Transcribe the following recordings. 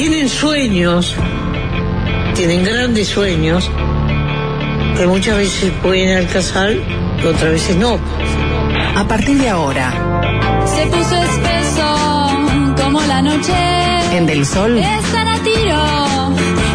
tienen sueños, tienen grandes sueños, que muchas veces pueden alcanzar y otras veces no. A partir de ahora, Se puso espeso como la noche. en Del Sol,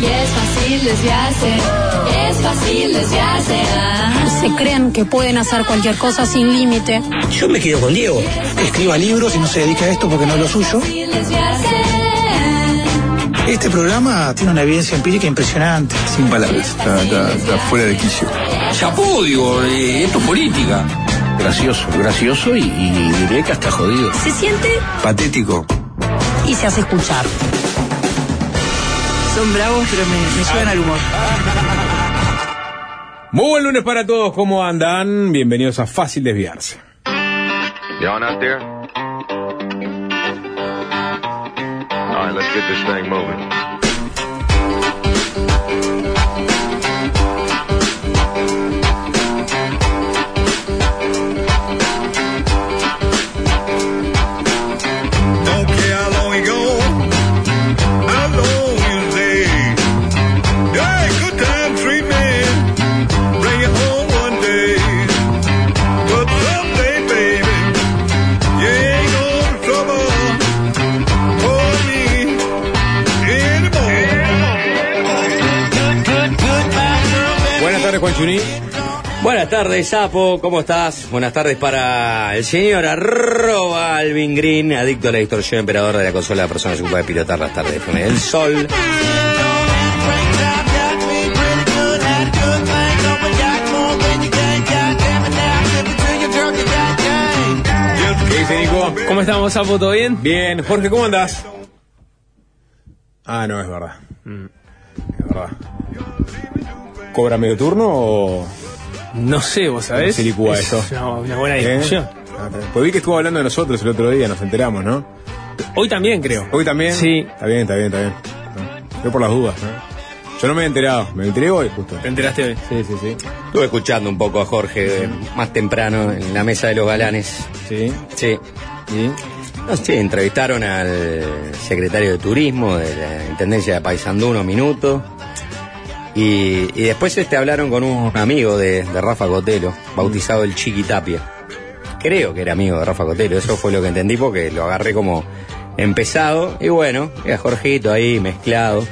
Y es fácil desviarse. Es fácil desviarse. Ah. se creen que pueden hacer cualquier cosa sin límite. Yo me quedo con Diego. que escriba libros y no se dedique a esto porque no es lo suyo. Este programa tiene una evidencia empírica impresionante. Sin palabras, está, está- está fuera de quicio. Chapó, digo, eh, esto es política. Gracioso, gracioso y, y diré que hasta jodido. Se siente Patético. Y se hace escuchar. Son bravos, pero me, me llevan al humor. Muy buen lunes para todos, ¿cómo andan? Bienvenidos a Fácil Desviarse. Y'all not there? All right, let's get this thing moving. Tardes, Chuní. Buenas tardes, Sapo, ¿cómo estás? Buenas tardes para el señor arroba Alvin Green, adicto a la distorsión, emperador de la consola de personas que se ocupa de pilotar las tardes con el sol. ¿Qué dice Nico? ¿Cómo estamos, Sapo? ¿Todo bien? Bien, Jorge, ¿cómo andás? Ah, no, es verdad. Mm. Es verdad. ¿Cobra medio turno o.? No sé, vos sabés. ¿Cómo se licúa Es eso? Una, una buena ¿Eh? discusión. Ah, está bien. Pues vi que estuvo hablando de nosotros el otro día, nos enteramos, ¿no? Hoy también, creo. ¿Hoy también? Sí. Está bien, está bien, está bien. Yo por las dudas, ¿no? Yo no me he enterado, me enteré hoy justo. ¿Te enteraste hoy? Sí, sí, sí. Estuve escuchando un poco a Jorge eh, más temprano en la mesa de los galanes. Sí. Sí. No sé, entrevistaron al secretario de Turismo de la Intendencia de Paysandú unos minutos. Y, y después este hablaron con un amigo de, de Rafa Cotelo, bautizado el Chiqui Tapia. Creo que era amigo de Rafa Cotelo, eso fue lo que entendí porque lo agarré como empezado. Y bueno, era Jorgito ahí mezclado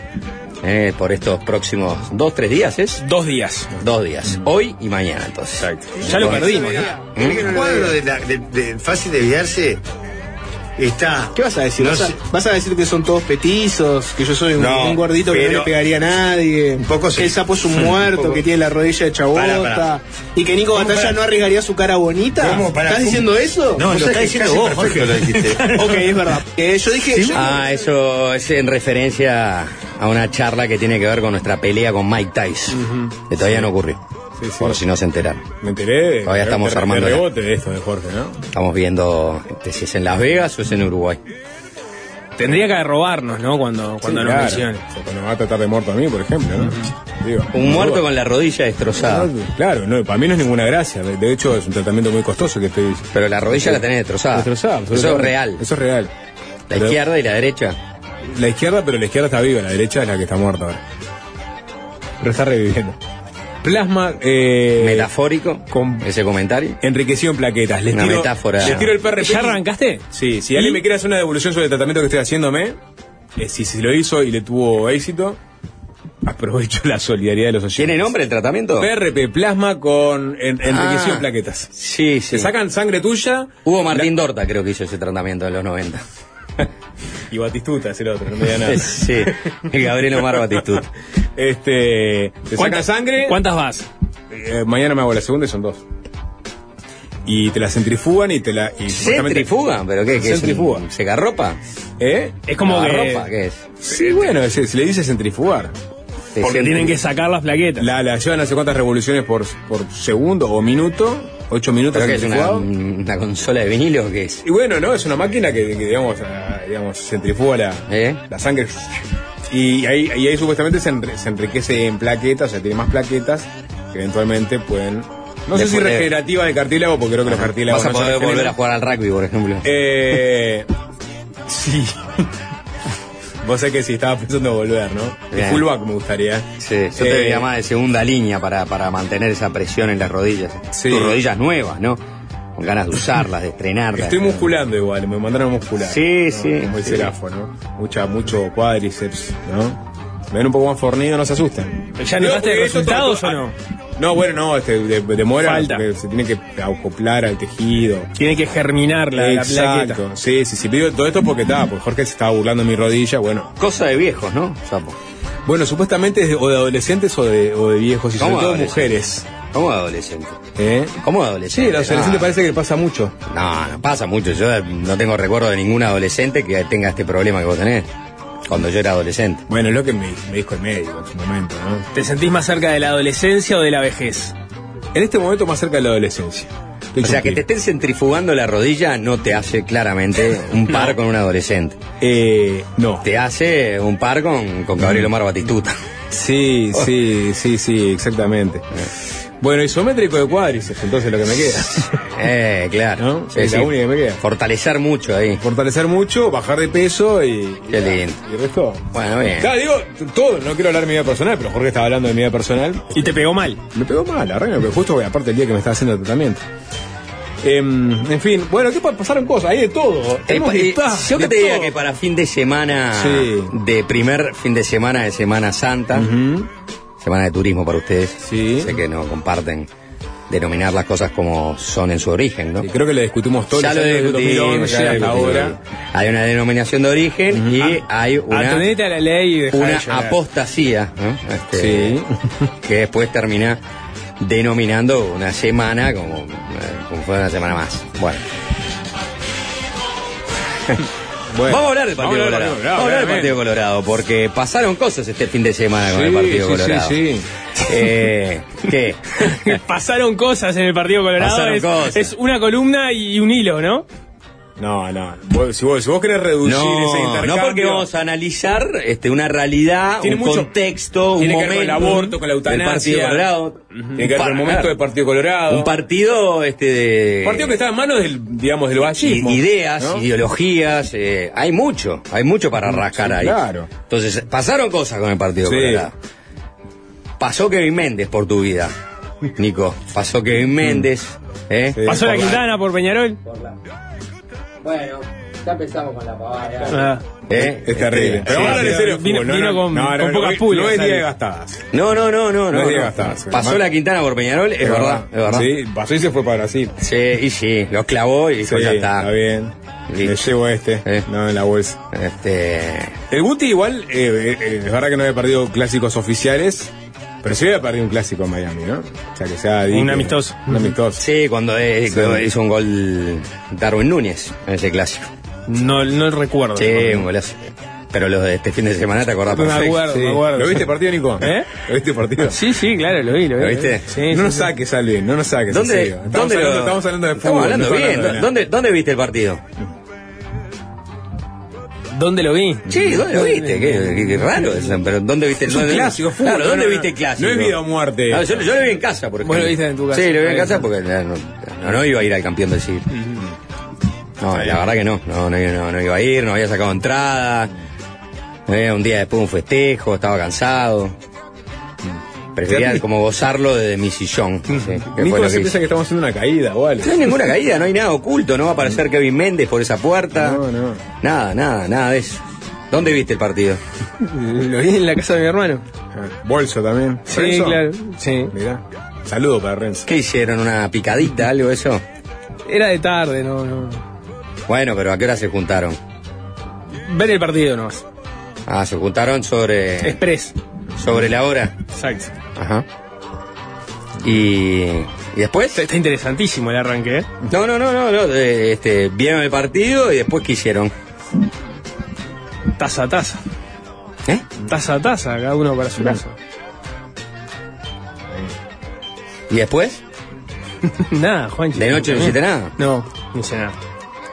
eh, por estos próximos dos, tres días, ¿es? Dos días. Dos días, hoy y mañana entonces. Exacto. Ya lo perdimos, ¿no? El cuadro de, la- de- de fácil desviarse está. ¿Qué vas a decir? No ¿Vas, a, sé. vas a decir que son todos petizos, que yo soy un, No, un gordito que no le pegaría a nadie, Un poco que sí. el sapo es un muerto, que tiene la rodilla de pará. y que Nico ¿Cómo, Batalla no arriesgaría su cara bonita. ¿Cómo? ¿Estás ¿cómo? diciendo eso? No, ¿Vos lo sabés está que diciendo vos? Jorge, lo dijiste. ok, es verdad. Eh, yo dije. yo- Ah, eso es en referencia a una charla que tiene que ver con nuestra pelea con Mike Tyson, que todavía no ocurrió. Sí, sí. Por si no se enteraron. Me enteré. Todavía estamos armando De la- rebote de esto de Jorge, ¿no? Estamos viendo este, si es en Las Vegas o es en Uruguay. Tendría que robarnos, ¿no? Cuando, cuando Sí, nos claro. Cuando me va a tratar de muerto a mí, por ejemplo, ¿no? Digo, Un muerto con la rodilla destrozada. Claro, no, para mí no es ninguna gracia. De, de hecho, es un tratamiento muy costoso que estoy Pero la rodilla la tenés destrozada. destrozado. Eso es real. Eso es real. La Pero- izquierda y la derecha. La izquierda, pero la izquierda está viva, la derecha es la que está muerta ahora. Pero está reviviendo. Plasma eh, Metafórico. con- Ese comentario. enriquecido en plaquetas. Les Una tiro, metáfora. Les tiro el PRP. ¿Ya arrancaste? Sí, si alguien me quiere hacer una devolución sobre el tratamiento que estoy haciéndome, eh, si se lo hizo y le tuvo éxito, aprovecho la solidaridad de los oyentes. ¿Tiene nombre el tratamiento? PRP, plasma con en- enriquecido Ah. en plaquetas. Sí, sí. Te sacan sangre tuya. Hugo Martín Dorta creo que hizo ese tratamiento en los 90. Y Batistuta es el otro, no me diga nada. Sí, el Gabriel Omar Batistuta. Este. Te sacan ¿Cuántas- sangre. ¿Cuántas vas? Eh, mañana me hago la segunda y son dos. Y te la centrifugan y te la. Y supuestamente- ¿Centrifuga? ¿Pero qué? qué es? Centrifuga. un- ¿Secarropa? ¿Eh? Es como que. ¿Lavarropa? ¿Qué es? Sí, bueno, se, se le dice centrifugar. Porque tienen que sacar las plaquetas. La, la llevan no sé cuántas revoluciones por, por segundo o minuto. Ocho minutos ¿Pero qué es? Una, una consola de vinilo o qué es? Y bueno, no, es una máquina que, que, digamos, ah, digamos, centrifuga la, ¿Eh? la sangre. Y ahí, y ahí supuestamente se, se enriquece en plaquetas, o sea, tiene más plaquetas que eventualmente pueden. No sé si regenerativa de cartílago, porque creo que los cartílagos Vas a no poder volver a jugar al rugby, por ejemplo. Eh, sí. Vos sabés que sí, estaba pensando en volver, ¿no? Bien. fullback me gustaría. Sí, yo te Eh, vería más de segunda línea para, para mantener esa presión en las rodillas. Sí. Tus rodillas nuevas, ¿no? Con ganas de usarlas, de estrenarlas. Estoy musculando igual, me mandaron a muscular. Sí, ¿no? sí, Como el sí. serafo, ¿no? Mucha, mucho cuádriceps, ¿no? Me ven un poco más fornido, no se asusten. ¿Ya No, notaste esto resultados todo- o no? No, bueno, no, este, de- demora porque se tiene que acoplar al tejido. Tiene que germinar la, la plaqueta. Exacto. Sí, sí, sí. Pido todo esto porque estaba, porque Jorge se estaba burlando de mi rodilla, bueno. Cosa de viejos, ¿no? Sapo. Bueno, supuestamente es de- o de adolescentes o de, o de viejos, y sobre ¿Cómo todo adolescentes? mujeres. ¿Cómo de adolescente? ¿Eh? ¿Cómo de Sí, adolescente? el adolescente No. parece que le pasa mucho. No, no pasa mucho. Yo no tengo recuerdo de ningún adolescente que tenga este problema que vos tenés. Cuando yo era adolescente. Bueno, es lo que me, me dijo el médico en su momento, ¿no? ¿Te sentís más cerca de la adolescencia o de la vejez? En este momento más cerca de la adolescencia. Estoy O sea, que te estén centrifugando la rodilla no te hace claramente un par con un adolescente. Eh, no. Te hace un par con, con Gabriel Omar Batistuta. Sí, sí, sí, sí, exactamente. Bueno, isométrico de cuádriceps, entonces lo que me queda. Eh, claro. ¿No? Es la única que me queda. Fortalecer mucho ahí. Fortalecer mucho, bajar de peso y. Qué y- lindo. Y el resto. Bueno, bien. Claro, digo, todo, no quiero hablar de mi vida personal, pero Jorge estaba hablando de mi vida personal. Y te pegó mal. Me pegó mal, la verdad, pero justo aparte el día que me estaba haciendo el tratamiento. Em, en fin, bueno, ¿qué pa- pasaron cosas? Hay de todo. Eh, eh, yo que te diga que para fin de semana, Sí. de primer fin de semana de Semana Santa, Ujú. Semana de turismo para ustedes, Sí. sé que no comparten denominar las cosas como son en su origen, ¿no? Sí, creo que le discutimos todo ya lo discutimos, 2011 ya lo hasta ahora. Hay una denominación de origen y hay una, a la ley y una apostasía, ¿no? Este, Sí. que después termina denominando una semana como, eh, como fue una semana más. Bueno. Bueno, Vamos a hablar del Partido vamos Colorado. Vamos a hablar del. Partido Colorado, porque pasaron cosas este fin de semana con el Partido sí, Colorado. sí, sí. Eh, ¿Qué? Pasaron cosas en el Partido Colorado. Pasaron es, cosas. es una columna y un hilo, ¿no? No, no. Vos- si, vos, si vos querés reducir ese No, intercambio. no porque vamos a analizar este, una realidad, Tiene un mucho- contexto, un tiene que ver momento con el aborto, con la del eutanasia. Partido Colorado. Tiene que ver con el momento del Partido Colorado. Un partido este de Un partido que está en manos del, digamos, del vallismo. ideas, ¿no? ideologías, eh, hay mucho, hay mucho para rascar sí, ahí. claro. Entonces, pasaron cosas con el Partido Sí. Colorado. Pasó Kevin Méndez por tu vida, Nico. Pasó Kevin Méndez. ¿eh? Mm. Sí. Pasó por la- Quintana por Peñarol. Bueno, ya empezamos con la pavada. Ah. ¿Eh? Es terrible. Pero vamos a hablar en serio. vino- fútbol, no, vino no, con- no, no, con no, pocas pulgas, No es día de gastadas. No, no, no, no, No no. es de no. gastar. Pasó la Quintana por Peñarol, es, verdad, es verdad. Sí, pasó y se fue para Brasil. Sí, y sí, lo clavó y dijo, Sí, ya está. está bien. Listo. Me llevo este, Eh. no en la bolsa. Este, El Guti igual, eh, eh, es verdad que no había perdido clásicos oficiales, pero sí había perdido un clásico en Miami, ¿no? O sea, que sea... Un amistoso. Un amistoso. sí, cuando eh, Sí. cuando hizo un gol Darwin Núñez en ese clásico. No, no recuerdo. Sí, un golazo. Pero los de este fin de semana te acordás Me perfecto. acuerdo, Sí. me acuerdo. ¿Lo viste el partido, Nico? ¿Eh? ¿Lo viste el partido? Sí, sí, claro, lo vi, lo vi. ¿Lo viste? Sí, no sí, nos sí. saques, Alvin, no nos saques. en ¿Dónde, serio. Estamos, dónde hablando, lo- estamos hablando de fútbol. Estamos hablando no bien. ¿Dónde, ¿Dónde viste el partido? ¿Dónde lo vi? Sí, ¿dónde lo viste? Qué, qué- qué raro eso. Pero ¿dónde viste dónde- clásico, fútbol. Claro, ¿dónde No, viste el clásico? No es vida o muerte. Yo, yo lo vi en casa, por ejemplo. Vos lo viste en tu casa. Sí, lo vi en casa porque no, no, no iba a ir al campeón del siglo. No, la verdad que no. No, no, no, no iba a ir, no había sacado entrada. Eh, un día después un festejo, estaba cansado. Prefería como gozarlo desde mi sillón. Nico lo se piensa que estamos haciendo una caída, o algo. No hay ninguna caída, no hay nada oculto, no va a aparecer Kevin Méndez por esa puerta. No, no. Nada, nada, nada de eso. ¿Dónde viste el partido? Lo vi en la casa de mi hermano. Ah, Bolso también. Sí, ¿Renzo? claro. Sí. Mirá. Saludo para Renzo. ¿Qué hicieron? ¿Una picadita, algo de eso? Era de tarde, no, no. Bueno, pero ¿a qué hora se juntaron? ver el partido nomás. Ah, se juntaron sobre. Express. Sobre la hora. Exacto. Ajá. Y. ¿Y después? Está, está interesantísimo el arranque, ¿eh? No, no, no, no, no. eh, Este, vieron el partido y después ¿qué hicieron? Taza a taza. ¿Eh? Taza a taza, cada uno para su casa. ¿Y después? nada, Juanchi. ¿De noche no hiciste nada? No, no hice nada.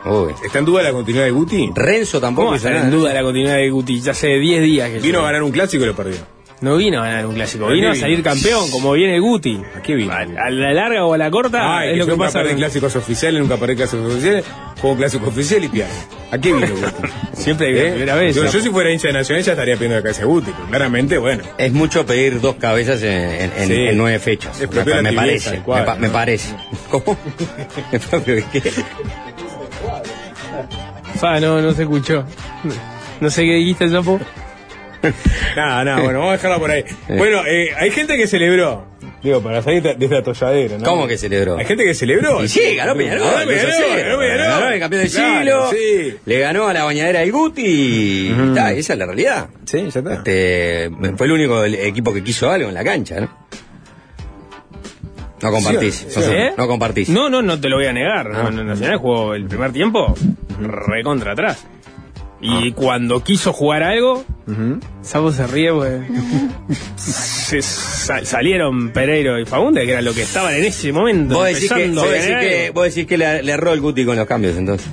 Uy. ¿Está en duda la continuidad de Guti? Renzo tampoco ¿Cómo hizo está en duda la continuidad de Guti? Ya hace 10 días que Vino a ganar un clásico y lo perdió. No vino a ganar un clásico, ¿A qué vino a salir campeón, como viene Guti. ¿A qué vino? A, a la larga o a la corta Ay, es lo que nunca pasa. perdí clásicos oficiales, nunca perdí clásicos oficiales, juego clásico oficial y pierdo. ¿A qué vino Guti? Siempre hay ¿Eh? primera vez. Yo, si fuera hincha de Nacional ya estaría pidiendo la cabeza de Guti, pero claramente, bueno. Es mucho pedir dos cabezas en, en- en- Sí. en nueve fechas. Es Me, me parece. cuadro, me, pa- me ¿no? parece. ¿Cómo? Fa, no, no se escuchó. No sé qué dijiste, Sapo. Nada, nada, bueno, vamos a dejarla por ahí. Bueno, eh, hay gente que celebró. Digo, para salir de este atolladero, ¿no? ¿Cómo que celebró? Hay gente que celebró. Y sí, ganó Peñarol. Ganó Peñarol, 2 a 0. ganó Peñarol. Ganó el campeón del Claro, siglo. Sí. Le ganó a la bañadera del Guti y está, esa es la realidad. Sí, ya está. Este, fue el único equipo que quiso algo en la cancha, ¿no? No compartís. Sí, no, sí. ¿Eh? no compartís. No, no, no te lo voy a negar. Ah. No, Nacional jugó el primer tiempo re contra atrás. Y cuando quiso jugar algo, Sapo se ríe, pues. se salieron Pereiro y Fagundes, que era lo que estaban en ese momento. Vos decís, que, vos a decís ganar que, algo. vos decís que le, le erró el Guti con los cambios, entonces.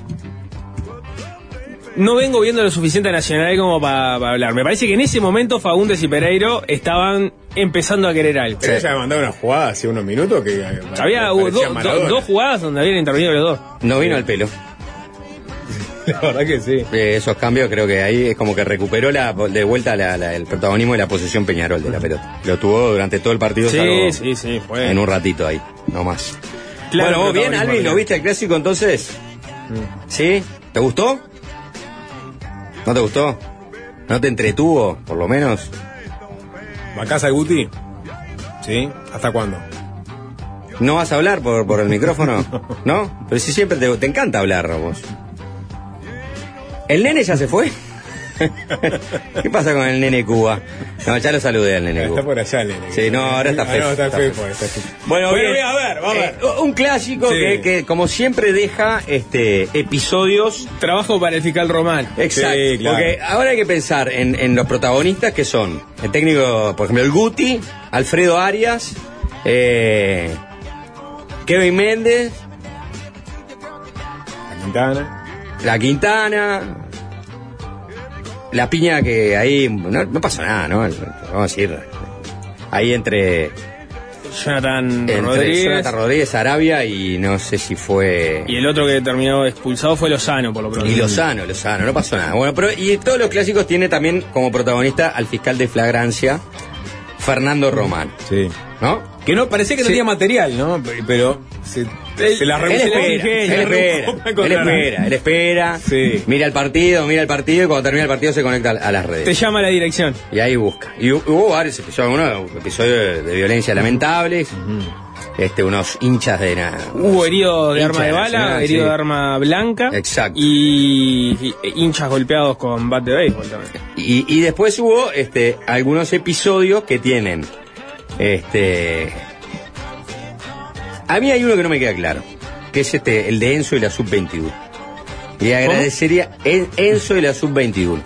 No vengo viendo lo suficiente a Nacional como para hablar. Me parece que en ese momento Fagundes y Pereiro estaban empezando a querer algo. Pero ella me mandaba una jugada hace unos minutos que. eh, Había do- dos jugadas donde habían intervenido los dos. No vino al pelo. La verdad que sí. Eh, esos cambios creo que ahí es como que recuperó la, de vuelta la- la- el protagonismo y la posesión Peñarol de la pelota. Lo tuvo durante todo el partido, Sí, salvo sí, sí, fue. en un ratito ahí, no más. Claro, bueno, vos bien, Alvin, ¿lo viste el clásico entonces? ¿Sí? ¿Te gustó? ¿No te gustó? ¿No te entretuvo, por lo menos? ¿Bancás al Guti? ¿Sí? ¿Hasta cuándo? ¿No vas a hablar por, por el micrófono? ¿No? Pero si siempre te, te encanta hablar vos. ¿El nene ya se fue? ¿Qué pasa con el nene Cuba? No, ya lo saludé al nene Está Cuba. por allá, el nene. Sí, no, ahora está Ah, feo. no, está está feo, feo. está feo. Bueno, Bueno, bien. a ver, vamos a ver. Eh, un clásico Sí. que, que, como siempre, deja este episodios. Trabajo para el fiscal Román. Exacto. Sí, claro. Porque ahora hay que pensar en, en los protagonistas que son el técnico, por ejemplo, el Guti, Alfredo Arias, eh, Kevin Méndez, La Quintana. La Quintana, la piña que ahí no, no pasó nada, ¿no? Vamos a decir. Ahí entre, Jonathan entre Rodríguez. Jonathan Rodríguez, Arabia y no sé si fue. Y el otro que terminó expulsado fue Lozano, por lo pronto. Y Lozano, Lozano, no pasó nada. Bueno, pero y todos los clásicos tiene también como protagonista al fiscal de flagrancia, Fernando Román, Sí. ¿no? Que no, parecía que no tenía material, ¿no? Pero se, se la Él espera, él espera, él espera, él espera, Sí. mira el partido, mira el partido y cuando termina el partido se conecta a las redes. Te llama la dirección. Y ahí busca. Y hu- hubo varios episodios, uno, episodios de violencia lamentables, este, unos hinchas de nada. Hubo herido de arma de de bala, herido sí. de arma blanca. Exacto. Y, y- e hinchas golpeados con bat de béisbol también. Y, y después hubo este, algunos episodios que tienen. Este. A mí hay uno que no me queda claro. Que es este, el de Enzo y la sub-21. Y agradecería En- Enzo y la sub-21.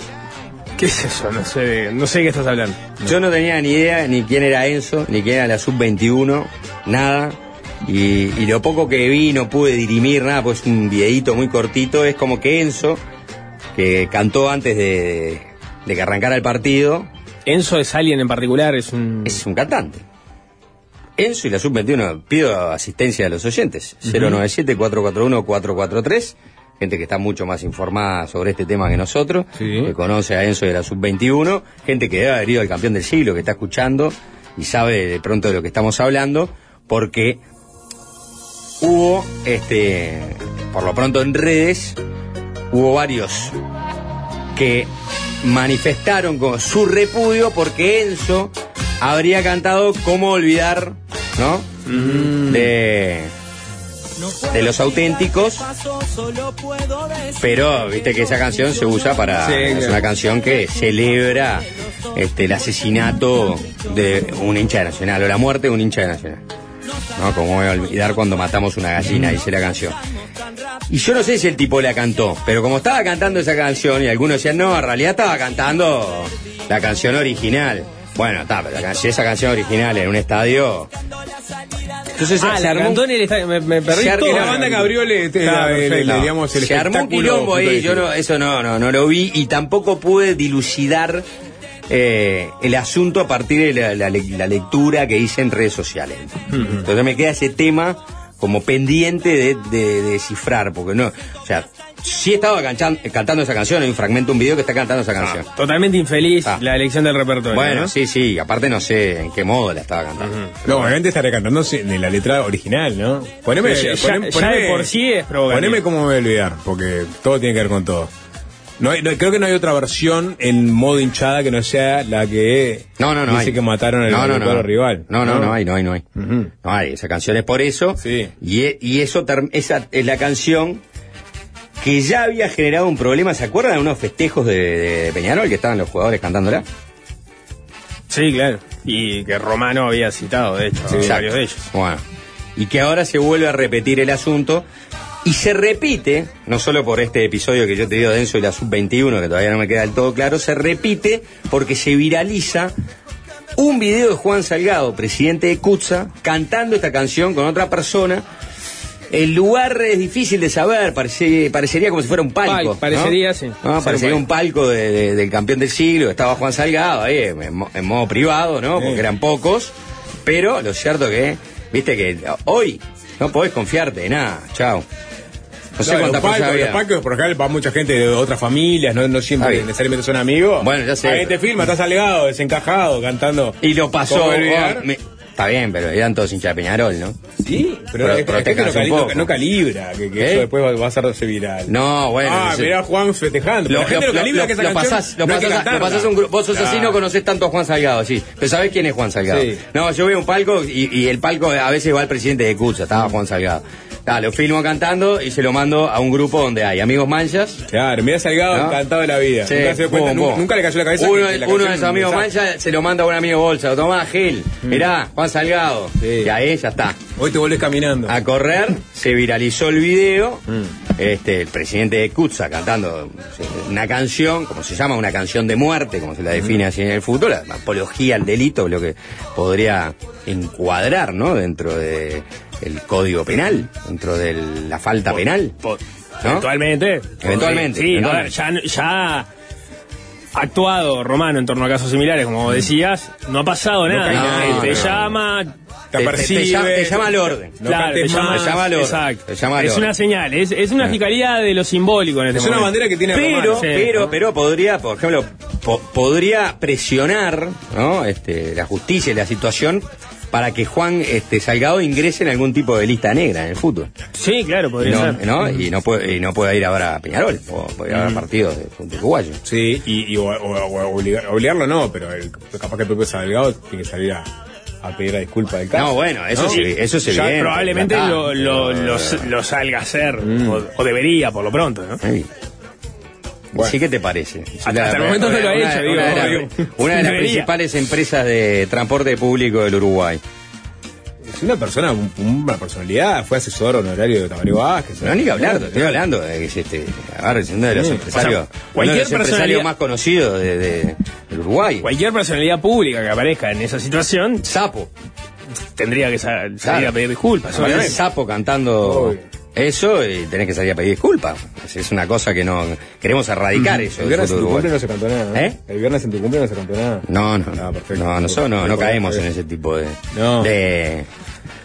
¿Qué es eso? No sé, no sé de qué estás hablando. Yo no tenía ni idea ni quién era Enzo, ni quién era la sub-21, nada. Y, y lo poco que vi no pude dirimir nada, pues es un videíto muy cortito. Es como que Enzo, que cantó antes de, de que arrancara el partido, Enzo es alguien en particular, es un. es un cantante. Enzo y la sub-21, pido asistencia de los oyentes. 097-441-443. Gente que está mucho más informada sobre este tema que nosotros, Sí. que conoce a Enzo de la sub-21. Gente que debe haber ido al campeón del siglo, que está escuchando y sabe de pronto de lo que estamos hablando, porque hubo, este, por lo pronto en redes, hubo varios que manifestaron con su repudio porque Enzo habría cantado cómo olvidar, ¿no? De de los auténticos, pero viste que esa canción se usa para. Sí, es una canción que celebra este, el asesinato de un hincha de Nacional o la muerte de un hincha de Nacional. ¿No? Como voy a olvidar cuando matamos una gallina, dice la canción. Y yo no sé si el tipo la cantó, pero como estaba cantando esa canción y algunos decían, no, en realidad estaba cantando la canción original. Bueno, está, pero la can- esa canción original en un estadio. Entonces Ah, se la armó en el estadio. Me, me perdí Se ar- todo. La banda que abrió le, te- Claro, el- el- digamos, el se armó un quilombo ahí, yo no, eso no, no, no lo vi y tampoco pude dilucidar eh, el asunto a partir de la, la le- la lectura que hice en redes sociales. Entonces me queda ese tema como pendiente de, de- de descifrar, porque no, o sea, sí estaba canchan- cantando esa canción, hay un fragmento de un video que está cantando esa canción. Totalmente infeliz Ah. la elección del repertorio. Bueno, ¿no? sí, sí, aparte no sé en qué modo la estaba cantando. No, obviamente estaré cantando sin- de la letra original, ¿no? Poneme, Ya- ya- ponem- ya de por sí es provocativo. Poneme cómo me voy a olvidar, porque todo tiene que ver con todo. No, hay- no- creo que no hay otra versión en modo hinchada que no sea la que No, no, no dice hay. que mataron al no, no, no. rival. No, no, no hay, no hay, no hay. No hay, esa canción es por eso. Sí. Y, e- y eso esa es la canción que ya había generado un problema. ¿Se acuerdan de unos festejos de, de Peñarol que estaban los jugadores cantándola? Sí, claro. Y que Romano había citado, de hecho, varios de ellos. Bueno. Y que ahora se vuelve a repetir el asunto. Y se repite, no solo por este episodio que yo te digo denso y la sub-21, que todavía no me queda del todo claro, se repite porque se viraliza un video de Juan Salgado, presidente de Cutsa, cantando esta canción con otra persona. El lugar es difícil de saber, parece- parecería como si fuera un palco. Pal- parecería, ¿no? sí. No, parecería un palco de- de- del campeón del siglo, estaba Juan Salgado ahí en, en modo privado, ¿no? Porque eran pocos, pero lo cierto que, viste que hoy no podés confiarte de nada, chao. No sé cuántas los palcos, los palcos, por acá va mucha gente de otras familias, no, no siempre necesariamente son amigos. Bueno, ya sé. Ahí te filma, estás salgado, desencajado, cantando. Y lo pasó. Oh, está bien, pero eran todos hinchas de Peñarol, ¿no? Sí, pero Pro- es que- no, cali- no- calibra, que, que ¿Eh? eso después va, va a hacerse viral. No, bueno. ah, mirá a Juan festejando. Lo, Pero la gente lo- lo calibra lo- que esa lo pasás, lo no pasás lo pasás un grupo. Vos sos así, no conocés tanto a Juan Salgado, sí. Pero sabés quién es Juan Salgado. Sí. No, yo a un palco y, y el palco a veces va el presidente de Cucha, estaba Juan Salgado. Ah, lo filmo cantando y se lo mando a un grupo donde hay amigos manchas. Claro, mira Salgado ¿No? encantado de la vida. Sí, nunca se dio cuenta, nunca le cayó la cabeza. Uno, que la uno de un amigos manchas se lo manda a un amigo bolsa. Tomá, Gil. Mirá, Juan Salgado. Sí. Y ahí ya está. Hoy te volvés caminando. A correr, se viralizó el video. Este, el presidente de Kutza cantando una canción, como se llama, una canción de muerte, como se la define así en el fútbol, la apología al delito, lo que podría encuadrar, ¿no? Dentro de el código penal, dentro de la falta penal. Po- ¿No? Eventualmente. Eventualmente, Sí, eventualmente. a ver, ya, ya ha actuado Romano en torno a casos similares, como decías, no ha pasado No nada. cae Te- llama. Te te- percibe. te llama- te llama al orden. No claro, te llama, más. te llama al orden. Exacto. Te llama al es orden. una señal, es, es una fiscalía de lo simbólico en este Es una momento. bandera que tiene pero, Romano. Pero, pero podría, por ejemplo, po- podría presionar, ¿no? Este, la justicia y la situación para que Juan este, Salgado ingrese en algún tipo de lista negra en el fútbol. Sí, claro, Y podría no, ser. ¿no? y no puede, y no pueda ir ahora a Peñarol, o puede haber partidos de fútbol uruguayo. Sí, y, y o- o- o- obligar- obligarlo no, pero el, capaz que el propio Salgado tiene que salir a, a pedir la disculpa del caso. No, bueno, eso ¿No? sí, eso es Ya probablemente lo, lo, lo- lo salga a hacer, o, o debería por lo pronto, ¿no? Sí. Bueno. ¿Sí qué te parece? Hasta- hasta el momento no lo ha una- hecho, una digo, de las-. Una de las principales empresas de transporte público del Uruguay. Es una persona, un- una personalidad, fue asesor honorario de Tabaré Vázquez. No, ni que hablar, estoy hablando de que es este, a ver, es uno de los empresarios, o sea, más conocidos de, de- del Uruguay. Cualquier personalidad pública que aparezca en esa situación Sapo. tendría que sa- salir Claro. a pedir disculpas. Sapo cantando Obvio. Eso y tenés que salir a pedir disculpas. Es, una cosa que no queremos erradicar eso. El del viernes en tu cumple no se cantó nada. ¿Eh? El viernes en tu cumple no se cantó nada. No, no, Ah, perfecto. no, nosotros no, no caemos en ese tipo de, No. de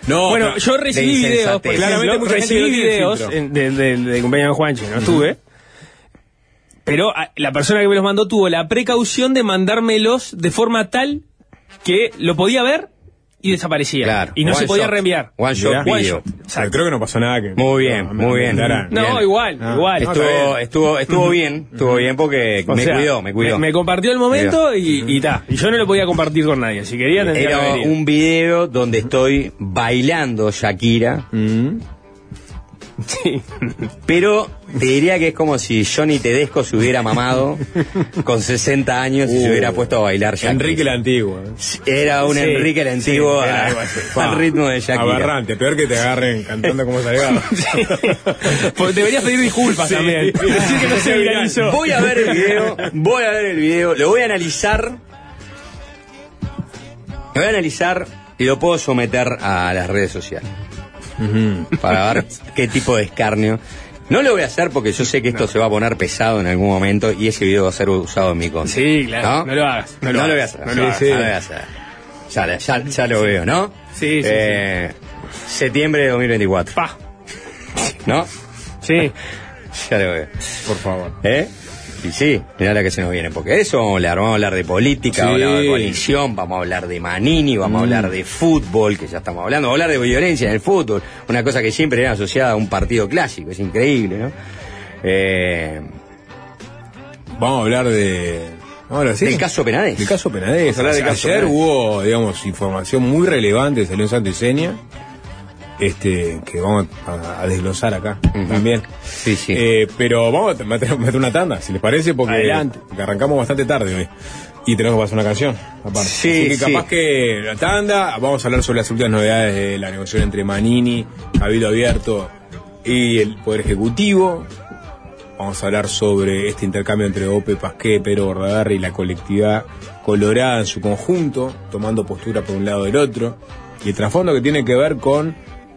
No, Bueno, pero- yo recibí de videos. Claramente mucha recibí no videos en- de- de- del cumpleaños de Juanchi, no estuve. Pero ah, la persona que me los mandó tuvo la precaución de mandármelos de forma tal que lo podía ver y desaparecía. Claro, y no one se podía shot. reenviar. One shot. One video. shot, creo que no pasó nada que. Muy bien, no, muy bien. No, Bien. igual, Ah, igual. Estuvo, bien. estuvo, estuvo bien, estuvo bien porque O me sea, cuidó, me cuidó. Me, compartió el momento y, y ta. Y yo no lo podía compartir con nadie. Si quería, tendría que Era ido. un video donde estoy bailando Shakira Mm. Pero te diría que es como si Johnny Tedesco se hubiera mamado con 60 años y se Uh, hubiera puesto a bailar Jackie. Enrique el Antiguo. ¿eh? Era un Sí, Enrique el sí, Antiguo a- al ritmo de Shakira. Aberrante, peor que te agarren cantando como salgado. Deberías pedir disculpas Sí. también. Decir que no se viralizó. Voy a ver el video, voy a ver el video, lo voy a analizar. Lo voy a analizar y lo puedo someter a las redes sociales. Para ver qué tipo de escarnio. No lo voy a hacer porque yo sé que esto se va a poner pesado en algún momento y ese video va a ser usado en mi contra. Sí, claro. No, lo hagas. No, No, lo voy a hacer. No Sí, lo hagas. sí. No lo voy a hacer. Ya, ya- ya lo veo, ¿no? Sí, sí, Eh, Septiembre de 2024. Pa. ¿No? Sí. Ya lo veo. Por favor. ¿Eh? Y sí, mirá la que se nos viene, porque de eso vamos a hablar, vamos a hablar de política, Sí. vamos a hablar de coalición, vamos a hablar de Manini, vamos a Mm. hablar de fútbol, que ya estamos hablando, vamos a hablar de violencia en el fútbol, una cosa que siempre era asociada a un partido clásico, es increíble, ¿no? Eh, Vamos a hablar de. Ahora sí. Del caso Penades. Del caso Penades. Caso Ayer Penades. hubo, digamos, información muy relevante, salió en Santo y Seña, este, que vamos a, a desglosar acá también. Sí, sí. Eh, pero vamos a meter, meter una tanda, si les parece, porque, Adelante. arrancamos bastante tarde hoy. Y tenemos que pasar una canción, aparte. Sí, Así que sí. capaz que la tanda, vamos a hablar sobre las últimas novedades de la negociación entre Manini, Cabildo Abierto y el Poder Ejecutivo. Vamos a hablar sobre este intercambio entre Ope, Pasqué, Pedro Bordaberry y la colectividad colorada en su conjunto, tomando postura por un lado del otro. Y el trasfondo que tiene que ver con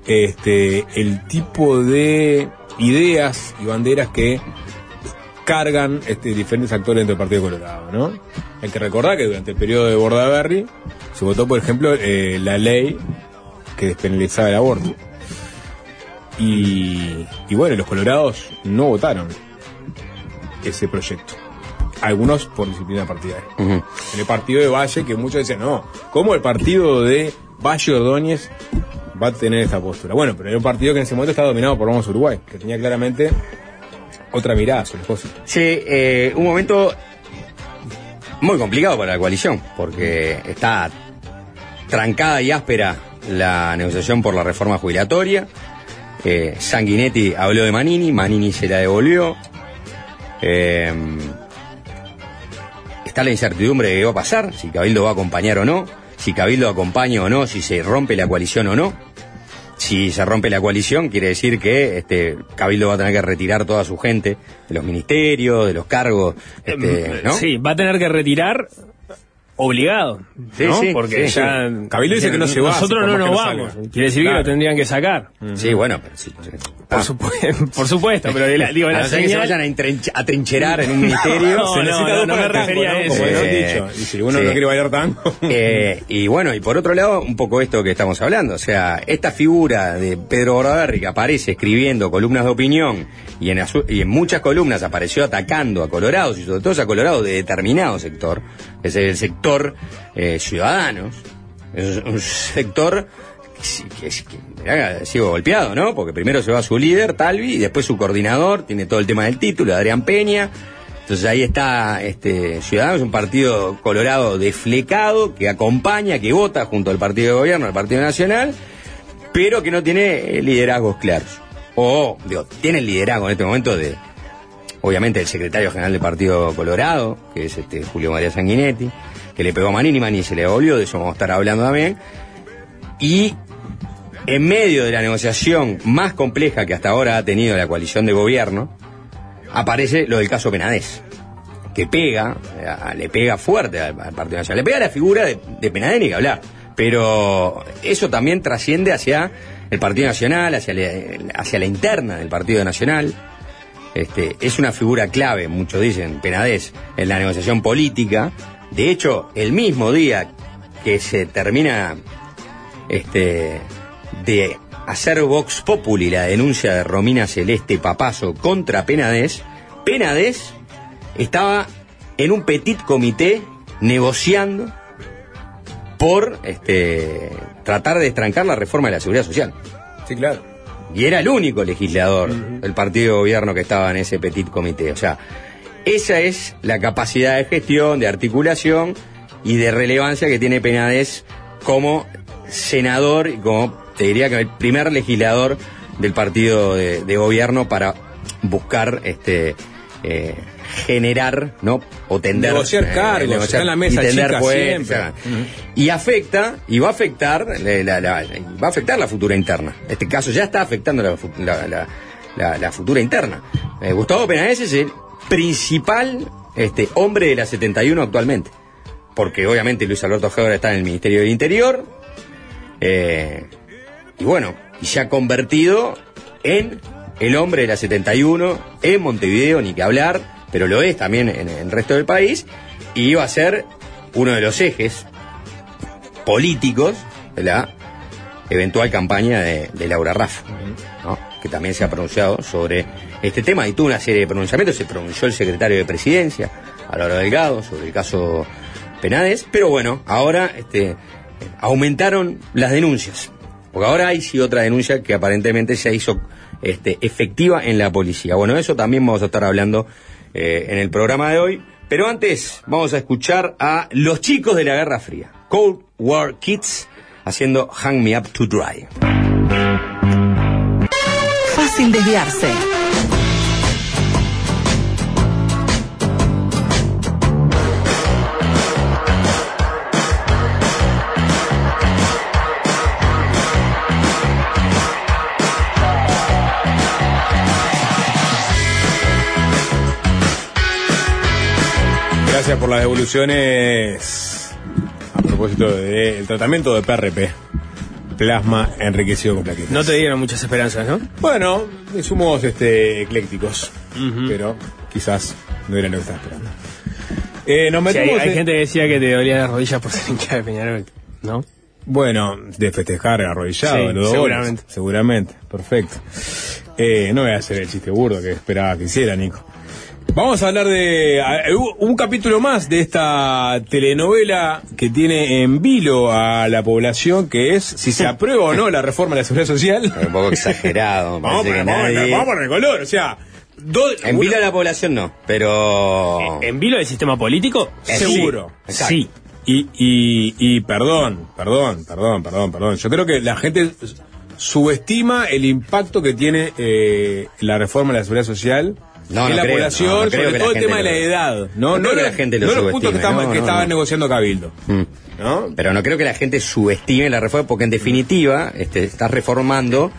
este el tipo de ideas y banderas que cargan este, diferentes actores dentro del Partido Colorado, ¿no? Hay que recordar que durante el periodo de Bordaberry se votó, por ejemplo, eh, la ley que despenalizaba el aborto. Y, y bueno, los colorados no votaron ese proyecto. Algunos por disciplina partidaria. En el partido de Valle, que muchos decían, no, ¿cómo el partido de Valle Ordóñez va a tener esta postura? Bueno, pero era un partido que en ese momento estaba dominado por Vamos Uruguay, que tenía claramente otra mirada sobre las cosas. Sí, eh, un momento muy complicado para la coalición, porque está trancada y áspera la negociación por la reforma jubilatoria. Eh, Sanguinetti habló de Manini, Manini se la devolvió. Eh, está la incertidumbre de qué va a pasar, si Cabildo va a acompañar o no, si Cabildo acompaña o no, si se rompe la coalición o no. Si se rompe la coalición, quiere decir que este Cabildo va a tener que retirar toda su gente de los ministerios, de los cargos, este, ¿no? Sí, va a tener que retirar obligado. Sí, ¿no? sí, Porque sí, ya. sí. Cabildo dice que no se va, Nosotros no nos no vamos. salga. Quiere decir que lo tendrían que sacar. Sí, bueno, pero sí. Por, supu- por supuesto, pero la- digo, a la no ser que se señal- vayan a, a trincherar en un ministerio. No, Se no, necesita no, dos no para a eso. Como Eh, lo han dicho. Y si uno sí. no quiere bailar tango. Eh, y bueno, y por otro lado, un poco esto que estamos hablando, o sea, esta figura de Pedro Bordaberry que aparece escribiendo columnas de opinión y en, y en muchas columnas apareció atacando a colorados y sobre todo a colorados de determinado sector, que es el sector eh, ciudadanos, es un sector que, que, que sido golpeado, ¿no? Porque primero se va su líder, Talvi, y después su coordinador, tiene todo el tema del título, Adrián Peña, entonces ahí está este Ciudadanos, un partido colorado desflecado que acompaña, que vota junto al partido de gobierno, al Partido Nacional, pero que no tiene eh, liderazgos claros. O, digo, tiene el liderazgo en este momento de, obviamente, el secretario general del Partido Colorado, que es este Julio María Sanguinetti, que le pegó a Manini, Manini se le devolvió, de eso vamos a estar hablando también. Y en medio de la negociación más compleja que hasta ahora ha tenido la coalición de gobierno, aparece lo del caso Penades, que pega, eh, le pega fuerte al, Partido Nacional, le pega la figura de, de Penades ni que hablar, pero eso también trasciende hacia el Partido Nacional, hacia, la- interna del Partido Nacional. Este, es una figura clave, muchos dicen, Penades, en la negociación política. De hecho, el mismo día que se termina este, de hacer Vox Populi la denuncia de Romina Celeste Papazo contra Penades, Penades estaba en un petit comité negociando por este, tratar de destrancar la reforma de la seguridad social. Sí, claro. Y era el único legislador del partido de gobierno que estaba en ese petit comité. O sea, esa es la capacidad de gestión, de articulación y de relevancia que tiene Penades como senador y como, te diría que el primer legislador del partido de, de gobierno para buscar este eh, generar no o tender Negociar cargos, está en la mesa y tender chica puestos, siempre. o sea, y afecta y va a afectar eh, la, la- va a afectar la futura interna. Este caso ya está afectando la- la futura interna. Eh, Gustavo Penades es el principal este hombre de la 71 actualmente porque obviamente Luis Alberto Heber está en el Ministerio del Interior eh, y bueno se ha convertido en el hombre de la 71 en Montevideo ni que hablar pero lo es también en el resto del país y va a ser uno de los ejes políticos de la eventual campaña de, Laura Raff, ¿no? que también se ha pronunciado sobre este tema y tuvo una serie de pronunciamientos. Se pronunció el secretario de Presidencia, Álvaro Delgado, sobre el caso Penades, pero bueno, ahora este, aumentaron las denuncias, porque ahora hay sí otra denuncia que aparentemente se hizo este, efectiva en la policía. Bueno, eso también vamos a estar hablando eh, en el programa de hoy. Pero antes vamos a escuchar a los chicos de la Guerra Fría, Cold War Kids, haciendo Hang Me Up to Dry. Fácil desviarse. Gracias por las devoluciones. A propósito del tratamiento de PRP. Plasma enriquecido con plaquetas. No te dieron muchas esperanzas, ¿no? Bueno, somos este, eclécticos, pero quizás no era lo que estaba esperando. Eh, nos Sí, hay, gente que decía que te dolían las rodillas por ser hincha de Peñarol, ¿no? Bueno, de festejar arrodillado, Sí, seguramente. goles. Seguramente, perfecto. Eh, no voy a hacer el chiste burdo que esperaba que hiciera, Nico. Vamos a hablar de a- hubo un capítulo más de esta telenovela que tiene en vilo a la población, que es si se aprueba o no la reforma de la seguridad social. Un poco exagerado, Vamos, que vamos, nadie- vamos a poner color, o sea, dos, En vilo a la población no, pero... ¿En vilo del sistema político? Seguro. Sí. Sí. Y, y, y perdón, perdón, perdón, perdón, perdón. Yo creo que la gente subestima el impacto que tiene eh, la reforma de la seguridad social No, no la creo, población, no, sobre todo el tema de la edad. No, no creo que lo- la gente lo no los puntos que, estaba, que no, estaba no. negociando Cabildo. Mm. ¿no? Pero no creo que la gente subestime la reforma, porque en definitiva este, está reformando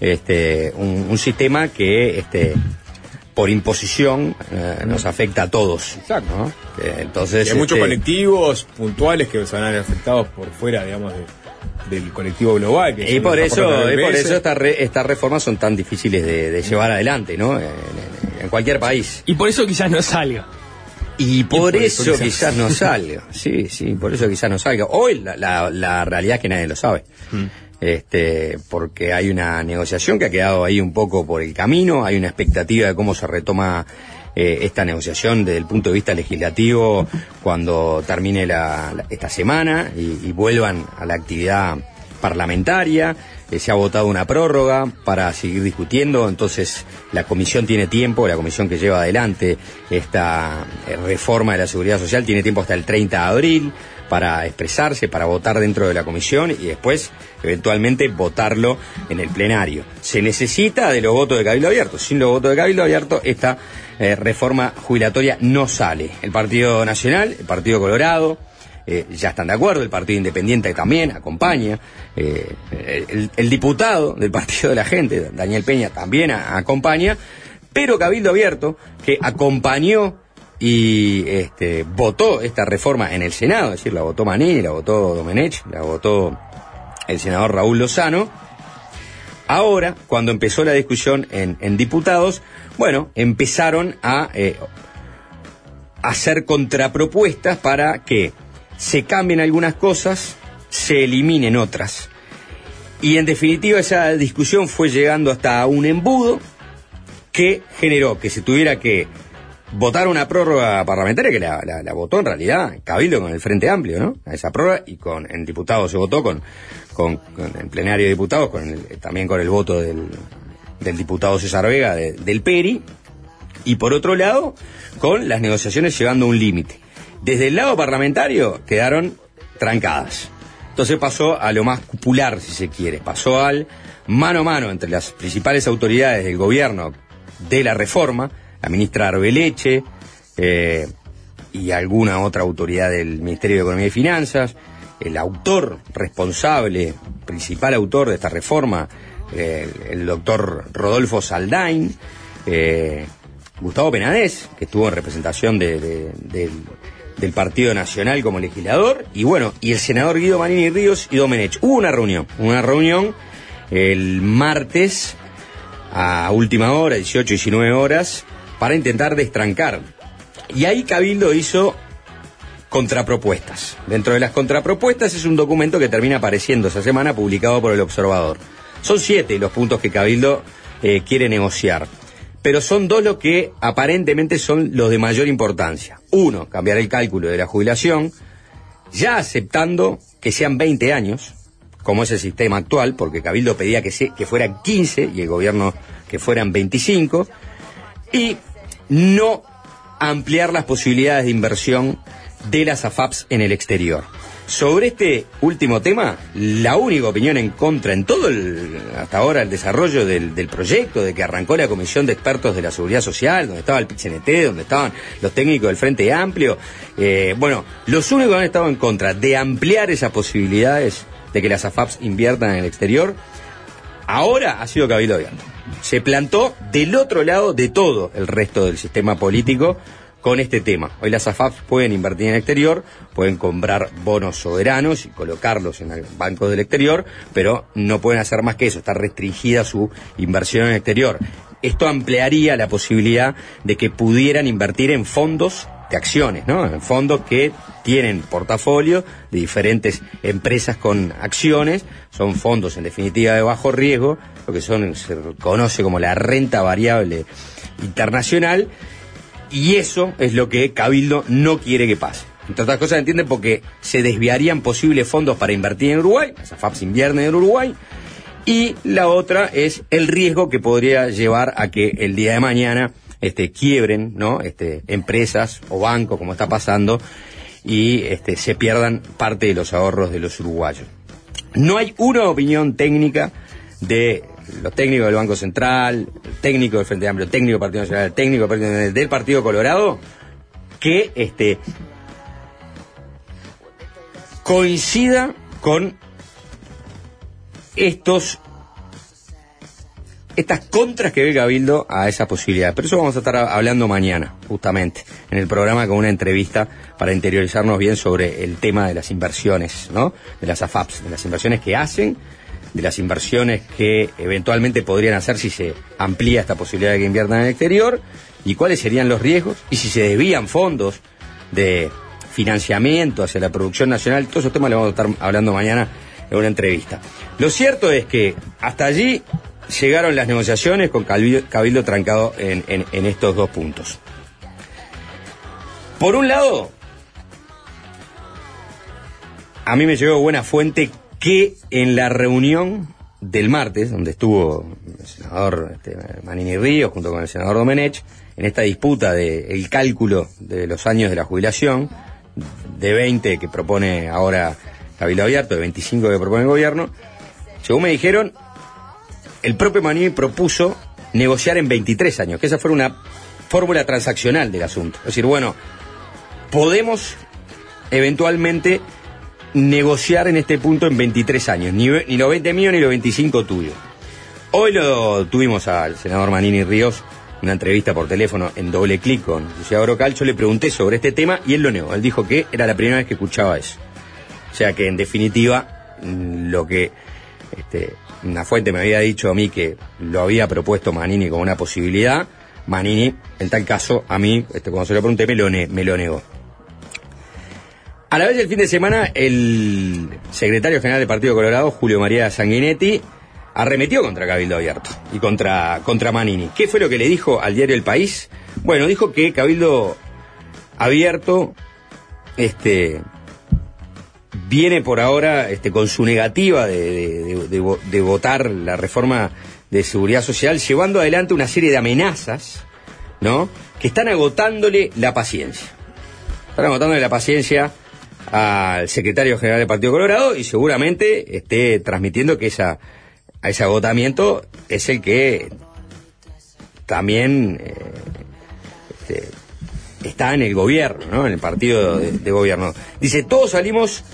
este, un, un sistema que este, por imposición eh, nos afecta a todos. Exacto. ¿no? Que entonces, Y hay muchos este, colectivos puntuales que se van a ver afectados por fuera, digamos, de- del colectivo global. Que Y por eso, y por eso estas re- estas reformas son tan difíciles de, de llevar adelante, ¿no? En, en- en cualquier país. Y por eso quizás no salga. Y por, por eso, eso quizás- quizás no salga. Sí, sí, por eso quizás no salga. Hoy la, la- la realidad es que nadie lo sabe. Este, porque hay una negociación que ha quedado ahí un poco por el camino, hay una expectativa de cómo se retoma eh, esta negociación desde el punto de vista legislativo cuando termine la- esta semana y, y vuelvan a la actividad parlamentaria. Eh, se ha votado una prórroga para seguir discutiendo, entonces la comisión tiene tiempo, la comisión que lleva adelante esta eh, reforma de la seguridad social tiene tiempo hasta el 30 de abril para expresarse, para votar dentro de la comisión y después eventualmente votarlo en el plenario. Se necesita de los votos de Cabildo Abierto. Sin los votos de Cabildo Abierto, esta eh, reforma jubilatoria no sale. El Partido Nacional, el Partido Colorado, eh, ya están de acuerdo, el Partido Independiente también acompaña, eh, el, diputado del Partido de la Gente, Daniel Peña, también acompaña, pero Cabildo Abierto, que acompañó y este, votó esta reforma en el Senado, es decir, la votó Manini, la votó Domenech, la votó el senador Raúl Lozano, Ahora, cuando empezó la discusión en, diputados, bueno, empezaron a eh, hacer contrapropuestas para que se cambien algunas cosas, se eliminen otras. Y en definitiva esa discusión fue llegando hasta un embudo que generó que se tuviera que votar una prórroga parlamentaria que la votó en realidad Cabildo con el Frente Amplio, ¿no? A esa prórroga y con en diputados se votó con, con, con el plenario de diputados, con el- también con el voto del, del diputado César Vega de- del PERI y por otro lado con las negociaciones llegando a un límite. Desde el lado parlamentario quedaron trancadas. Entonces pasó a lo más cupular, si se quiere. Pasó al mano a mano entre las principales autoridades del gobierno de la reforma, la ministra Arbeleche eh, y alguna otra autoridad del Ministerio de Economía y Finanzas, el autor responsable, principal autor de esta reforma, eh, el doctor Rodolfo Saldain, eh, Gustavo Penadez, que estuvo en representación de- de- del, del Partido Nacional como legislador, y bueno, y el senador Guido Manini Ríos y Domenech. Hubo una reunión, una reunión el martes a última hora, 18, 19 horas, para intentar destrancar. Y ahí Cabildo hizo contrapropuestas. Dentro de las contrapropuestas es un documento que termina apareciendo esa semana publicado por el Observador. Son siete los puntos que Cabildo eh, quiere negociar. Pero son dos los que aparentemente son los de mayor importancia. Uno, cambiar el cálculo de la jubilación, ya aceptando que sean 20 años, como es el sistema actual, porque Cabildo pedía que, se- que fueran 15 y el gobierno que fueran 25, y no ampliar las posibilidades de inversión de las AFAPs en el exterior. Sobre este último tema, la única opinión en contra en todo el, hasta ahora el desarrollo del, del proyecto, de que arrancó la Comisión de Expertos de la Seguridad Social, donde estaba el PCNT, donde estaban los técnicos del Frente Amplio, eh, bueno, los únicos que han estado en contra de ampliar esas posibilidades de que las AFAPs inviertan en el exterior, ahora ha sido Cabildo. Se plantó del otro lado de todo el resto del sistema político con este tema. Hoy las AFAPs pueden invertir en el exterior, pueden comprar bonos soberanos y colocarlos en el banco del exterior, pero no pueden hacer más que eso, está restringida su inversión en el exterior. Esto ampliaría la posibilidad de que pudieran invertir en fondos de acciones, ¿no? En fondos que tienen portafolio de diferentes empresas con acciones, son fondos en definitiva de bajo riesgo, lo que son, se conoce como la renta variable internacional, y eso es lo que Cabildo no quiere que pase. Entre otras cosas, entienden porque se desviarían posibles fondos para invertir en Uruguay, las AFAPs en Uruguay, y la otra es el riesgo que podría llevar a que el día de mañana este, quiebren ¿no? este, empresas o bancos, como está pasando, y este, se pierdan parte de los ahorros de los uruguayos. No hay una opinión técnica de los técnicos del Banco Central, el técnico del Frente Amplio, el técnico del Partido Nacional, el técnico del Partido, Colorado, que este, coincida con estos estas contras que ve Cabildo a esa posibilidad. Pero eso vamos a estar hablando mañana, justamente, en el programa con una entrevista para interiorizarnos bien sobre el tema de las inversiones, ¿no? De las AFAPs, de las inversiones que hacen, de las inversiones que eventualmente podrían hacer si se amplía esta posibilidad de que inviertan en el exterior, y cuáles serían los riesgos, y si se desvían fondos de financiamiento hacia la producción nacional, todos esos temas los vamos a estar hablando mañana en una entrevista. Lo cierto es que hasta allí llegaron las negociaciones con Cabildo, trancado en estos dos puntos. Por un lado, a mí me llegó buena fuente que en la reunión del martes, donde estuvo el senador este, Manini Ríos junto con el senador Domenech, en esta disputa del cálculo de los años de la jubilación, de 20 que propone ahora Cabildo Abierto, de 25 que propone el gobierno, según me dijeron, el propio Manini propuso negociar en 23 años, que esa fuera una fórmula transaccional del asunto. Es decir, bueno, podemos eventualmente negociar en este punto en 23 años, ni, ni los 20 míos ni los 25 tuyos. Hoy lo tuvimos al senador Manini Ríos, una entrevista por teléfono en doble clic con Luciano Brocal. Yo le pregunté sobre este tema y él lo negó. Él dijo que era la primera vez que escuchaba eso. O sea que en definitiva, mm, lo que este, una fuente me había dicho a mí que lo había propuesto Manini como una posibilidad, Manini, en tal caso, a mí, este, cuando se lo pregunté, me lo negó. A la vez del fin de semana, el secretario general del Partido Colorado, Julio María Sanguinetti, arremetió contra Cabildo Abierto y contra, contra Manini. ¿Qué fue lo que le dijo al diario El País? Bueno, dijo que Cabildo Abierto este, viene por ahora este, con su negativa de votar la reforma de seguridad social, llevando adelante una serie de amenazas, ¿no? Que están agotándole la paciencia. Están agotándole la paciencia al secretario general del Partido Colorado y seguramente esté transmitiendo que esa a ese agotamiento es el que también eh, este, está en el gobierno, ¿no? En el partido de, de gobierno. Dice, todos salimos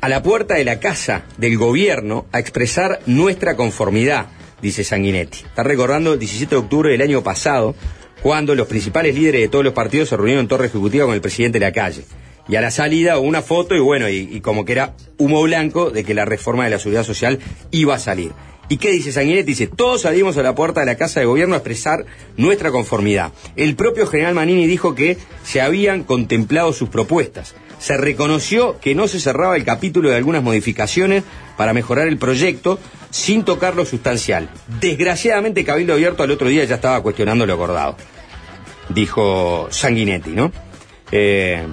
a la puerta de la casa del gobierno a expresar nuestra conformidad, dice Sanguinetti. Está recordando el 17 de octubre del año pasado, cuando los principales líderes de todos los partidos se reunieron en Torre Ejecutiva con el presidente de la calle. Y a la salida una foto y bueno, y, como que era humo blanco de que la reforma de la seguridad social iba a salir. ¿Y qué dice Sanguinetti? Dice, todos salimos a la puerta de la Casa de Gobierno a expresar nuestra conformidad. El propio general Manini dijo que se habían contemplado sus propuestas. Se reconoció que no se cerraba el capítulo de algunas modificaciones para mejorar el proyecto sin tocar lo sustancial. Desgraciadamente Cabildo Abierto al otro día ya estaba cuestionando lo acordado, dijo Sanguinetti, ¿no? Eh,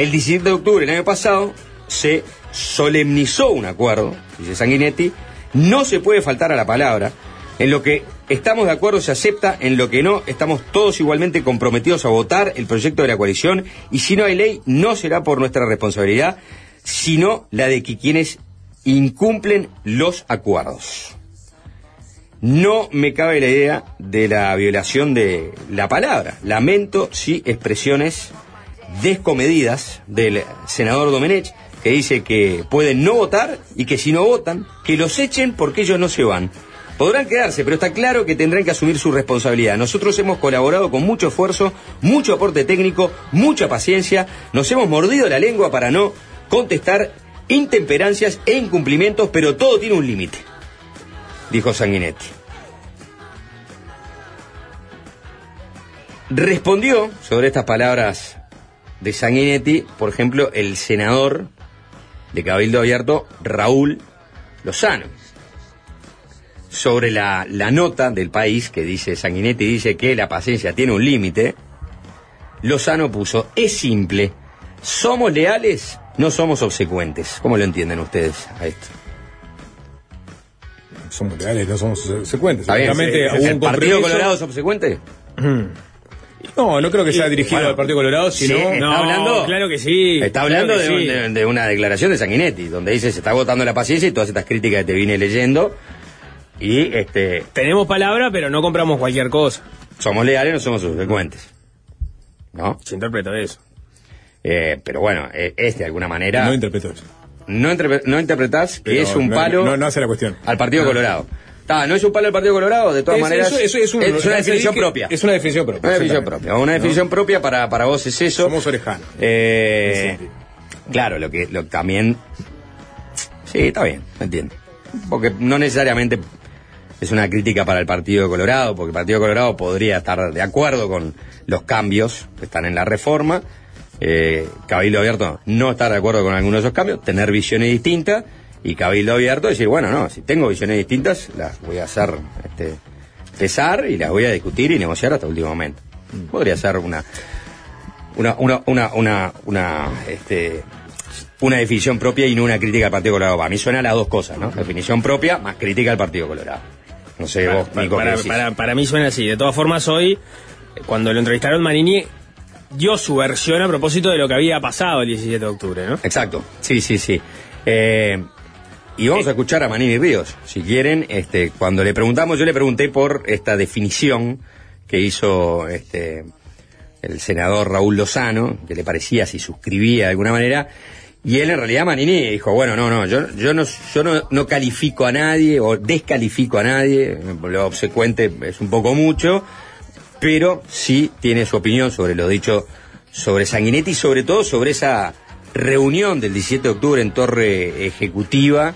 el 17 de octubre del año pasado se solemnizó un acuerdo, dice Sanguinetti, no se puede faltar a la palabra. En lo que estamos de acuerdo se acepta, en lo que no estamos todos igualmente comprometidos a votar el proyecto de la coalición y si no hay ley no será por nuestra responsabilidad, sino la de que quienes incumplen los acuerdos. No me cabe la idea de la violación de la palabra. Lamento si expresiones descomedidas del senador Domenech que dice que pueden no votar y que si no votan, que los echen porque ellos no se van. Podrán quedarse, pero está claro que tendrán que asumir su responsabilidad. Nosotros hemos colaborado con mucho esfuerzo, mucho aporte técnico, mucha paciencia, nos hemos mordido la lengua para no contestar intemperancias e incumplimientos, pero todo tiene un límite, dijo Sanguinetti. Respondió sobre estas palabras de Sanguinetti, por ejemplo, el senador de Cabildo Abierto, Raúl Lozano. Sobre la, la nota del país que dice Sanguinetti, dice que la paciencia tiene un límite, Lozano puso, es simple, somos leales, no somos obsecuentes. ¿Cómo lo entienden ustedes a esto? Somos leales, no somos obsecuentes. ¿Está bien? Seguramente ¿Es hubo ¿El Partido Colorado es obsecuente? No, no creo que sea Y- dirigido bueno, al Partido Colorado, sino... Sí, está hablando, claro que sí. Está hablando de, sí. de- de una declaración de Sanguinetti, donde dice se está agotando la paciencia y todas estas críticas que te vine leyendo. Y este Tenemos palabra, pero no compramos cualquier cosa. somos leales, no somos subsecuentes. ¿No? Se interpreta eso. Eh, pero bueno, eh, es de alguna manera. No interpreto eso. No, interpre- no interpretás que Pero es un no- palo No, no hace la cuestión. al Partido No. Colorado. Está, no es un palo al Partido Colorado, de todas Es- maneras. eso- eso es un- una definición propia. Es una definición propia. Una definición exactamente. propia. Una ¿No? definición propia para, para vos es eso. Somos orejanos. Eh, claro, lo que lo, también. Sí, está bien, me entiendo. Porque no necesariamente es una crítica para el Partido Colorado, porque el Partido Colorado podría estar de acuerdo con los cambios que están en la reforma. Eh, Cabildo Abierto no estar de acuerdo con algunos de esos cambios, tener visiones distintas. Y Cabildo Abierto decir, bueno, no, si tengo visiones distintas, las voy a hacer este, pesar y las voy a discutir y negociar hasta el último momento. Podría ser una una, una, una, una, una, este, una definición propia y no una crítica al Partido Colorado. Para mí suena las dos cosas, ¿no? Definición propia más crítica al Partido Colorado. No sé vos, Nico, para- para- para mí suena así. De todas formas, hoy, cuando lo entrevistaron, Manini dio su versión a propósito de lo que había pasado el 17 de octubre, ¿no? Exacto, sí, sí, sí. Eh, y vamos a escuchar a Manini Ríos, si quieren. Este, cuando le preguntamos, yo le pregunté por esta definición que hizo este, el senador Raúl Lozano, que le parecía si suscribía de alguna manera. Y él en realidad Manini dijo, bueno, no, no, yo, yo, no, yo no, no califico a nadie o descalifico a nadie, lo obsecuente es un poco mucho, pero sí tiene su opinión sobre lo dicho sobre Sanguinetti y sobre todo sobre esa reunión del 17 de octubre en Torre Ejecutiva,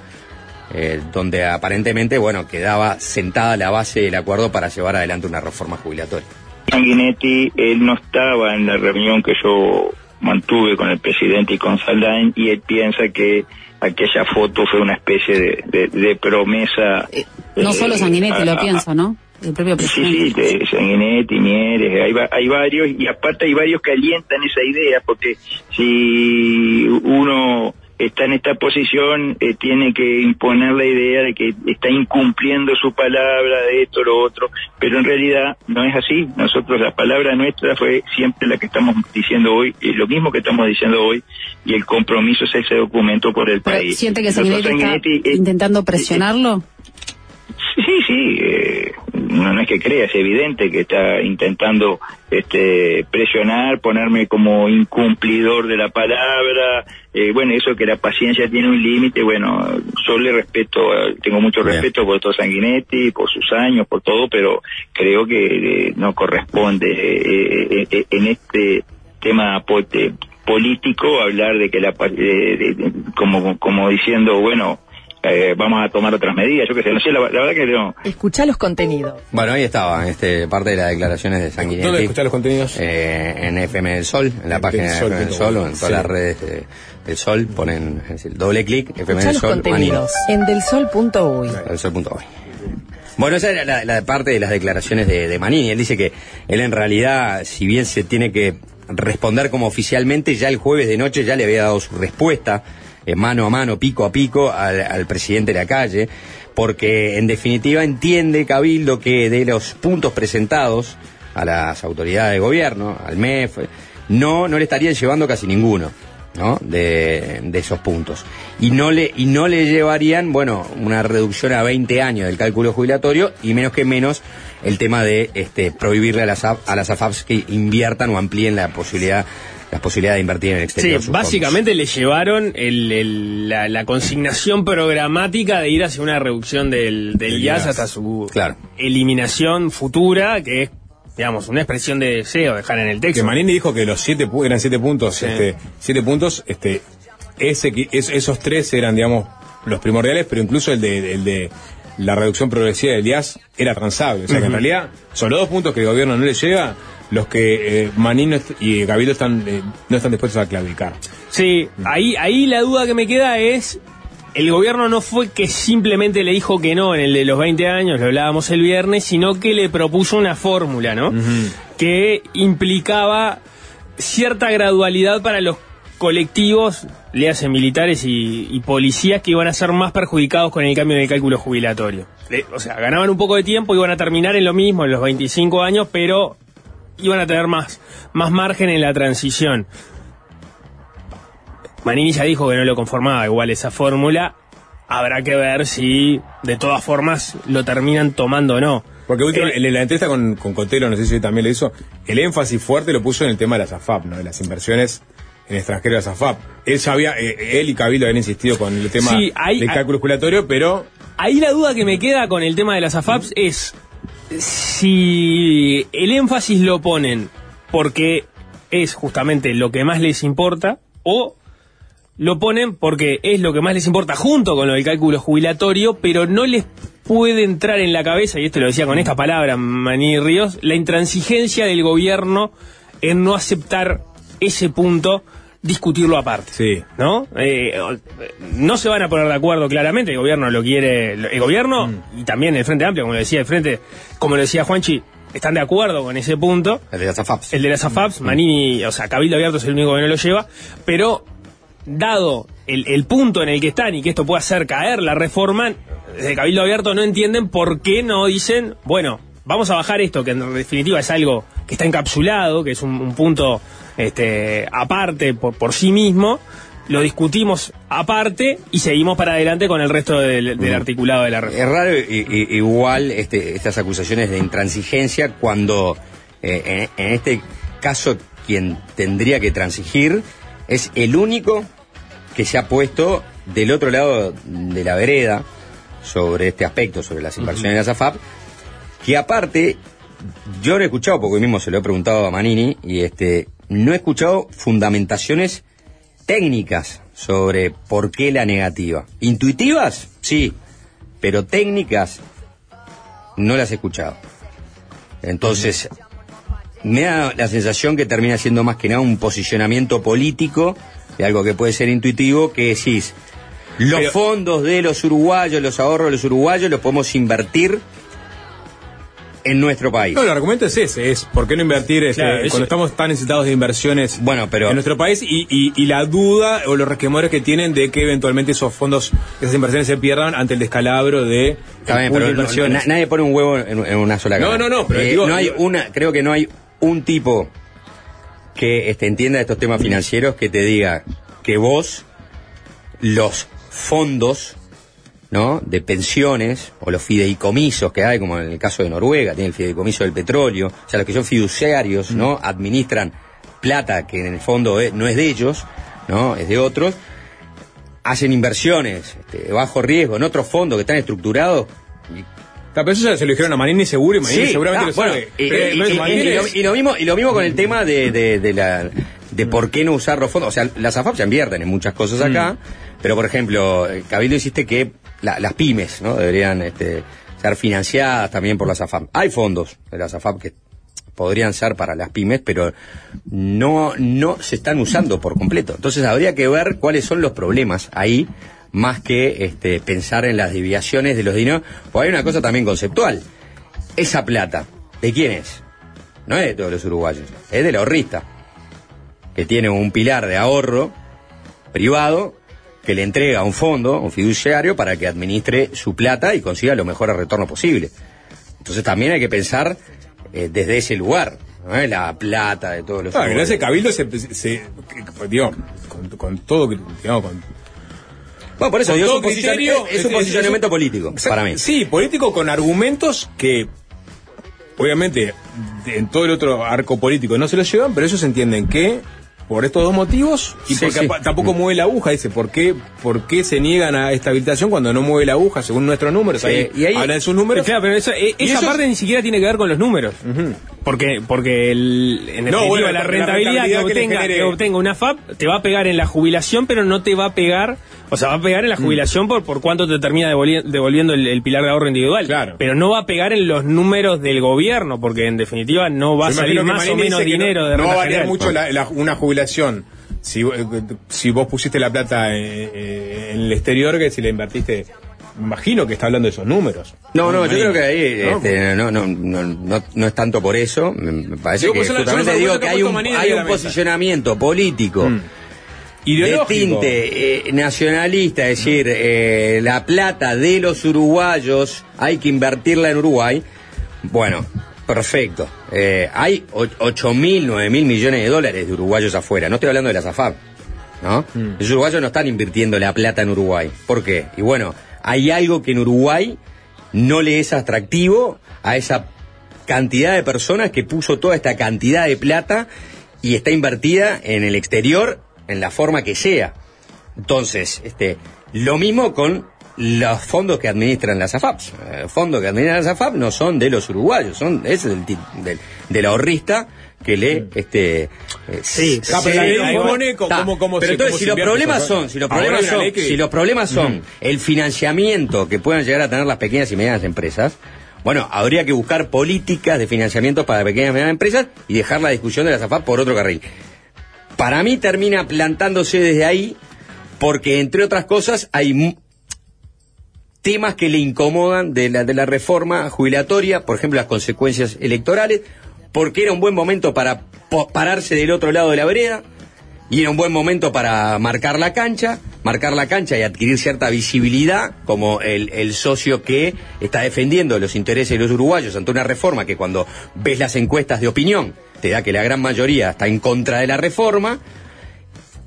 eh, donde aparentemente, bueno, quedaba sentada la base del acuerdo para llevar adelante una reforma jubilatoria. Sanguinetti, él no estaba en la reunión que yo mantuve con el presidente y con Saldain y él piensa que aquella foto fue una especie de, de- de promesa. No eh, solo Sanguinetti a- lo a- piensa, ¿no? El propio Sí, presidente. sí, de Sanguinetti, Mieres, hay, hay varios, y aparte hay varios que alientan esa idea, porque si uno está en esta posición, eh, tiene que imponer la idea de que está incumpliendo su palabra, de esto, lo otro, pero en realidad no es así. Nosotros, la palabra nuestra fue siempre la que estamos diciendo hoy, y lo mismo que estamos diciendo hoy, y el compromiso es ese documento por el Pero país. ¿Siente que Sanguinetti está Sanguinetti, eh, intentando presionarlo? Sí, sí, eh, no, no es que crea, es evidente que está intentando este, presionar, ponerme como incumplidor de la palabra. Eh, bueno, eso que la paciencia tiene un límite, bueno, yo le respeto, tengo mucho Bien. respeto por todo Sanguinetti, por sus años, por todo, pero creo que eh, no corresponde eh, eh, eh, en este tema po- político hablar de que la como como diciendo bueno eh, vamos a tomar otras medidas yo qué sé no sé la, la verdad que no Escucha los contenidos. Bueno, ahí estaba, este, parte de las declaraciones de Sanguinetti. ¿Dónde escuchar los contenidos? Eh, en FM del Sol, en la En página de Del Sol FM del Sol o en todas Sí. las redes de- del Sol, ponen es decir, doble clic, FM del los Sol, contenidos en delsol.uy. Manini, del Sol.uy. Bueno, esa era la, la parte de las declaraciones de, de Manini. Él dice que él en realidad, si bien se tiene que responder como oficialmente, ya el jueves de noche ya le había dado su respuesta, eh, mano a mano, pico a pico, al, presidente de la calle, porque en definitiva entiende Cabildo que de los puntos presentados a las autoridades de gobierno, al MEF, no, no le estarían llevando casi ninguno. ¿no? de, esos puntos. Y no, le, y no le llevarían, bueno, una reducción a 20 años del cálculo jubilatorio y menos que menos el tema de este, prohibirle a las, a las AFAPs que inviertan o amplíen la posibilidad las posibilidades de invertir en el Sí, exterior. fondos. básicamente le llevaron el- el- la, la consignación programática de ir hacia una reducción del, del IAS hasta su Claro. eliminación futura, que es, digamos, una expresión de deseo, dejar en el texto. Que Manini dijo que los siete eran siete puntos, Sí. este, siete puntos, este, ese, es- esos tres eran, digamos, los primordiales, pero incluso el de, el de la reducción progresiva del IAS era transable. O sea que en realidad son los dos puntos que el gobierno no le llega, los que eh, y Cabildo están, eh, no están dispuestos a clavicar. Sí, ahí, ahí la duda que me queda es, el gobierno no fue que simplemente le dijo que no en el de los 20 años, lo hablábamos el viernes, sino que le propuso una fórmula, ¿no? Que implicaba cierta gradualidad para los colectivos, le hacen militares y, y policías que iban a ser más perjudicados con el cambio el cálculo jubilatorio. O sea, ganaban un poco de tiempo, iban a terminar en lo mismo, en los 25 años, pero iban a tener más, más margen en la transición. Manini ya dijo que no lo conformaba igual esa fórmula. Habrá que ver si de todas formas lo terminan tomando o no. Porque último, El- en la entrevista con, con Cotelo, no sé si también lo hizo, el énfasis fuerte lo puso en el tema de las AFAP, ¿no? De las inversiones en extranjero de las AFAP. Él sabía, eh, él y Cabildo habían insistido con el tema Sí, ahí- del cálculo pero Ahí la duda que me queda con el tema de las AFAPs es si el énfasis lo ponen porque es justamente lo que más les importa o lo ponen porque es lo que más les importa junto con lo del cálculo jubilatorio, pero no les puede entrar en la cabeza, y esto lo decía con esta palabra Maní Ríos, la intransigencia del gobierno en no aceptar ese punto, discutirlo aparte. sí. ¿no? Eh, no se van a poner de acuerdo claramente, el gobierno lo quiere, el gobierno Mm. y también el Frente Amplio, como lo decía el Frente, como lo decía Juanchi, están de acuerdo con ese punto. El de las AFAPs. El de las AFAPs, Mm. Manini, o sea, Cabildo Abierto es el único que no lo lleva, pero dado el, el punto en el que están y que esto puede hacer caer la reforma, desde Cabildo Abierto no entienden por qué no dicen, bueno, vamos a bajar esto, que en definitiva es algo que está encapsulado, que es un, un punto este, aparte por, por sí mismo, lo discutimos aparte y seguimos para adelante con el resto del, del articulado de la reforma. Es raro y- y- igual este, estas acusaciones de intransigencia cuando eh, en, en este caso quien tendría que transigir es el único que se ha puesto del otro lado de la vereda sobre este aspecto, sobre las inversiones de la SAFAP, que aparte yo no he escuchado, porque hoy mismo se lo he preguntado a Manini, y este no he escuchado fundamentaciones técnicas sobre por qué la negativa. Intuitivas, sí, pero técnicas no las he escuchado. Entonces, me da la sensación que termina siendo más que nada un posicionamiento político de algo que puede ser intuitivo, que decís, los Pero- fondos de los uruguayos, los ahorros de los uruguayos, los podemos invertir en nuestro país. No, el argumento es ese, es por qué no invertir este, Claro, cuando estamos tan necesitados de inversiones Bueno, pero- en nuestro país y, y- y la duda o los resquemores que tienen de que eventualmente esos fondos, esas inversiones se pierdan ante el descalabro de bien, pero no- nadie pone un huevo en, en una sola No, cara. no, no, pero Eh, digo- no hay digo- una, creo que no hay un tipo que este, entienda estos temas financieros que te diga que vos los fondos ¿no? de pensiones o los fideicomisos que hay, como en el caso de Noruega, tiene el fideicomiso del petróleo, o sea, los que son fiduciarios, ¿no? administran plata que en el fondo no es de ellos, ¿no? es de otros, hacen inversiones este, de bajo riesgo en otros fondos que están estructurados. Pero eso se lo dijeron a Manini seguro y Manini Sí, seguramente ah, lo bueno, sabe. y, Pero- lo, es- y lo mismo y lo mismo con el tema de, de, de la de por qué no usar los fondos o sea las AFAP se invierten en muchas cosas acá pero por ejemplo eh, Cabildo insiste que la- las pymes no deberían este, ser financiadas también por las AFAP hay fondos de las AFAP que podrían ser para las pymes pero no no se están usando por completo. Entonces habría que ver cuáles son los problemas ahí más que este, pensar en las desviaciones de los dineros. Porque hay una cosa también conceptual. Esa plata, ¿de quién es? No es de todos los uruguayos, es del ahorrista, que tiene un pilar de ahorro privado que le entrega a un fondo, un fiduciario, para que administre su plata y consiga los mejores retornos posibles. Entonces también hay que pensar eh, desde ese lugar, ¿no? la plata de todos los Ah, ese cabildo se, se- digo, con, con todo, digamos, con, Bueno, por eso es un, posicion- criterio, es un posicionamiento político, Exacto. para mí. Sí, político con argumentos que, obviamente, en todo el otro arco político no se los llevan, pero ellos entienden que por estos dos motivos y Sí, porque sí. tampoco mueve la aguja, dice, ¿por qué, ¿por qué se niegan a esta habilitación cuando no mueve la aguja según nuestros números? Sí, ahí, y ahí- hablan de sus números. Claro, pero eso- e- esa parte ni siquiera tiene que ver con los números. Porque, porque el, en No, definitiva, bueno, la, rentabilidad, que, obtenga, que obtenga una FAP te va a pegar en la jubilación, pero no te va a pegar, o sea, va a pegar en Mm. la jubilación por, por cuánto te termina devolviendo el, el pilar de ahorro individual. Claro. Pero no va a pegar en los números del gobierno, porque en definitiva no va a salir más o menos dinero no, de no va renta a variar mucho la- la- una jubilación. Si, eh, si vos pusiste la plata eh, eh, en el exterior que si la invertiste, me imagino que está hablando de esos números. No, no, yo creo que ahí ¿No? este, no, no, no, no, no es tanto por eso. Me parece Digo, que pues, justamente digo que hay ha un, hay un posicionamiento político de Ideológico. tinte eh, nacionalista, es decir, eh, la plata de los uruguayos hay que invertirla en Uruguay. Bueno, perfecto. Eh, hay 8 mil, 9 mil millones de dólares de uruguayos afuera. No estoy hablando de la SAFAP. ¿no? Los uruguayos no están invirtiendo la plata en Uruguay. ¿Por qué? Y bueno, hay algo que en Uruguay no le es atractivo a esa cantidad de personas que puso toda esta cantidad de plata y está invertida en el exterior en la forma que sea. Entonces, este, lo mismo con los fondos que administran las AFAPs. Eh, Los fondos que administran las AFAP no son de los uruguayos, son es del, del, del ahorrista que le este eh, Sí, se- Ah, pero la ley se- impone co- Está. como- como pero se- entonces como si los problemas son si los problemas son que- si los problemas son el financiamiento que puedan llegar a tener las pequeñas y medianas empresas bueno, habría que buscar políticas de financiamiento para pequeñas y medianas empresas y dejar la discusión de la SAFAP por otro carril. Para mí termina plantándose desde ahí porque, entre otras cosas, hay temas que le incomodan de la, de la reforma jubilatoria, por ejemplo, las consecuencias electorales, porque era un buen momento para pararse del otro lado de la vereda, y era un buen momento para marcar la cancha, marcar la cancha y adquirir cierta visibilidad como el, el socio que está defendiendo los intereses de los uruguayos ante una reforma que cuando ves las encuestas de opinión te da que la gran mayoría está en contra de la reforma,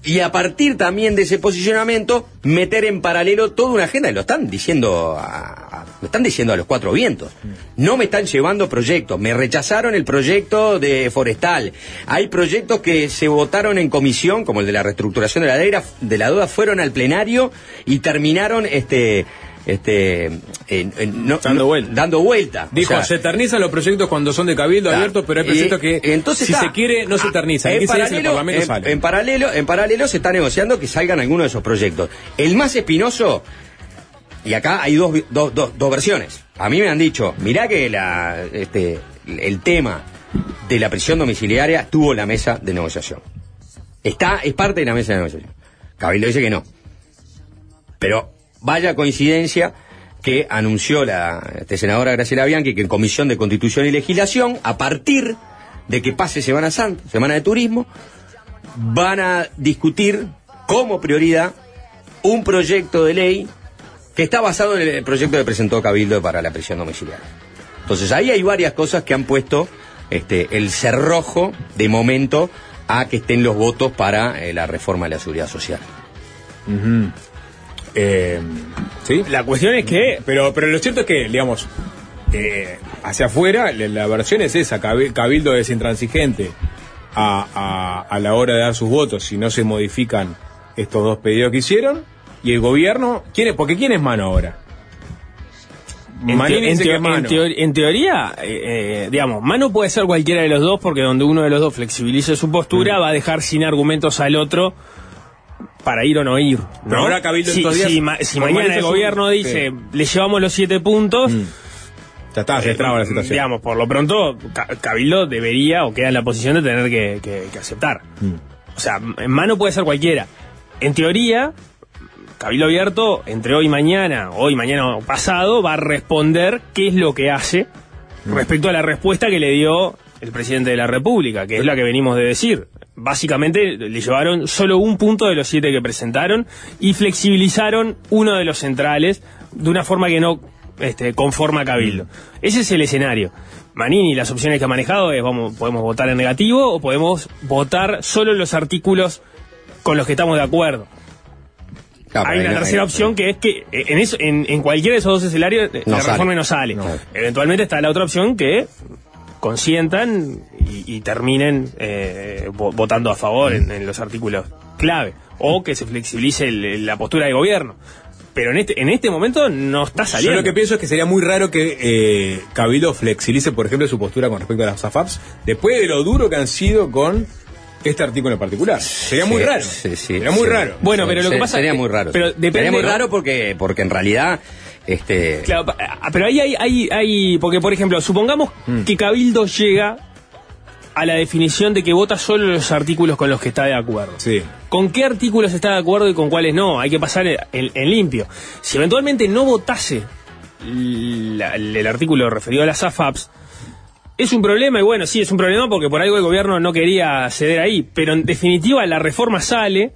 y a partir también de ese posicionamiento meter en paralelo toda una agenda y lo están diciendo a, lo están diciendo a los cuatro vientos. No me están llevando proyectos. Me rechazaron el proyecto de forestal. Hay proyectos que se votaron en comisión como el de la reestructuración de la deuda de la deuda fueron al plenario y terminaron este este en- en- no- Dando vuelta. dando vuelta O Dijo, sea, se eternizan los proyectos cuando son de cabildo Claro. abierto, pero hay proyectos que, entonces si está. se quiere, no se eternizan. En 15 días en el paralelo, en- paralelo, en paralelo se está negociando que salgan algunos de esos proyectos. El más espinoso, y acá hay dos, dos, dos, dos versiones. A mí me han dicho, mirá que la, este, el tema de la prisión domiciliaria estuvo en la mesa de negociación. Está, es parte de la mesa de negociación. Cabildo dice que no. Pero vaya coincidencia que anunció la este, senadora Graciela Bianchi que en Comisión de Constitución y Legislación, a partir de que pase Semana Santa, Semana de Turismo, van a discutir como prioridad un proyecto de ley que está basado en el proyecto que presentó Cabildo para la prisión domiciliaria. Entonces ahí hay varias cosas que han puesto este, el cerrojo de momento a que estén los votos para eh, la reforma de la seguridad social. Eh, ¿Sí? La cuestión es que. Pero, pero lo cierto es que, digamos, eh, hacia afuera, la, la versión es esa: Cabi- Cabildo es intransigente a, a- a la hora de dar sus votos si no se modifican estos dos pedidos que hicieron. Y el gobierno, ¿quién es? Porque ¿quién es mano ahora? En, teo- en teo- en teo- en teoría, eh, eh, digamos, mano puede ser cualquiera de los dos porque donde uno de los dos flexibilice su postura va a dejar sin argumentos al otro para ir o no ir. Ahora Cabildo si, días si ma- si formaliza mañana el gobierno dice, le llevamos los siete puntos, Ya está, se traba la situación. digamos, por lo pronto, Ca- Cabildo debería o queda en la posición de tener que, que- que aceptar. O sea, en mano puede ser cualquiera. En teoría, Cabildo Abierto, entre hoy y mañana, hoy, mañana o pasado, va a responder qué es lo que hace respecto a la respuesta que le dio el presidente de la República, que es la que venimos de decir. Básicamente le llevaron solo un punto de los siete que presentaron y flexibilizaron uno de los centrales de una forma que no este, conforma a Cabildo. Ese es el escenario. Manini, las opciones que ha manejado es, vamos, podemos votar en negativo o podemos votar solo los artículos con los que estamos de acuerdo. Claro, Hay una no- tercera opción que es que eh, en, eso, en, en cualquiera de esos dos escenarios eh, la reforma no sale. Eventualmente está la otra opción que consientan y, y terminen eh, vo- votando a favor en, en los artículos clave o que se flexibilice el- la postura del gobierno. Pero en este en este momento no está Yo saliendo. lo que pienso es que sería muy raro que eh, Cabildo flexibilice, por ejemplo, su postura con respecto a las AFAPs, después de lo duro que han sido con este artículo en particular. Sería muy Sí, raro. sí, sí, sería muy sí. raro. Bueno, Sí, pero lo que pasa sería es- muy raro. pero depende, sería muy raro porque porque en realidad este Claro, ah, pero ahí hay, hay, hay- porque por ejemplo, supongamos Mm. que Cabildo llega a la definición de que vota solo los artículos con los que está de acuerdo. Sí. ¿Con qué artículos está de acuerdo y con cuáles no? Hay que pasar en, en limpio. Si eventualmente no votase la- el artículo referido a las AFAPs, es un problema y bueno, sí, es un problema porque por algo el gobierno no quería ceder ahí, pero en definitiva la reforma sale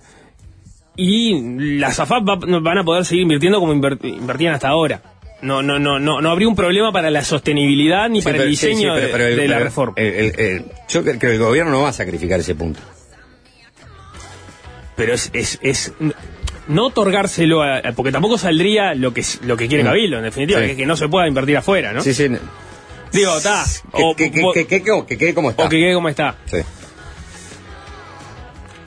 y las AFAP va- van a poder seguir invirtiendo como inver- invertían hasta ahora. No, no, no, no, no habría un problema para la sostenibilidad ni Sí, para pero- el sí, sí, diseño pero- de- pero el- de, la reforma. el- el- el- yo creo que el gobierno no va a sacrificar ese punto. pero es, es, es no otorgárselo a, porque tampoco saldría lo que lo que quiere Mm. Cabildo en definitiva que, que no se pueda invertir afuera no Sí, sí. digo está que, que- que- que quede como está. o que quede como está Sí.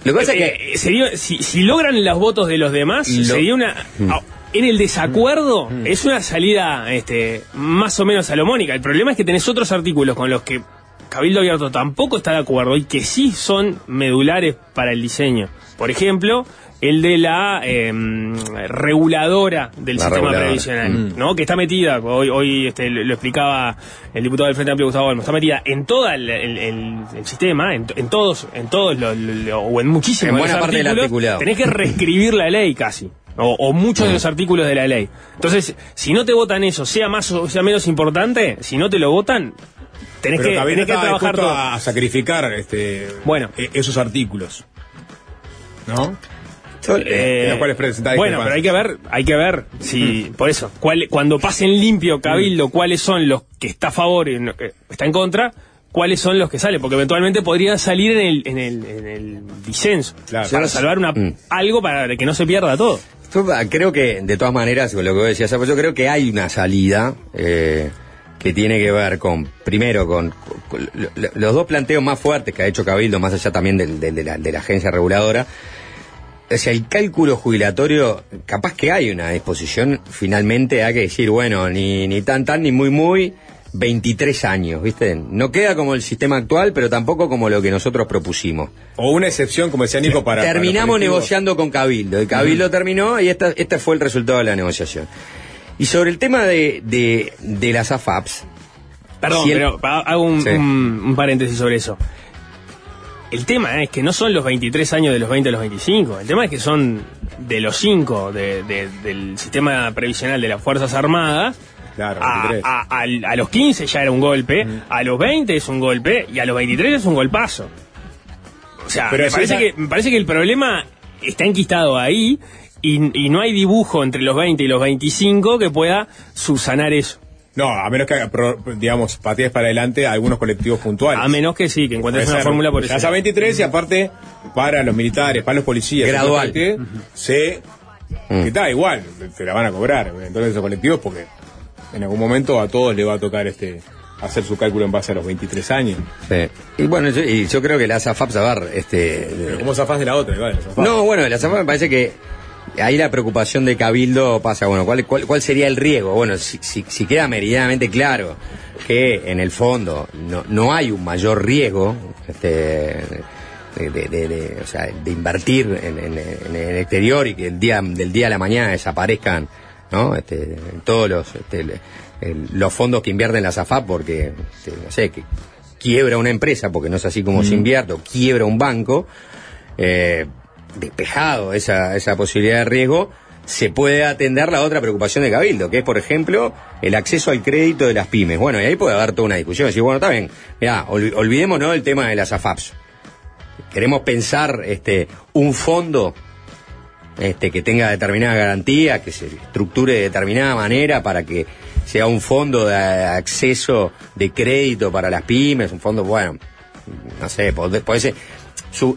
Lo que pasa es que Eh, eh, sería- si, si logran los votos de los demás Lo- sería una Mm. ah, en el desacuerdo es una salida este más o menos salomónica. El problema es que tenés otros artículos con los que Cabildo Abierto tampoco está de acuerdo y que sí son medulares para el diseño. Por ejemplo el de la em, reguladora del La sistema reguladora. previsional, Mm. ¿no? Que está metida, hoy, hoy este, lo, lo explicaba el diputado del Frente Amplio Gustavo Olmos, está metida en todo el, el- el- el sistema, en, en todos, en todos los, lo- o en muchísimos En de buena los parte del articulado. tenés que reescribir la ley casi. O, o muchos de los artículos de la ley. Entonces, si no te votan eso, sea más o sea menos importante, si no te lo votan, tenés Pero que, tenés que trabajar todo. a, a sacrificar este, Bueno. e- esos artículos. ¿No? Eh, en los cuales bueno, pero hay que ver, hay que ver si, por eso, cuál, cuando pasen limpio Cabildo, cuáles son los que está a favor y no- que está en contra, cuáles son los que salen, porque eventualmente podrían salir en el, en el, en el disenso, Claro. para salvar una, Mm. algo para que no se pierda todo. Yo ah, creo que, de todas maneras, con lo que vos decías, yo creo que hay una salida eh, que tiene que ver con, primero, con, con lo- lo- los dos planteos más fuertes que ha hecho Cabildo, más allá también del- del- de, la, de la agencia reguladora. O sea, el cálculo jubilatorio, capaz que hay una disposición finalmente a que decir, bueno, ni, ni tan tan, ni muy muy, 23 años, ¿viste? No queda como el sistema actual, pero tampoco como lo que nosotros propusimos. O una excepción, como decía Nico, para. Terminamos negociando con Cabildo. Y Cabildo terminó y esta, este fue el resultado de la negociación. Y sobre el tema de, de, de las AFAPs. Perdón, si el- pero ha- hago un, Sí. un- un paréntesis sobre eso. El tema es que no son los 23 años de los 20 a los 25. El tema es que son de los 5 de- de- del sistema previsional de las Fuerzas Armadas. Claro, A, 23. a- al- a los 15 ya era un golpe, a los 20 es un golpe y a los 23 es un golpazo. O sea, Pero me, parece esa- que, me parece que el problema está enquistado ahí y, y no hay dibujo entre los 20 y los 25 que pueda subsanar eso. No, a menos que, digamos, patees para adelante a algunos colectivos puntuales. A menos que sí, que encuentres Puede una ser, fórmula por eso. a 23 y aparte para los militares, para los policías, Gradual. simplemente se Mm. Que está igual, se la van a cobrar. Entonces esos colectivos porque en algún momento a todos les va a tocar este hacer su cálculo en base a los 23 años. Sí. Y bueno, yo, y yo creo que las AFAPs, a ver, este... Pero ¿cómo zafás de la otra? Igual, zafás. No, bueno, la AFAP me parece que ahí la preocupación de Cabildo pasa, bueno, ¿cuál, cuál, cuál sería el riesgo? Bueno, si, si, si queda meridianamente claro que en el fondo no, no hay un mayor riesgo este, de, de- de- de- o sea, de invertir en, en- en el exterior y que el día, del día a la mañana desaparezcan ¿no? este, todos los, este, el- el- los fondos que invierten las AFAP porque, este, no sé, que quiebra una empresa, porque no es así como se invierte, o quiebra un banco, eh, despejado esa, esa posibilidad de riesgo, se puede atender la otra preocupación de Cabildo, que es, por ejemplo, el acceso al crédito de las pymes. Bueno, y ahí puede haber toda una discusión. Decir, bueno, está bien, mirá, olvi- olvidémonos del tema de las AFAPs. Queremos pensar este, un fondo este, que tenga determinada garantía, que se estructure de determinada manera para que sea un fondo de acceso de crédito para las pymes, un fondo, bueno, no sé, puede ser su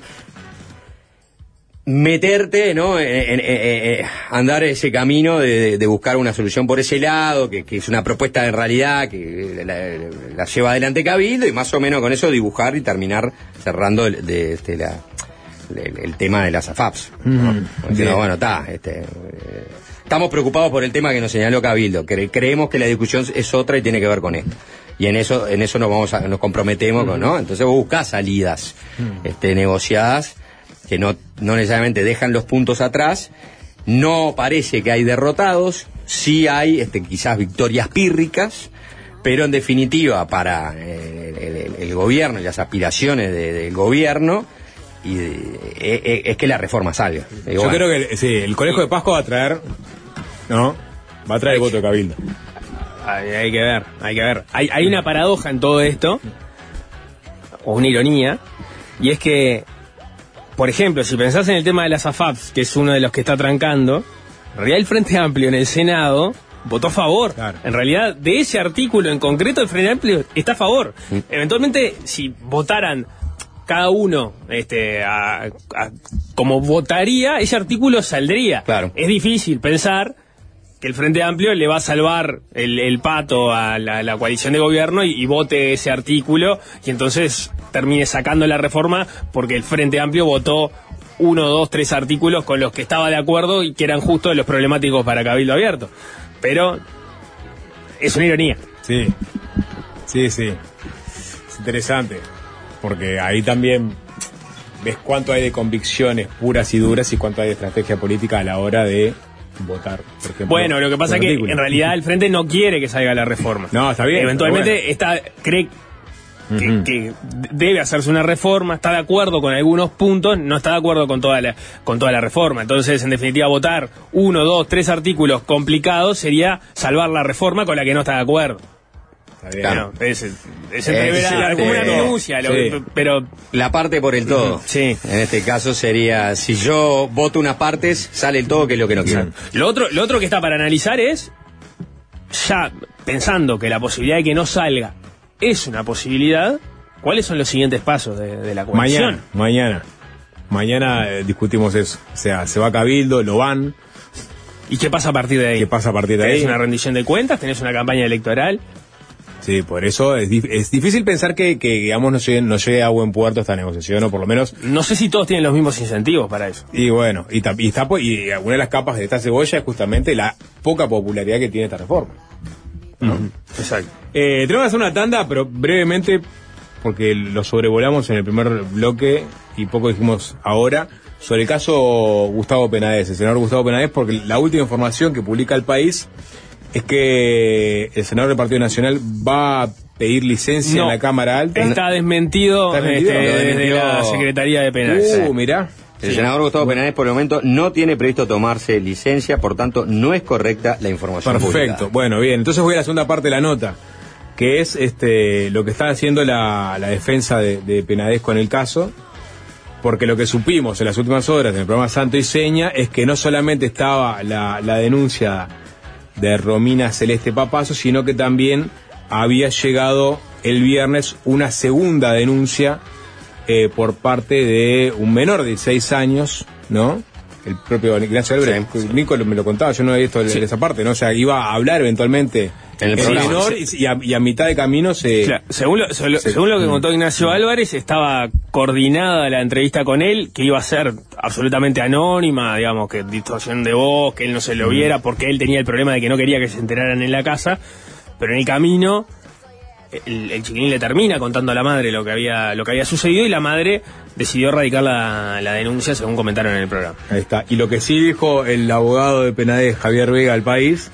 meterte, ¿no? En, en- en- en- andar ese camino de, buscar una solución por ese lado, que, que es una propuesta de realidad que la, la lleva adelante Cabildo y más o menos con eso dibujar y terminar cerrando el, de, este, la- el, el tema de las AFAPs. ¿no? Porque, bueno, está, este, eh, estamos preocupados por el tema que nos señaló Cabildo. Cre- creemos que la discusión es otra y tiene que ver con esto. Y en eso, en eso nos vamos a, nos comprometemos, ¿no? Entonces vos buscás salidas, este, negociadas, que no, no necesariamente dejan los puntos atrás. No parece que hay derrotados, sí hay, este, quizás victorias pírricas, pero en definitiva para eh, el, el- el gobierno y las aspiraciones de- del gobierno, y, eh, eh, es que la reforma salga. Yo bueno. creo que el- sí, el Colegio de Pascua va a traer, ¿no? Va a traer el voto de Cabildo. Hay, hay que ver, hay que ver. Hay, hay una paradoja en todo esto, o una ironía, y es que, por ejemplo, si pensás en el tema de las AFAPs, que es uno de los que está trancando, en realidad el Frente Amplio en el Senado votó a favor. En realidad, de ese artículo en concreto, el Frente Amplio está a favor. Eventualmente, si votaran cada uno este, a- a- como votaría, ese artículo saldría. Es difícil pensar el Frente Amplio le va a salvar el, el pato a la, la coalición de gobierno y, y vote ese artículo y entonces termine sacando la reforma porque el Frente Amplio votó uno, dos, tres artículos con los que estaba de acuerdo y que eran justo los problemáticos para Cabildo Abierto. Pero es una ironía. Sí, sí, sí. Es interesante, porque ahí también ves cuánto hay de convicciones puras y duras y cuánto hay de estrategia política a la hora de votar, por ejemplo. Bueno, lo que pasa es que en realidad el Frente no quiere que salga la reforma. No, está bien, Eventualmente bueno. está, cree que, que debe hacerse una reforma, está de acuerdo con algunos puntos, no está de acuerdo con toda la, con toda la reforma. Entonces, en definitiva, votar uno, dos, tres artículos complicados sería salvar la reforma con la que no está de acuerdo. Claro, es, es Eh, como una minucia, lo- Sí. pero La parte por el todo. Sí. En este caso sería, si yo voto unas partes, sale el todo, que es lo que no quiero. Lo otro, lo otro que está para analizar es, ya pensando que la posibilidad de que no salga es una posibilidad, ¿cuáles son los siguientes pasos de, de la coalición? Mañana, mañana. Mañana eh, discutimos eso. O sea, se va a Cabildo, lo van. ¿Y qué pasa a partir de ahí? ¿Qué pasa a partir de ¿Tenés ahí? una rendición de cuentas? ¿Tenés una campaña electoral? Sí, por eso es, dif- es difícil pensar que, que, digamos, no llegue, no llegue a buen puerto esta negociación, o por lo menos No sé si todos tienen los mismos incentivos para eso. Y bueno, y, y, está, po- y una de las capas de esta cebolla es justamente la poca popularidad que tiene esta reforma. Exacto. Eh, tenemos que hacer una tanda, pero brevemente, porque lo sobrevolamos en el primer bloque y poco dijimos ahora, sobre el caso Gustavo Penades, el senador Gustavo Penades, porque la última información que publica el país es que el senador del Partido Nacional va a pedir licencia No. en la Cámara Alta. Está desmentido, ¿Está desmentido? este, desde la Secretaría de Penales. Uh, mirá. El senador Gustavo Penades por el momento no tiene previsto tomarse licencia, por tanto no es correcta la información Perfecto. publicada. Bueno, bien. Entonces voy a la segunda parte de la nota, que es este lo que está haciendo la, la defensa de, de Penades con el caso. Porque lo que supimos en las últimas horas en el programa Santo y Seña es que no solamente estaba la, la denuncia de Romina Celeste Papazo, sino que también había llegado el viernes una segunda denuncia eh, por parte de un menor de 16 años, ¿no? el propio Ignacio Álvarez. Nico lo- me lo contaba, yo no había visto Sí. esa parte, ¿no? O sea, iba a hablar eventualmente En el programa, menor y, a, y a mitad de camino se... Claro, según, lo, según lo- Sí. según lo que Mm. contó Ignacio Álvarez, estaba coordinada la entrevista con él, que iba a ser absolutamente anónima, digamos, que distorsión de voz, que él no se Mm. lo viera, porque él tenía el problema de que no quería que se enteraran en la casa, pero en el camino el, el chiquilín le termina contando a la madre lo que había, lo que había sucedido y la madre decidió radicar la, la denuncia según comentaron en el programa. Ahí está. Y lo que sí dijo el abogado de Penades, Javier Vega, al país,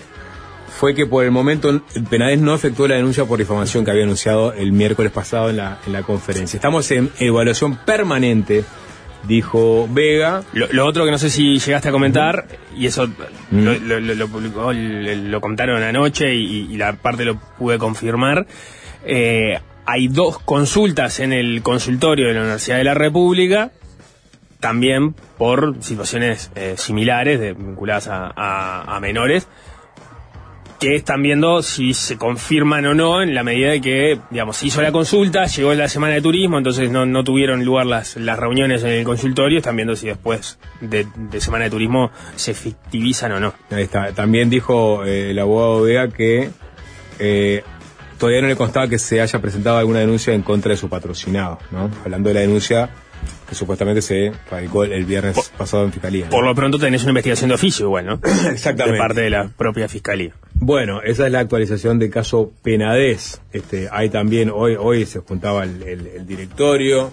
fue que por el momento Penades no efectuó la denuncia por difamación que había anunciado el miércoles pasado en la, en la conferencia. Estamos en evaluación permanente, dijo Vega. Lo, lo otro que no sé si llegaste a comentar, y eso lo, lo- lo- lo publicó, lo comentaron anoche y, y la parte lo pude confirmar. eh, hay dos consultas en el consultorio de la Universidad de la República, también por situaciones eh, similares de- vinculadas a, a- a menores, que están viendo si se confirman o no en la medida de que, digamos, se hizo la consulta, llegó la semana de turismo, entonces no, no tuvieron lugar las, las reuniones en el consultorio, están viendo si después de, semana de turismo se efectivizan o no. Ahí está. También dijo eh, el abogado Vega que eh, todavía no le constaba que se haya presentado alguna denuncia en contra de su patrocinado, ¿no? Hablando de la denuncia que supuestamente se radicó el, viernes pasado en Fiscalía. ¿no? Por lo pronto tenés una investigación de oficio igual, ¿no? Exactamente. De parte de la propia fiscalía. Bueno, esa es la actualización del caso Penades. Este, hay también, hoy, hoy se juntaba el, el- el directorio,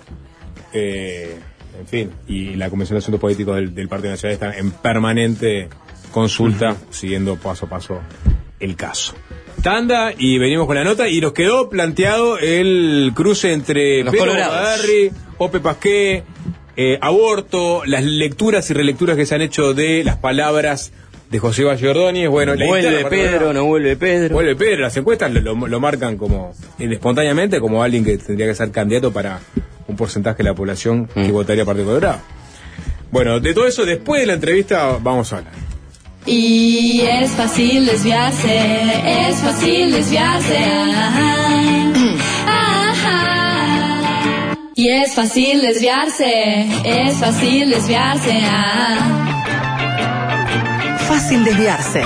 eh, en fin, y la Comisión de Asuntos Políticos del, del Partido Nacional está en permanente consulta, siguiendo paso a paso el caso. Tanda y venimos con la nota y nos quedó planteado el cruce entre Los Pedro. Badarri, Ope Pasqué, eh, aborto, las lecturas y relecturas que se han hecho de las palabras de José Valle Ordóñez. Bueno, Vuelve Pedro, no vuelve Pedro. Vuelve Pedro, las encuestas lo, lo- lo marcan como espontáneamente como alguien que tendría que ser candidato para un porcentaje de la población que votaría Partido Colorado. Bueno, de todo eso, después de la entrevista vamos a hablar. Y es fácil desviarse, es fácil desviarse. Y es fácil desviarse, es fácil desviarse. Fácil desviarse.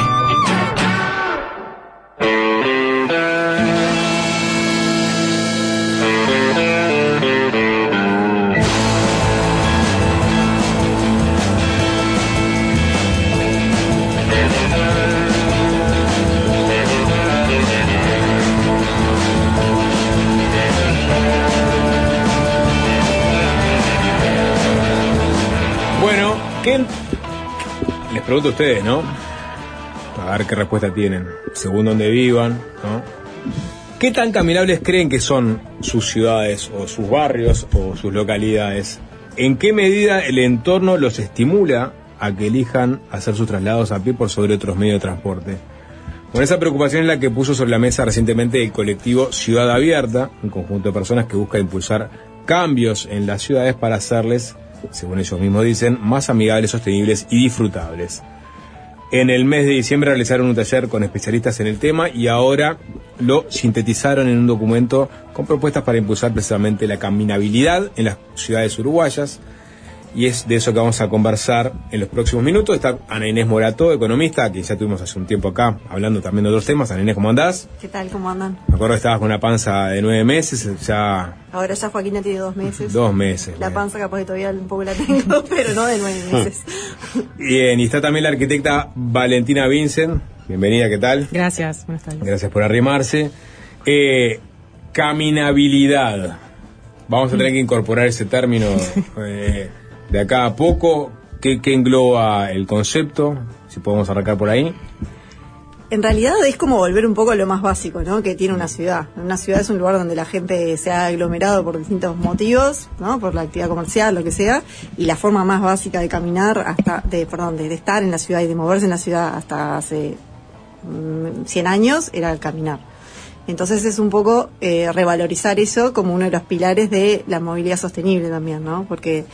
Pregunto a ustedes, ¿no? A ver qué respuesta tienen, según donde vivan, ¿no? ¿Qué tan caminables creen que son sus ciudades o sus barrios o sus localidades? ¿En qué medida el entorno los estimula a que elijan hacer sus traslados a pie por sobre otros medios de transporte? Con esa preocupación es la que puso sobre la mesa recientemente el colectivo Ciudad Abierta, un conjunto de personas que busca impulsar cambios en las ciudades para hacerles, según ellos mismos dicen, más amigables, sostenibles y disfrutables. En el mes de diciembre realizaron un taller con especialistas en el tema y ahora lo sintetizaron en un documento con propuestas para impulsar precisamente la caminabilidad en las ciudades uruguayas. Y es de eso que vamos a conversar en los próximos minutos. Está Ana Inés Morato, economista, que ya tuvimos hace un tiempo acá hablando también de otros temas. Ana Inés, ¿cómo andás? ¿Qué tal? ¿Cómo andan? Me acuerdo que estabas con una panza de nueve meses, ya Ahora ya Joaquina tiene dos meses. dos meses. La panza capaz que todavía un poco la tengo, pero no de nueve meses. Bien, y está también la arquitecta Valentina Vincent. Bienvenida, ¿qué tal? Gracias, buenas tardes. Gracias por arrimarse. Eh, caminabilidad. Vamos a tener que incorporar ese término eh, de acá a poco. ¿Qué, engloba el concepto? Si podemos arrancar por ahí. En realidad es como volver un poco a lo más básico, ¿no? Que tiene una ciudad. Una ciudad es un lugar donde la gente se ha aglomerado por distintos motivos, ¿no? Por la actividad comercial, lo que sea. Y la forma más básica de caminar hasta, de, perdón, de, de estar en la ciudad y de moverse en la ciudad hasta hace mm, 100 años era el caminar. Entonces es un poco eh, revalorizar eso como uno de los pilares de la movilidad sostenible también, ¿no? Porque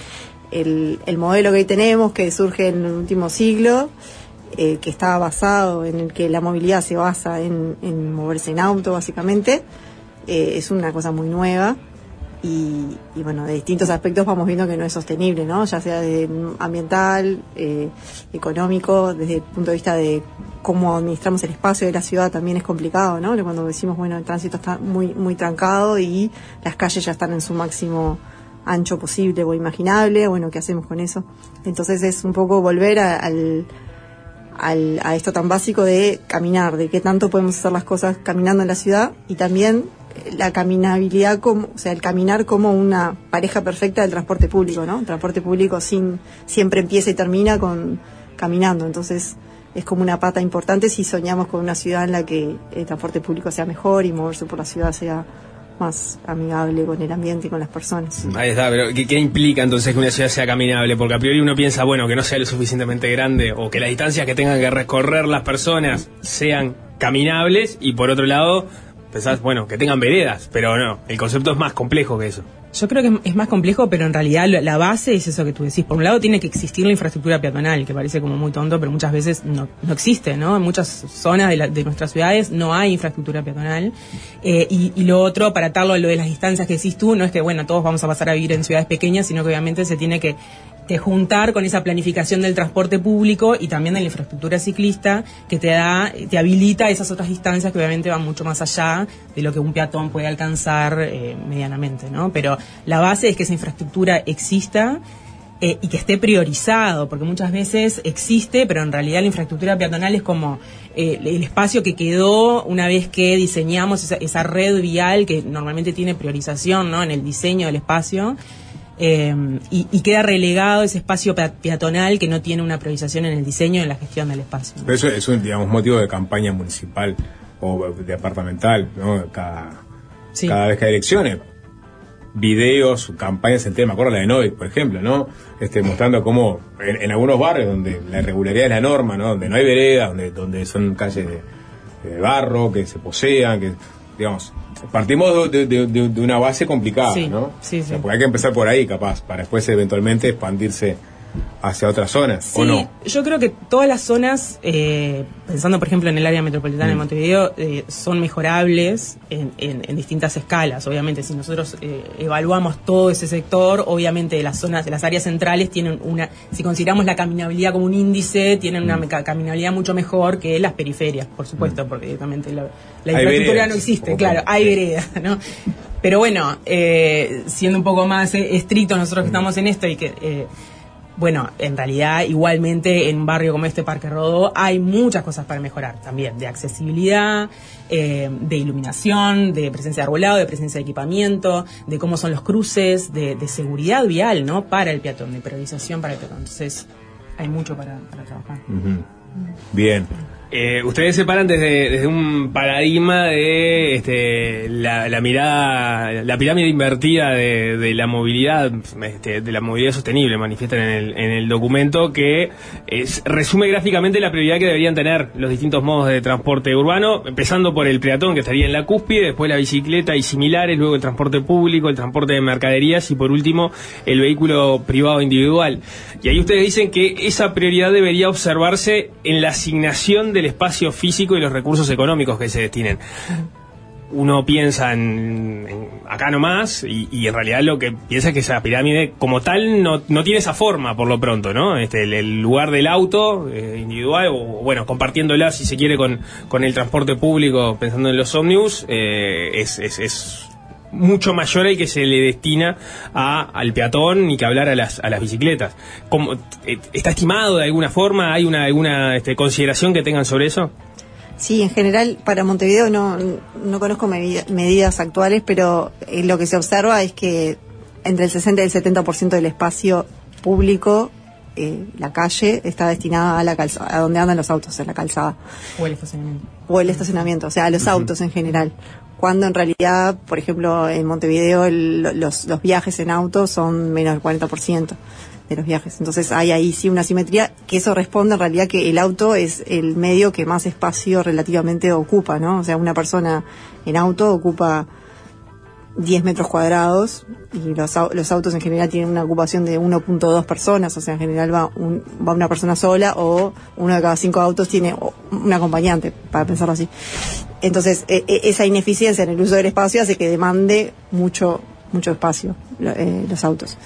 el, el modelo que tenemos, que surge en el último siglo, eh, que está basado en el que la movilidad se basa en, moverse en auto, básicamente, eh, es una cosa muy nueva y, y, bueno, de distintos aspectos vamos viendo que no es sostenible, ¿no? Ya sea desde ambiental, eh, económico, desde el punto de vista de cómo administramos el espacio de la ciudad también es complicado, ¿no? Cuando decimos, bueno, el tránsito está muy, muy trancado y las calles ya están en su máximo ancho posible o imaginable, bueno, ¿qué hacemos con eso? Entonces es un poco volver a, al, al, a esto tan básico de caminar, de qué tanto podemos hacer las cosas caminando en la ciudad y también la caminabilidad como, o sea, el caminar como una pareja perfecta del transporte público, ¿no? El transporte público sin, siempre empieza y termina con caminando, entonces es como una pata importante si soñamos con una ciudad en la que el transporte público sea mejor y moverse por la ciudad sea más amigable con el ambiente y con las personas. Ahí está, pero ¿qué, ¿qué, implica entonces que una ciudad sea caminable? Porque a priori uno piensa, bueno, que no sea lo suficientemente grande o que las distancias que tengan que recorrer las personas sean caminables y por otro lado pensás, bueno, que tengan veredas, pero no, el concepto es más complejo que eso. Yo creo que es más complejo, pero en realidad la base es eso que tú decís. Por un lado tiene que existir la infraestructura peatonal, que parece como muy tonto, pero muchas veces no, no existe, ¿no? En muchas zonas de, la, de nuestras ciudades no hay infraestructura peatonal. Eh, y, y, lo otro, para atarlo lo de las distancias que decís tú, no es que, bueno, todos vamos a pasar a vivir en ciudades pequeñas, sino que obviamente se tiene que de juntar con esa planificación del transporte público y también de la infraestructura ciclista que te da, te habilita esas otras distancias que obviamente van mucho más allá de lo que un peatón puede alcanzar eh, medianamente, ¿no? Pero la base es que esa infraestructura exista eh, y que esté priorizado, porque muchas veces existe, pero en realidad la infraestructura peatonal es como eh, el espacio que quedó una vez que diseñamos esa, esa red vial que normalmente tiene priorización, ¿no? En el diseño del espacio. Eh, y, y, queda relegado ese espacio peatonal que no tiene una priorización en el diseño y en la gestión del espacio. Pero eso es un digamos, motivo de campaña municipal o departamental, ¿no? Cada, sí. cada vez que hay elecciones. Videos, campañas en tema, me acuerdo la de Novik, por ejemplo, ¿no? Este, mostrando cómo en, en, algunos barrios donde la irregularidad es la norma, ¿no? Donde no hay veredas, donde, donde son calles de, de barro, que se posean, que, digamos, partimos de, de, de, de, una base complicada, sí, ¿no? Sí, sí. O sea, porque hay que empezar por ahí, capaz, para después eventualmente expandirse hacia otras zonas, sí, ¿o no? Yo creo que todas las zonas, eh, pensando por ejemplo en el área metropolitana mm. de Montevideo, eh, son mejorables en, en, en, distintas escalas. Obviamente, si nosotros eh, evaluamos todo ese sector, obviamente las zonas, las áreas centrales tienen una, si consideramos la caminabilidad como un índice, tienen una mm. caminabilidad mucho mejor que las periferias, por supuesto, mm. porque directamente la, la infraestructura no existe, claro, hay veredas, ¿no? Pero bueno, eh, siendo un poco más eh, estrictos nosotros que estamos en esto y que eh, bueno, en realidad igualmente en un barrio como este Parque Rodó hay muchas cosas para mejorar también, de accesibilidad, eh, de iluminación, de presencia de arbolado, de presencia de equipamiento, de cómo son los cruces, de, seguridad vial, ¿no? Para el peatón, de priorización para el peatón. Entonces, hay mucho para, trabajar. Bien. Eh, ustedes se paran desde, un paradigma de este, la, la, mirada, la pirámide invertida de, la movilidad, este, de la movilidad sostenible, manifiestan en el, en el documento, que es, resume gráficamente la prioridad que deberían tener los distintos modos de transporte urbano, empezando por el peatón que estaría en la cúspide, después la bicicleta y similares, luego el transporte público, el transporte de mercaderías y por último el vehículo privado individual. Y ahí ustedes dicen que esa prioridad debería observarse en la asignación de del espacio físico y los recursos económicos que se destinen. Uno piensa en, en acá nomás y, y, en realidad lo que piensa es que esa pirámide como tal no, no tiene esa forma por lo pronto, ¿no? Este, el, el lugar del auto eh, individual o bueno, compartiéndola si se quiere con, con el transporte público, pensando en los ómnibus, eh, es, es, es mucho mayor el que se le destina a, al peatón ni que hablar a las, a las bicicletas. ¿Cómo, eh, ¿Está estimado de alguna forma? ¿Hay una, alguna este, consideración que tengan sobre eso? Sí, en general para Montevideo no, no conozco medida, medidas actuales, pero eh, lo que se observa es que entre el 60 y el 70% del espacio público, eh, la calle, está destinada a la calzada, a donde andan los autos, en la calzada. O el estacionamiento. O el estacionamiento, o sea, a los uh -huh. autos en general cuando en realidad, por ejemplo, en Montevideo el, los, los, viajes en auto son menos del 40% de los viajes. Entonces hay ahí sí una simetría que eso responde en realidad que el auto es el medio que más espacio relativamente ocupa, ¿no? O sea, una persona en auto ocupa 10 metros cuadrados y los, los autos en general tienen una ocupación de 1.2 personas, o sea, en general va, un, va una persona sola o uno de cada cinco autos tiene un acompañante, para pensarlo así. Entonces, e, e, esa ineficiencia en el uso del espacio hace que demande mucho mucho espacio eh, los autos.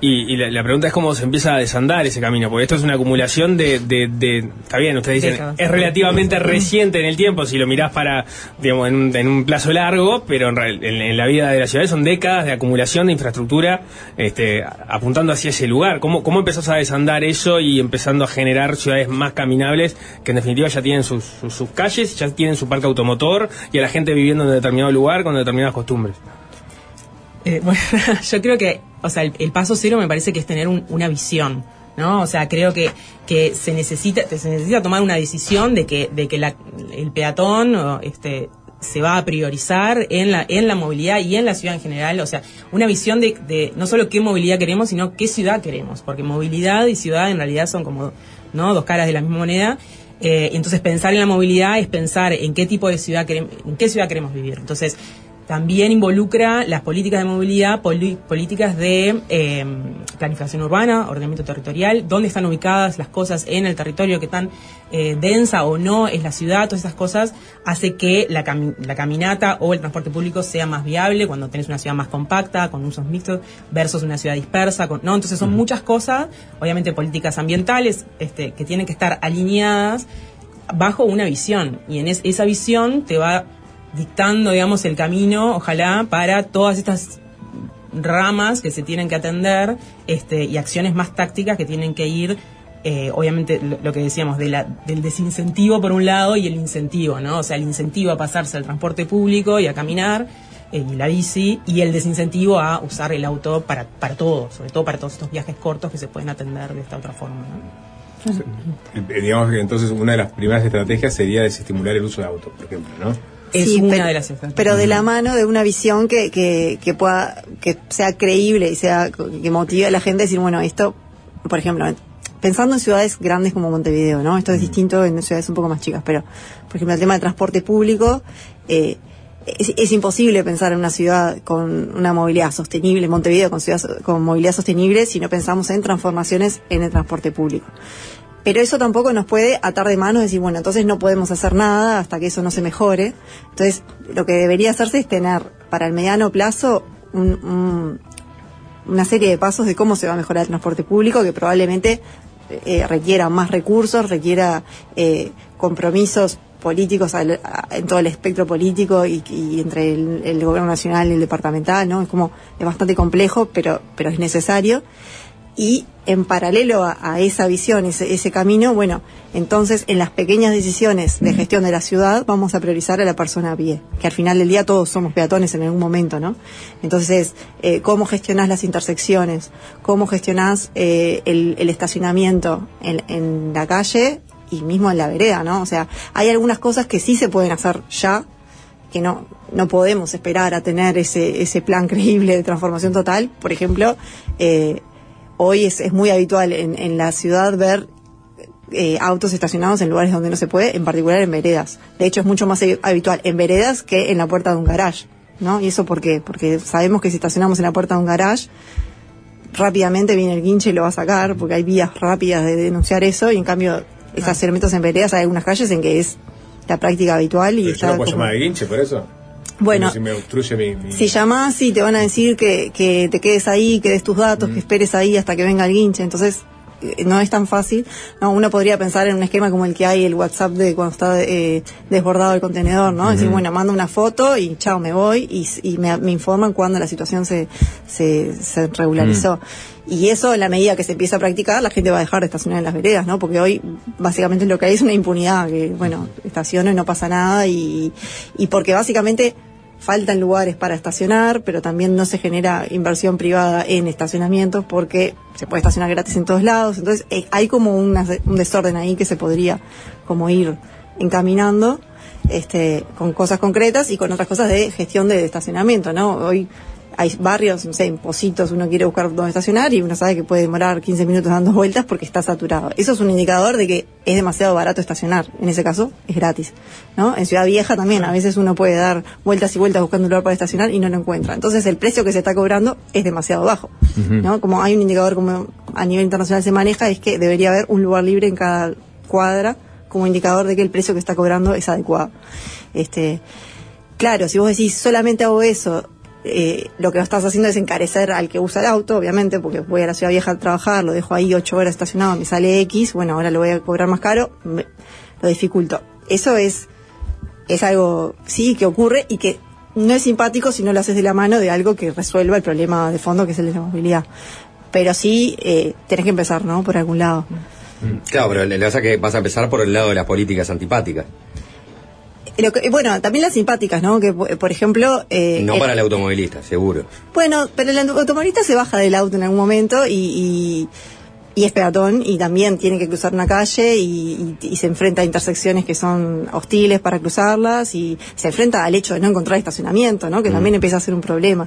Y, y la, la pregunta es cómo se empieza a desandar ese camino, porque esto es una acumulación de, de, de- está bien, ustedes dicen, Décadas. es relativamente reciente en el tiempo si lo mirás para, digamos, en un, en un plazo largo, pero en, real- en- en la vida de la ciudad son décadas de acumulación de infraestructura este, apuntando hacia ese lugar. ¿Cómo, ¿Cómo empezás a desandar eso y empezando a generar ciudades más caminables que en definitiva ya tienen sus, sus, sus calles, ya tienen su parque automotor y a la gente viviendo en determinado lugar con determinadas costumbres? Eh, bueno, yo creo que, o sea, el, paso cero me parece que es tener un- una visión, ¿no? O sea, creo que, que se necesita, se necesita tomar una decisión de que, de que la- el peatón, este, se va a priorizar en la, en la movilidad y en la ciudad en general, o sea, una visión de, de no solo qué movilidad queremos, sino qué ciudad queremos, porque movilidad y ciudad en realidad son como, ¿no? Dos caras de la misma moneda. Eh, entonces pensar en la movilidad es pensar en qué tipo de ciudad queremos, en qué ciudad queremos vivir. Entonces, también involucra las políticas de movilidad, políticas de eh, planificación urbana, ordenamiento territorial, dónde están ubicadas las cosas en el territorio, qué tan eh, densa o no es la ciudad, todas esas cosas hace que la, cami- la caminata o el transporte público sea más viable cuando tenés una ciudad más compacta, con usos mixtos, versus una ciudad dispersa, con- ¿no? Entonces son muchas cosas, obviamente políticas ambientales este, que tienen que estar alineadas bajo una visión y en es- esa visión te va dictando, digamos, el camino, ojalá, para todas estas ramas que se tienen que atender este, y acciones más tácticas que tienen que ir, eh, obviamente, lo, que decíamos, de la, del desincentivo por un lado y el incentivo, ¿no? O sea, el incentivo a pasarse al transporte público y a caminar eh, y la bici y el desincentivo a usar el auto para, para todo, sobre todo para todos estos viajes cortos que se pueden atender de esta otra forma, ¿no? Eh, Digamos que entonces una de las primeras estrategias sería desestimular el uso de auto, por ejemplo, ¿no? Es Sí, una pero, de las pero de la mano de una visión que, que, que pueda que sea creíble y sea que motive a la gente a decir bueno esto por ejemplo pensando en ciudades grandes como Montevideo no esto es distinto en ciudades un poco más chicas pero por ejemplo el tema del transporte público eh, es, es imposible pensar en una ciudad con una movilidad sostenible, Montevideo con, ciudad, con movilidad sostenible, si no pensamos en transformaciones en el transporte público. Pero eso tampoco nos puede atar de manos y decir, bueno, entonces no podemos hacer nada hasta que eso no se mejore. Entonces, lo que debería hacerse es tener para el mediano plazo un- un- una serie de pasos de cómo se va a mejorar el transporte público, que probablemente eh, requiera más recursos, requiera eh, compromisos políticos al- a- en todo el espectro político y, y entre el, el gobierno nacional y el departamental, ¿no? Es como, es bastante complejo, pero, pero es necesario. Y en paralelo a, a esa visión, ese, ese camino, bueno, entonces en las pequeñas decisiones de gestión de la ciudad vamos a priorizar a la persona a pie, que al final del día todos somos peatones en algún momento, ¿no? Entonces, eh, cómo gestionás las intersecciones, cómo gestionás eh, el, el estacionamiento en, en la calle y mismo en la vereda, ¿no? O sea, hay algunas cosas que sí se pueden hacer ya, que no, no podemos esperar a tener ese, ese plan creíble de transformación total. Por ejemplo, eh, hoy es, es muy habitual en, en la ciudad ver eh, autos estacionados en lugares donde no se puede, en particular en veredas. De hecho, es mucho más habitual en veredas que en la puerta de un garage. ¿no? ¿Y eso por qué? Porque sabemos que si estacionamos en la puerta de un garage, rápidamente viene el guinche y lo va a sacar, porque hay vías rápidas de denunciar eso, y en cambio, estacionamientos en veredas hay algunas calles en que es la práctica habitual y Pero yo está no puedo como- llamar a guinche por eso. Bueno. Si me obstruye mi. mi- Si llamás, sí, te van a decir que, que te quedes ahí, que des tus datos, que esperes ahí hasta que venga el guinche. Entonces, no es tan fácil. No, uno podría pensar en un esquema como el que hay, el WhatsApp de cuando está eh, desbordado el contenedor, ¿no? Decir, bueno, mando una foto y chao, me voy y, me, me informan cuando la situación se, se, se regularizó. Y eso, en la medida que se empieza a practicar, la gente va a dejar de estacionar en las veredas, ¿no? Porque hoy, básicamente, lo que hay es una impunidad, que, bueno, estaciono y no pasa nada, y, y porque básicamente faltan lugares para estacionar, pero también no se genera inversión privada en estacionamientos porque se puede estacionar gratis en todos lados. Entonces, eh, hay como un desorden ahí que se podría como ir encaminando este, con cosas concretas y con otras cosas de gestión de estacionamiento, ¿no? Hoy hay barrios, no sé, en Positos uno quiere buscar dónde estacionar y uno sabe que puede demorar 15 minutos dando vueltas porque está saturado. Eso es un indicador de que es demasiado barato estacionar. En ese caso, es gratis, ¿no? En Ciudad Vieja también, a veces uno puede dar vueltas y vueltas buscando un lugar para estacionar y no lo encuentra. Entonces, el precio que se está cobrando es demasiado bajo, ¿no? Como hay un indicador como a nivel internacional se maneja, es que debería haber un lugar libre en cada cuadra como indicador de que el precio que está cobrando es adecuado. Este, claro, si vos decís solamente hago eso, eh, lo que estás haciendo es encarecer al que usa el auto, obviamente, porque voy a la ciudad vieja a trabajar, lo dejo ahí ocho horas estacionado, me sale X, bueno, ahora lo voy a cobrar más caro, me- lo dificulto. Eso es, es algo, sí, que ocurre y que no es simpático si no lo haces de la mano de algo que resuelva el problema de fondo que es el de la movilidad. Pero sí, eh, tenés que empezar, ¿no? Por algún lado. Claro, pero le pasa que vas a empezar por el lado de las políticas antipáticas. Lo que- bueno, también las simpáticas, ¿no? Que, por ejemplo... eh, No el- para el automovilista, seguro. Bueno, pero el automovilista se baja del auto en algún momento y, y, y es peatón y también tiene que cruzar una calle y, y- y se enfrenta a intersecciones que son hostiles para cruzarlas y se enfrenta al hecho de no encontrar estacionamiento, ¿no? Que también empieza a ser un problema.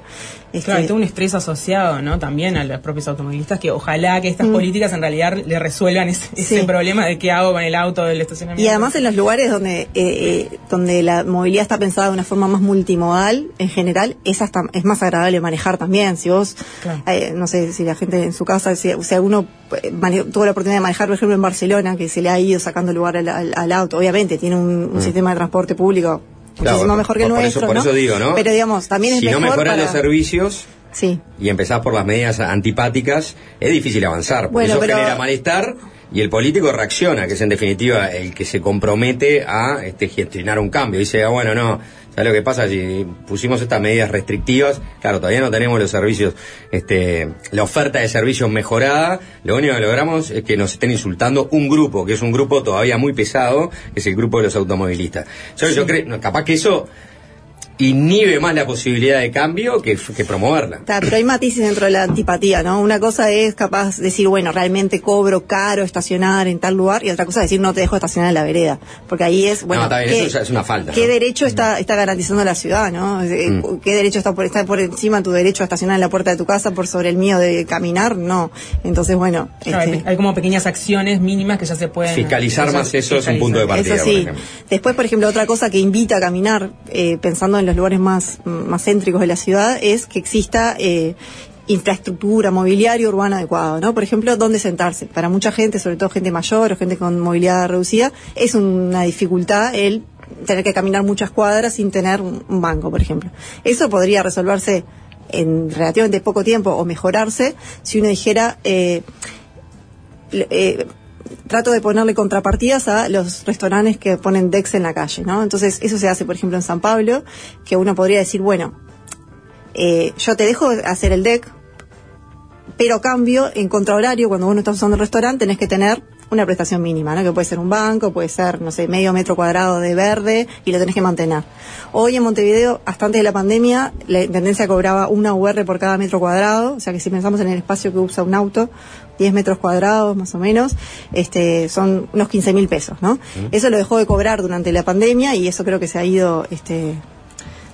Este, Claro, hay todo un estrés asociado, ¿no? También a los propios automovilistas que ojalá que estas Mm. políticas en realidad le resuelvan ese, problema de qué hago con el auto del estacionamiento. Y además en los lugares donde eh, eh, donde la movilidad está pensada de una forma más multimodal, en general, es hasta es más agradable manejar también. Si vos, Claro. eh, no sé, si la gente en su casa, si, alguno eh, mane- tuvo la oportunidad de manejar, por ejemplo, en Barcelona, que se le ha ido sacando lugar al, al- al auto, obviamente tiene un, un Mm. sistema de transporte público muchísimo mejor que el por eso- nuestro, por ¿no? eso digo, ¿no? Pero digamos, también es si no mejor mejoran para... los servicios Sí. y empezás por las medidas antipáticas, es difícil avanzar. Porque Bueno, eso pero- genera malestar y el político reacciona, que es en definitiva el que se compromete a este, gestionar un cambio. Dice, ah, bueno, no, ¿sabes lo que pasa? Si pusimos estas medidas restrictivas, claro, todavía no tenemos los servicios, este, la oferta de servicios mejorada, lo único que logramos es que nos estén insultando un grupo, que es un grupo todavía muy pesado, que es el grupo de los automovilistas. Yo, yo creo, capaz que eso inhibe más la posibilidad de cambio que, que promoverla. Está, pero hay matices dentro de la antipatía, ¿no? Una cosa es capaz de decir, bueno, realmente cobro caro estacionar en tal lugar, y otra cosa es decir, no te dejo estacionar en la vereda. Porque ahí es, bueno, no, está bien, ¿qué, eso ya es una falta. qué ¿no? derecho está, está garantizando la ciudad, ¿no? Eh, Mm. ¿Qué derecho está por, está por encima tu derecho a estacionar en la puerta de tu casa por sobre el mío de caminar? No. Entonces, bueno. Este, hay como pequeñas acciones mínimas que ya se pueden... Fiscalizar más eso es un punto de partida, Eso sí. Después, por ejemplo, otra cosa que invita a caminar, eh, pensando en los lugares más, más céntricos de la ciudad, es que exista eh, infraestructura, mobiliario urbano adecuado, ¿no? Por ejemplo, dónde sentarse. Para mucha gente, sobre todo gente mayor o gente con movilidad reducida, es una dificultad el tener que caminar muchas cuadras sin tener un banco, por ejemplo. Eso podría resolverse en relativamente poco tiempo o mejorarse si uno dijera... eh, eh, trato de ponerle contrapartidas a los restaurantes que ponen decks en la calle, ¿no? Entonces, eso se hace, por ejemplo, en San Pablo, que uno podría decir, bueno, eh, yo te dejo hacer el deck, pero cambio, en contrahorario, cuando uno está usando el restaurante, tenés que tener una prestación mínima, ¿no? Que puede ser un banco, puede ser, no sé, medio metro cuadrado de verde y lo tenés que mantener. Hoy en Montevideo, hasta antes de la pandemia, la intendencia cobraba una UR por cada metro cuadrado, o sea que si pensamos en el espacio que usa un auto, 10 metros cuadrados más o menos, este, son unos 15 mil pesos, ¿no? Eso lo dejó de cobrar durante la pandemia y eso creo que se ha ido, este,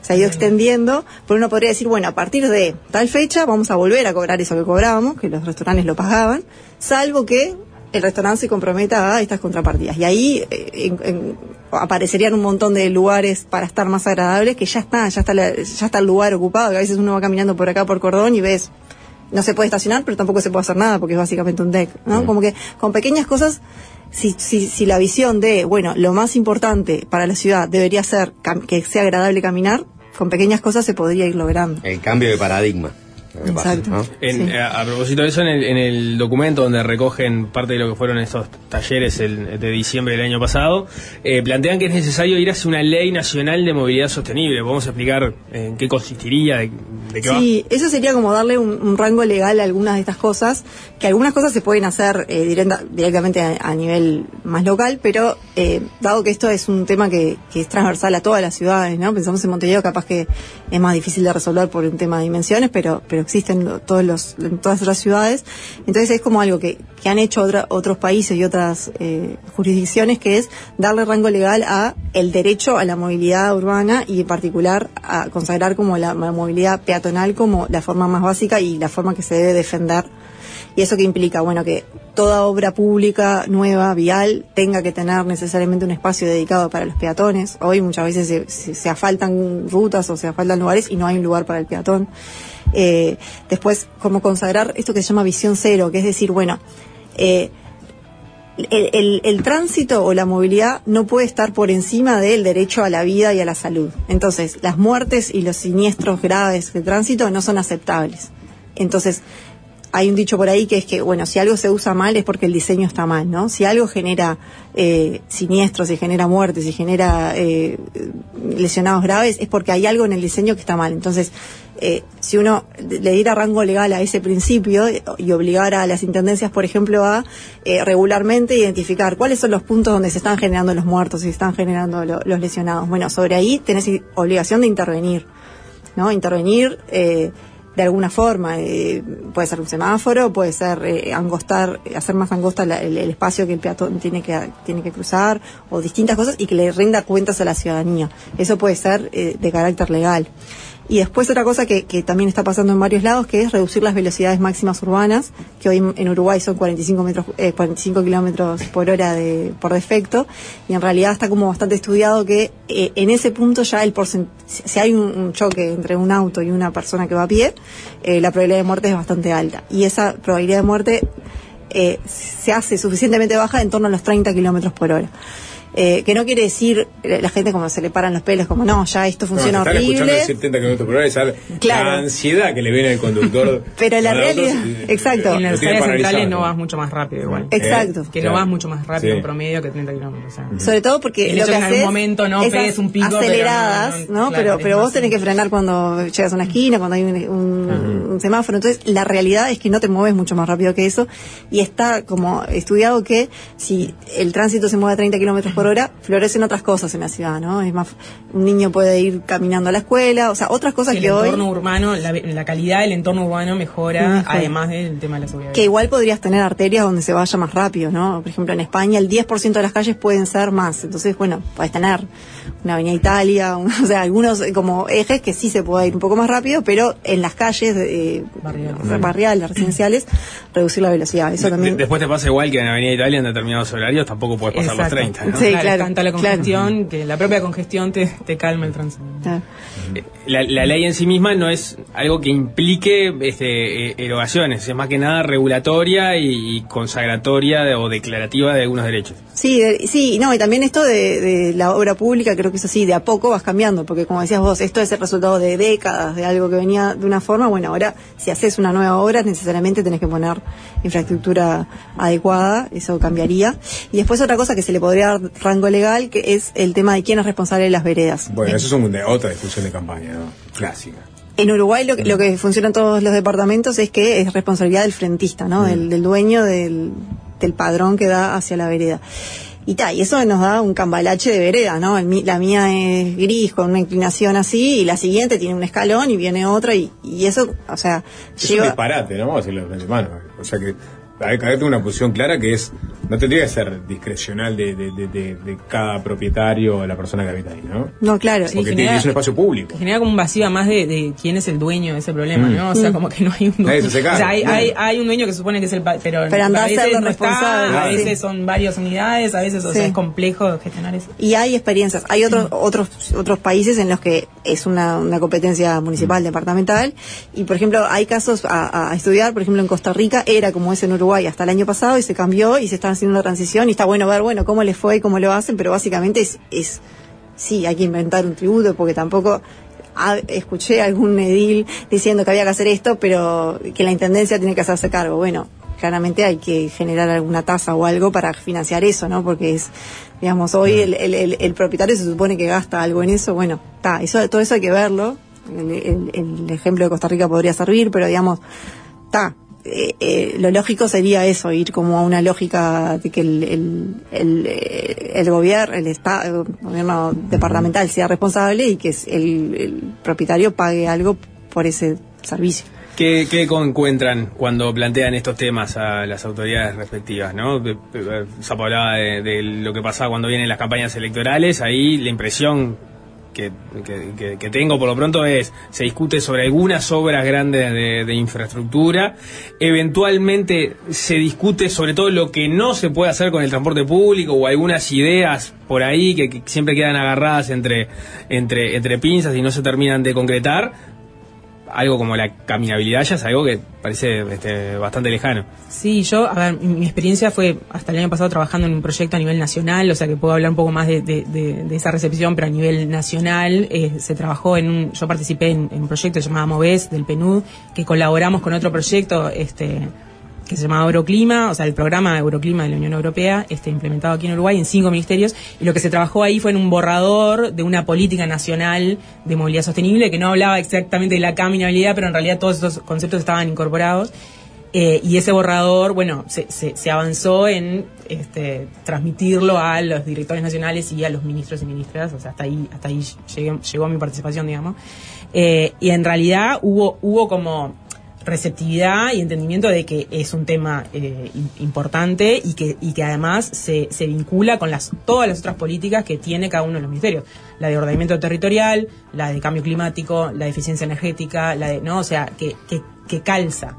se ha ido extendiendo, pero uno podría decir, bueno, a partir de tal fecha vamos a volver a cobrar eso que cobrábamos, que los restaurantes lo pagaban, salvo que el restaurante se comprometa a estas contrapartidas. Y ahí eh, en- en- aparecerían un montón de lugares para estar más agradables, que ya está, ya está, la- ya está el lugar ocupado, que a veces uno va caminando por acá por cordón y ves, no se puede estacionar, pero tampoco se puede hacer nada porque es básicamente un deck, ¿no? Como que con pequeñas cosas si, si, si la visión de, bueno, lo más importante para la ciudad debería ser que sea agradable caminar, con pequeñas cosas se podría ir logrando. El cambio de paradigma. Exacto. ¿no? En- a, a propósito de eso, en el, en el documento donde recogen parte de lo que fueron estos talleres el- de diciembre del año pasado, eh, plantean que es necesario ir hacia una ley nacional de movilidad sostenible. ¿Podemos explicar eh, en qué consistiría, de, de qué va? Sí, eso sería como darle un, un rango legal a algunas de estas cosas, que algunas cosas se pueden hacer eh, directa- directamente a, a nivel más local, pero eh, dado que esto es un tema que, que es transversal a todas las ciudades, ¿no? Pensamos en Montevideo, capaz que es más difícil de resolver por un tema de dimensiones, pero, pero existen todos los, en todas otras ciudades. Entonces es como algo que, que han hecho otra- otros países y otras eh, jurisdicciones, que es darle rango legal a el derecho a la movilidad urbana y en particular a consagrar como la, movilidad peatonal como la forma más básica y la forma que se debe defender. Y eso que implica, bueno, que toda obra pública nueva, vial, tenga que tener necesariamente un espacio dedicado para los peatones. Hoy muchas veces se, se- rutas o se asfaltan lugares y no hay un lugar para el peatón. Eh, después, como consagrar esto que se llama visión cero, que es decir, bueno, eh, el, el- el tránsito o la movilidad no puede estar por encima del derecho a la vida y a la salud. Entonces, las muertes y los siniestros graves de tránsito no son aceptables. Entonces, hay un dicho por ahí que es que, bueno, si algo se usa mal es porque el diseño está mal, ¿no? Si algo genera eh, siniestros, si genera muertes, si genera eh, lesionados graves, es porque hay algo en el diseño que está mal. Entonces, eh, si uno le diera rango legal a ese principio y obligara a las intendencias, por ejemplo, a eh, regularmente identificar cuáles son los puntos donde se están generando los muertos y se están generando lo- los lesionados, bueno, sobre ahí tenés obligación de intervenir, ¿no? Intervenir de alguna forma, eh, puede ser un semáforo, puede ser eh, angostar, hacer más angosta la- el, espacio que el peatón tiene que, tiene que cruzar, o distintas cosas, y que le rinda cuentas a la ciudadanía. Eso puede ser eh, de carácter legal. Y después otra cosa que, que también está pasando en varios lados, que es reducir las velocidades máximas urbanas, que hoy en Uruguay son 45 metros, eh, 45 kilómetros por hora de, por defecto, y en realidad está como bastante estudiado que eh, en ese punto ya el porcentaje, si hay un, choque entre un auto y una persona que va a pie, eh, la probabilidad de muerte es bastante alta. Y esa probabilidad de muerte eh, se hace suficientemente baja en torno a los 30 kilómetros por hora. Eh, que no quiere decir, eh, la gente como se le paran los pelos, como no, ya esto funciona no, escuchando horrible. 70 kilómetros por hora y sabe Claro. la ansiedad que le viene al conductor. Pero la realidad, eh, exacto. En las áreas centrales no vas mucho más rápido igual. Exacto. Que Claro. no vas mucho más rápido Sí. en promedio que 30 kilómetros. o sea. Sobre todo porque El lo hecho que que en algún momento no es pegues un pico, aceleradas, no- ¿no? no- claro, pero pero vos tenés que frenar cuando llegas a una esquina, cuando hay un, un- un semáforo. Entonces, la realidad es que no te mueves mucho más rápido que eso y está como estudiado que si el tránsito se mueve a 30 kilómetros por hora, florecen otras cosas en la ciudad, ¿no? Es más, un niño puede ir caminando a la escuela, o sea, otras cosas Sí, el que hoy entorno urbano, la, la calidad del entorno urbano mejora, además del tema de la seguridad. que igual podrías tener arterias donde se vaya más rápido, ¿no? Por ejemplo, en España el 10% de las calles pueden ser más. Entonces, bueno, puedes tener una avenida Italia, un- o sea, algunos como ejes que sí se puede ir un poco más rápido, pero en las calles eh, barriales, residenciales, reducir la velocidad. Eso De- también. después te pasa igual que en Avenida Italia en determinados horarios tampoco puedes pasar Exacto. los 30. ¿no? Sí, claro, claro, tanta la claro. congestión, que la propia congestión te, te calma el tránsito. La, la ley en sí misma no es algo que implique este, eh, erogaciones, es más que nada regulatoria y, y consagratoria de- o declarativa de algunos derechos. Sí, de- sí, no, y también esto de, de la obra pública, creo que eso sí, de a poco vas cambiando, porque como decías vos, esto es el resultado de décadas de algo que venía de una forma, bueno, ahora si haces una nueva obra necesariamente tenés que poner infraestructura adecuada, eso cambiaría. Y después otra cosa que se le podría dar rango legal, que es el tema de quién es responsable de las veredas. Bueno, eso es un- de- otra discusión de campaña, ¿no? Clásica. En Uruguay lo, que- lo que funciona en todos los departamentos es que es responsabilidad del frentista, ¿no? Del, del dueño del, del padrón que da hacia la vereda. Y ta, y eso nos da un cambalache de vereda, ¿no? El la mía es gris con una inclinación así y la siguiente tiene un escalón y viene otra y, y eso, o sea, Es un disparate, ¿no? Vamos a decirlo de mano. O sea que hay que tener una posición clara que es, no tendría que ser discrecional de, de, de, de- de cada propietario o la persona que habita ahí, ¿no? No, claro. Porque tiene- es un espacio público. Genera como un vacío más de, de quién es el dueño de ese problema, Mm. ¿no? O sea, Mm. como que no hay un dueño. Nadie se o sea, hay, no. hay, hay un dueño que se supone que es el... Pero, Pero andá a a veces serlo no responsable, está, a sí. veces son varias unidades, a veces, o sea, Sí. es complejo gestionar eso. Y hay experiencias. Hay otros otros otros países en los que es una, una competencia municipal, departamental. Y, por ejemplo, hay casos a, a estudiar. Por ejemplo, en Costa Rica era como es en Uruguay hasta el año pasado y se cambió y se está haciendo una transición. Y está bueno ver, bueno, cómo les fue y cómo lo hacen. Pero básicamente es, es sí, hay que inventar un tributo porque tampoco... ah, escuché algún edil diciendo que había que hacer esto, pero que la intendencia tiene que hacerse cargo. Bueno, claramente hay que generar alguna tasa o algo para financiar eso, ¿no? Porque es, digamos, hoy el, el- el- el propietario se supone que gasta algo en eso, bueno, está, eso, todo eso hay que verlo. El ejemplo de Costa Rica podría servir, pero digamos, está. Eh, eh, lo lógico sería eso, ir como a una lógica de que el, el, el, eh, el gobierno, el estado, gobierno departamental sea responsable y que el, el propietario pague algo por ese servicio. ¿Qué, qué encuentran cuando plantean estos temas a las autoridades respectivas? ¿no? Sapo hablaba de, de lo que pasaba cuando vienen las campañas electorales. Ahí la impresión que, que- que- tengo por lo pronto es se discute sobre algunas obras grandes de, de infraestructura. Eventualmente se discute sobre todo lo que no se puede hacer con el transporte público o algunas ideas por ahí que, que siempre quedan agarradas entre, entre, entre pinzas y no se terminan de concretar algo como la caminabilidad ya es algo que parece este, bastante lejano. Sí, yo, a ver, mi, experiencia fue hasta el año pasado trabajando en un proyecto a nivel nacional, o sea que puedo hablar un poco más de esa recepción, pero a nivel nacional eh, se trabajó en un, yo participé en, en un proyecto llamado MOVES del PNUD, que colaboramos con otro proyecto, este que se llamaba Euroclima, o sea, el programa Euroclima de la Unión Europea, este, implementado aquí en Uruguay en cinco ministerios, y lo que se trabajó ahí fue en un borrador de una política nacional de movilidad sostenible que no hablaba exactamente de la caminabilidad, pero en realidad todos esos conceptos estaban incorporados. Eh, y ese borrador, bueno, se, avanzó en este, transmitirlo a los directores nacionales y a los ministros y ministras, o sea, hasta ahí, hasta ahí llegó mi participación, digamos. Eh, y en realidad hubo, hubo como receptividad y entendimiento de que es un tema eh, im- importante y que, y que además se, se vincula con las, todas las otras políticas que tiene cada uno de los ministerios. La de ordenamiento territorial, la de cambio climático, la de eficiencia energética, la de, no, o sea, que, que, que calza.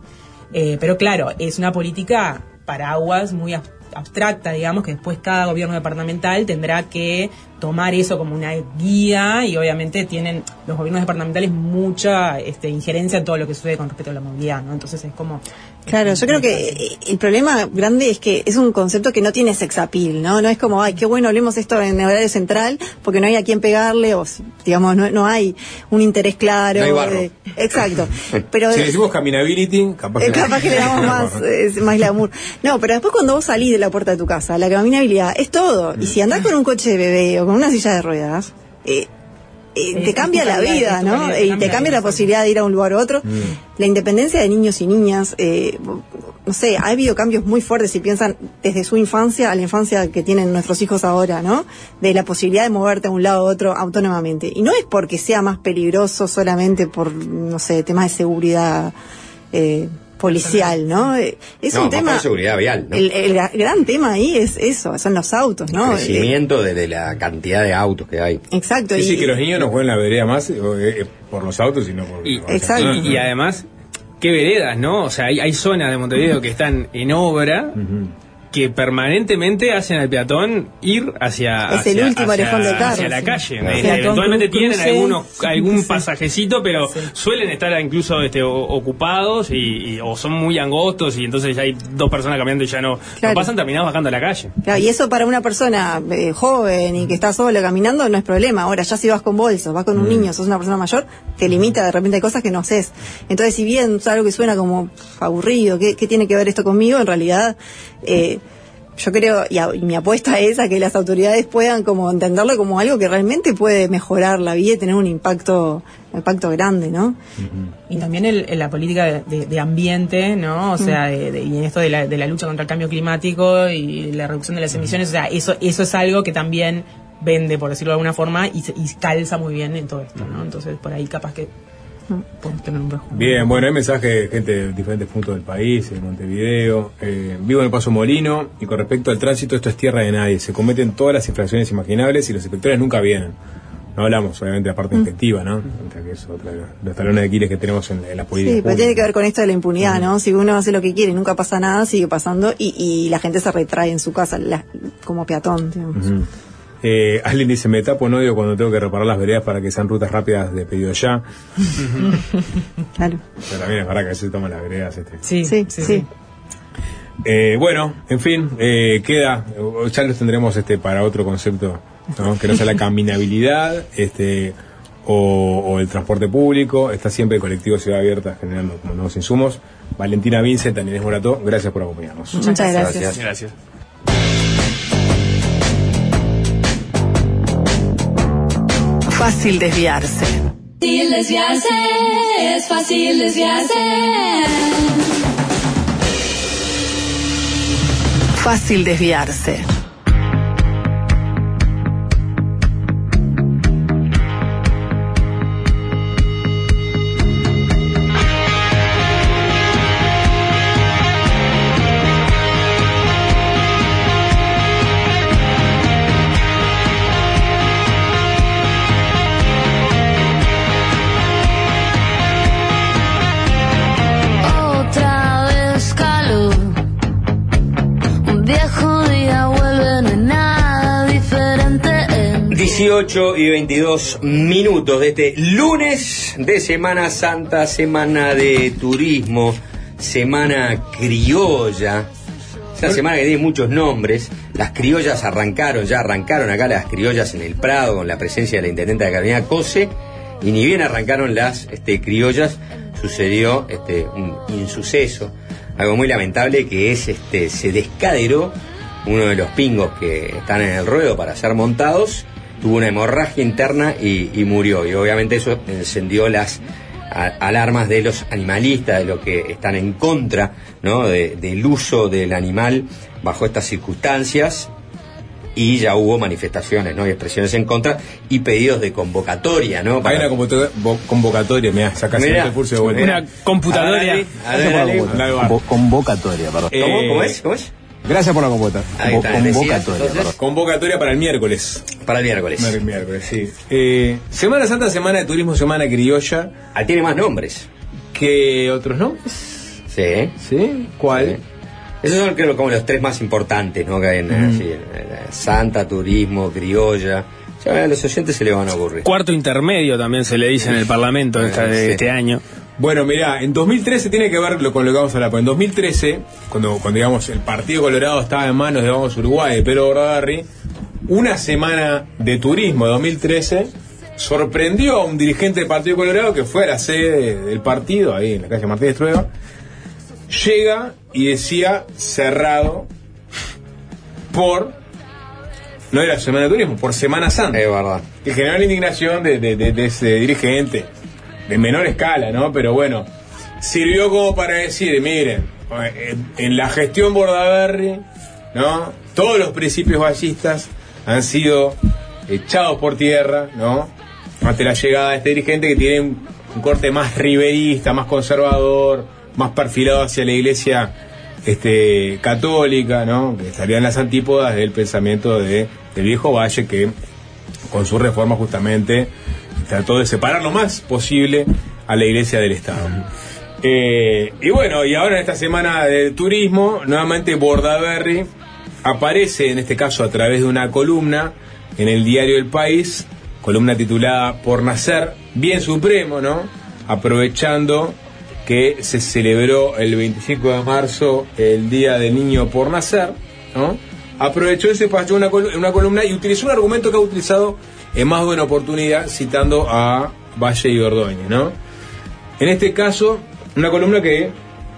Eh, pero claro, es una política paraguas muy ab- abstracta, digamos, que después cada gobierno departamental tendrá que tomar eso como una guía y obviamente tienen los gobiernos departamentales mucha este, injerencia en todo lo que sucede con respecto a la movilidad, ¿no? Entonces es como... Claro, yo creo que eh, el problema grande es que es un concepto que no tiene sex appeal, ¿no? No es como, ay, qué bueno, hablemos esto en horario central, porque no hay a quién pegarle, o digamos, no, no hay un interés claro. No hay barro. eh, exacto. Pero si decimos caminability, capaz Eh, que, capaz que le damos más, eh, más glamour. No, pero después cuando vos salís de la puerta de tu casa, la caminabilidad es todo. Y si andás con un coche de bebé o con una silla de ruedas, eh, eh, te cambia la vida, ¿no? Y te te cambia la posibilidad de ir a un lugar u otro. La independencia de niños y niñas, eh, no sé, ha habido cambios muy fuertes si piensan desde su infancia a la infancia que tienen nuestros hijos ahora, ¿no? De la posibilidad de moverte a un lado u otro autónomamente. Y no es porque sea más peligroso solamente por, no sé, temas de seguridad eh, policial, ¿no? Eh, Es no, un más tema... por seguridad vial, ¿no? El, el gra- gran tema ahí es eso, son los autos, ¿no? El crecimiento de, de la cantidad de autos que hay. Exacto. Sí, y- sí, que los niños no jueguen la vereda más eh, eh, por los autos, sino por... Y, las y- y además, qué veredas, ¿no? O sea, hay, hay zonas de Montevideo que están en obra que permanentemente hacen al peatón ir hacia, Es el hacia- último hacia- orejón del carro, hacia la sí. calle. Claro. Eh, Peatón, eventualmente cruce. tienen algunos, algún Sí. pasajecito, pero suelen estar incluso este, o- ocupados y, y- o son muy angostos y entonces ya hay dos personas caminando y ya no, pasan terminados bajando a la calle. Claro, y eso para una persona eh, joven y que está sola caminando no es problema. Ahora, ya si vas con bolsos, vas con un niño, sos una persona mayor, te limita de repente hay cosas que no haces. Entonces, si bien es algo que suena como aburrido, ¿qué, qué tiene que ver esto conmigo? En realidad, eh, yo creo, y, a- y mi apuesta es a que las autoridades puedan como entenderlo como algo que realmente puede mejorar la vida y tener un impacto, un impacto grande, ¿no? Y también el, el- la política de, de- de ambiente, ¿no? O sea, de- de- y en esto de la, de la lucha contra el cambio climático y la reducción de las emisiones, o sea, eso, eso es algo que también vende, por decirlo de alguna forma, y, y calza muy bien en todo esto, ¿no? Entonces, por ahí capaz que podemos tener un rejuego. Bien, bueno, hay mensajes de gente de diferentes puntos del país, en Montevideo. Eh, vivo en el Paso Molino y con respecto al tránsito, esto es tierra de nadie. Se cometen todas las infracciones imaginables y los inspectores nunca vienen. No hablamos, obviamente, de la parte inspectiva, ¿no? O sea, que es otra de los talones de Aquiles que tenemos en, en la política. Sí, pero tiene que ver con esto de la impunidad, ¿no? Si uno hace lo que quiere nunca pasa nada, sigue pasando y, y la gente se retrae en su casa la- como peatón, digamos. Eh, alguien dice, me tapo un odio cuando tengo que reparar las veredas para que sean rutas rápidas de pedido ya. Claro. Pero también es verdad que a veces se toman las veredas. Este. Sí, sí, sí. Eh, bueno, en fin, eh, queda, ya los tendremos este para otro concepto, ¿no? que no sea la caminabilidad, este, o, o el transporte público, está siempre el colectivo Ciudad Abierta generando como nuevos insumos. Valentina Vincent, Inés Morató, gracias por acompañarnos. Muchas gracias. Gracias. Fácil desviarse. Fácil desviarse, es fácil desviarse. Fácil desviarse. 18 y 22 minutos de este lunes de Semana Santa, semana de turismo, semana criolla. Esta semana que tiene muchos nombres, las criollas arrancaron, ya arrancaron acá las criollas en el Prado con la presencia de la intendente de Carolina Cose, y ni bien arrancaron las este, criollas, sucedió este, un insuceso, algo muy lamentable que es, este, se descaderó uno de los pingos que están en el ruedo para ser montados, tuvo una hemorragia interna y, y murió, y obviamente eso encendió las a- alarmas de los animalistas, de los que están en contra ¿no? de- del uso del animal bajo estas circunstancias. Y ya hubo manifestaciones ¿no? y expresiones en contra y pedidos de convocatoria. ¿no? Hay una convoca- vo- convocatoria, mirá, sacaste Mirá, el curso de vuelta. una computadora. Dale, dale, dale. convocatoria, perdón. ¿Cómo? ¿Cómo es? ¿Cómo es? Gracias por la convocatoria. Ahí está, Convo- decías, convocatoria. Convocatoria para el miércoles. Para el miércoles. Para el miércoles, sí. Eh, semana Santa, Semana de Turismo, Semana Criolla. Ah, tiene más nombres. ¿Qué otros nombres? Sí. ¿Sí? ¿Cuál? Esos son creo como los tres más importantes, ¿no? Que hay en, así, en- en Santa, Turismo, Criolla. Ya a los oyentes se le van a ocurrir. Cuarto intermedio también se le dice en el Parlamento esta- de Sí. este año. Bueno, mirá, en 2013 tiene que ver lo, con lo que vamos a hablar. Porque en 2013, cuando, cuando digamos el Partido Colorado estaba en manos de Vamos Uruguay, de Pedro Bordaberry, una semana de turismo de 2013 sorprendió a un dirigente del Partido Colorado que fue a la sede del partido, ahí en la calle Martínez Trueba, llega y decía cerrado por no era Semana de Turismo, por Semana Santa. Es verdad. Que generó la indignación de, de- de- de ese dirigente, de menor escala, ¿no? Pero bueno, sirvió como para decir, miren, en la gestión Bordaberry, ¿no? Todos los principios ballistas han sido echados por tierra, ¿no? Ante la llegada de este dirigente que tiene un, corte más riverista, más conservador, más perfilado hacia la iglesia este, católica, ¿no? Que estaría en las antípodas del pensamiento de, del viejo Valle que con su reforma justamente trató de separar lo más posible a la iglesia del Estado. Eh, y bueno, y ahora en esta semana de turismo, nuevamente Bordaberry aparece, en este caso a través de una columna en el diario El País, columna titulada Por Nacer, bien supremo, ¿no? Aprovechando que se celebró el 25 de marzo el Día del Niño por Nacer, ¿no? Aprovechó ese paso una, una columna y utilizó un argumento que ha utilizado en más de una oportunidad citando a Valle y Ordóñez, ¿no? En este caso, una columna que,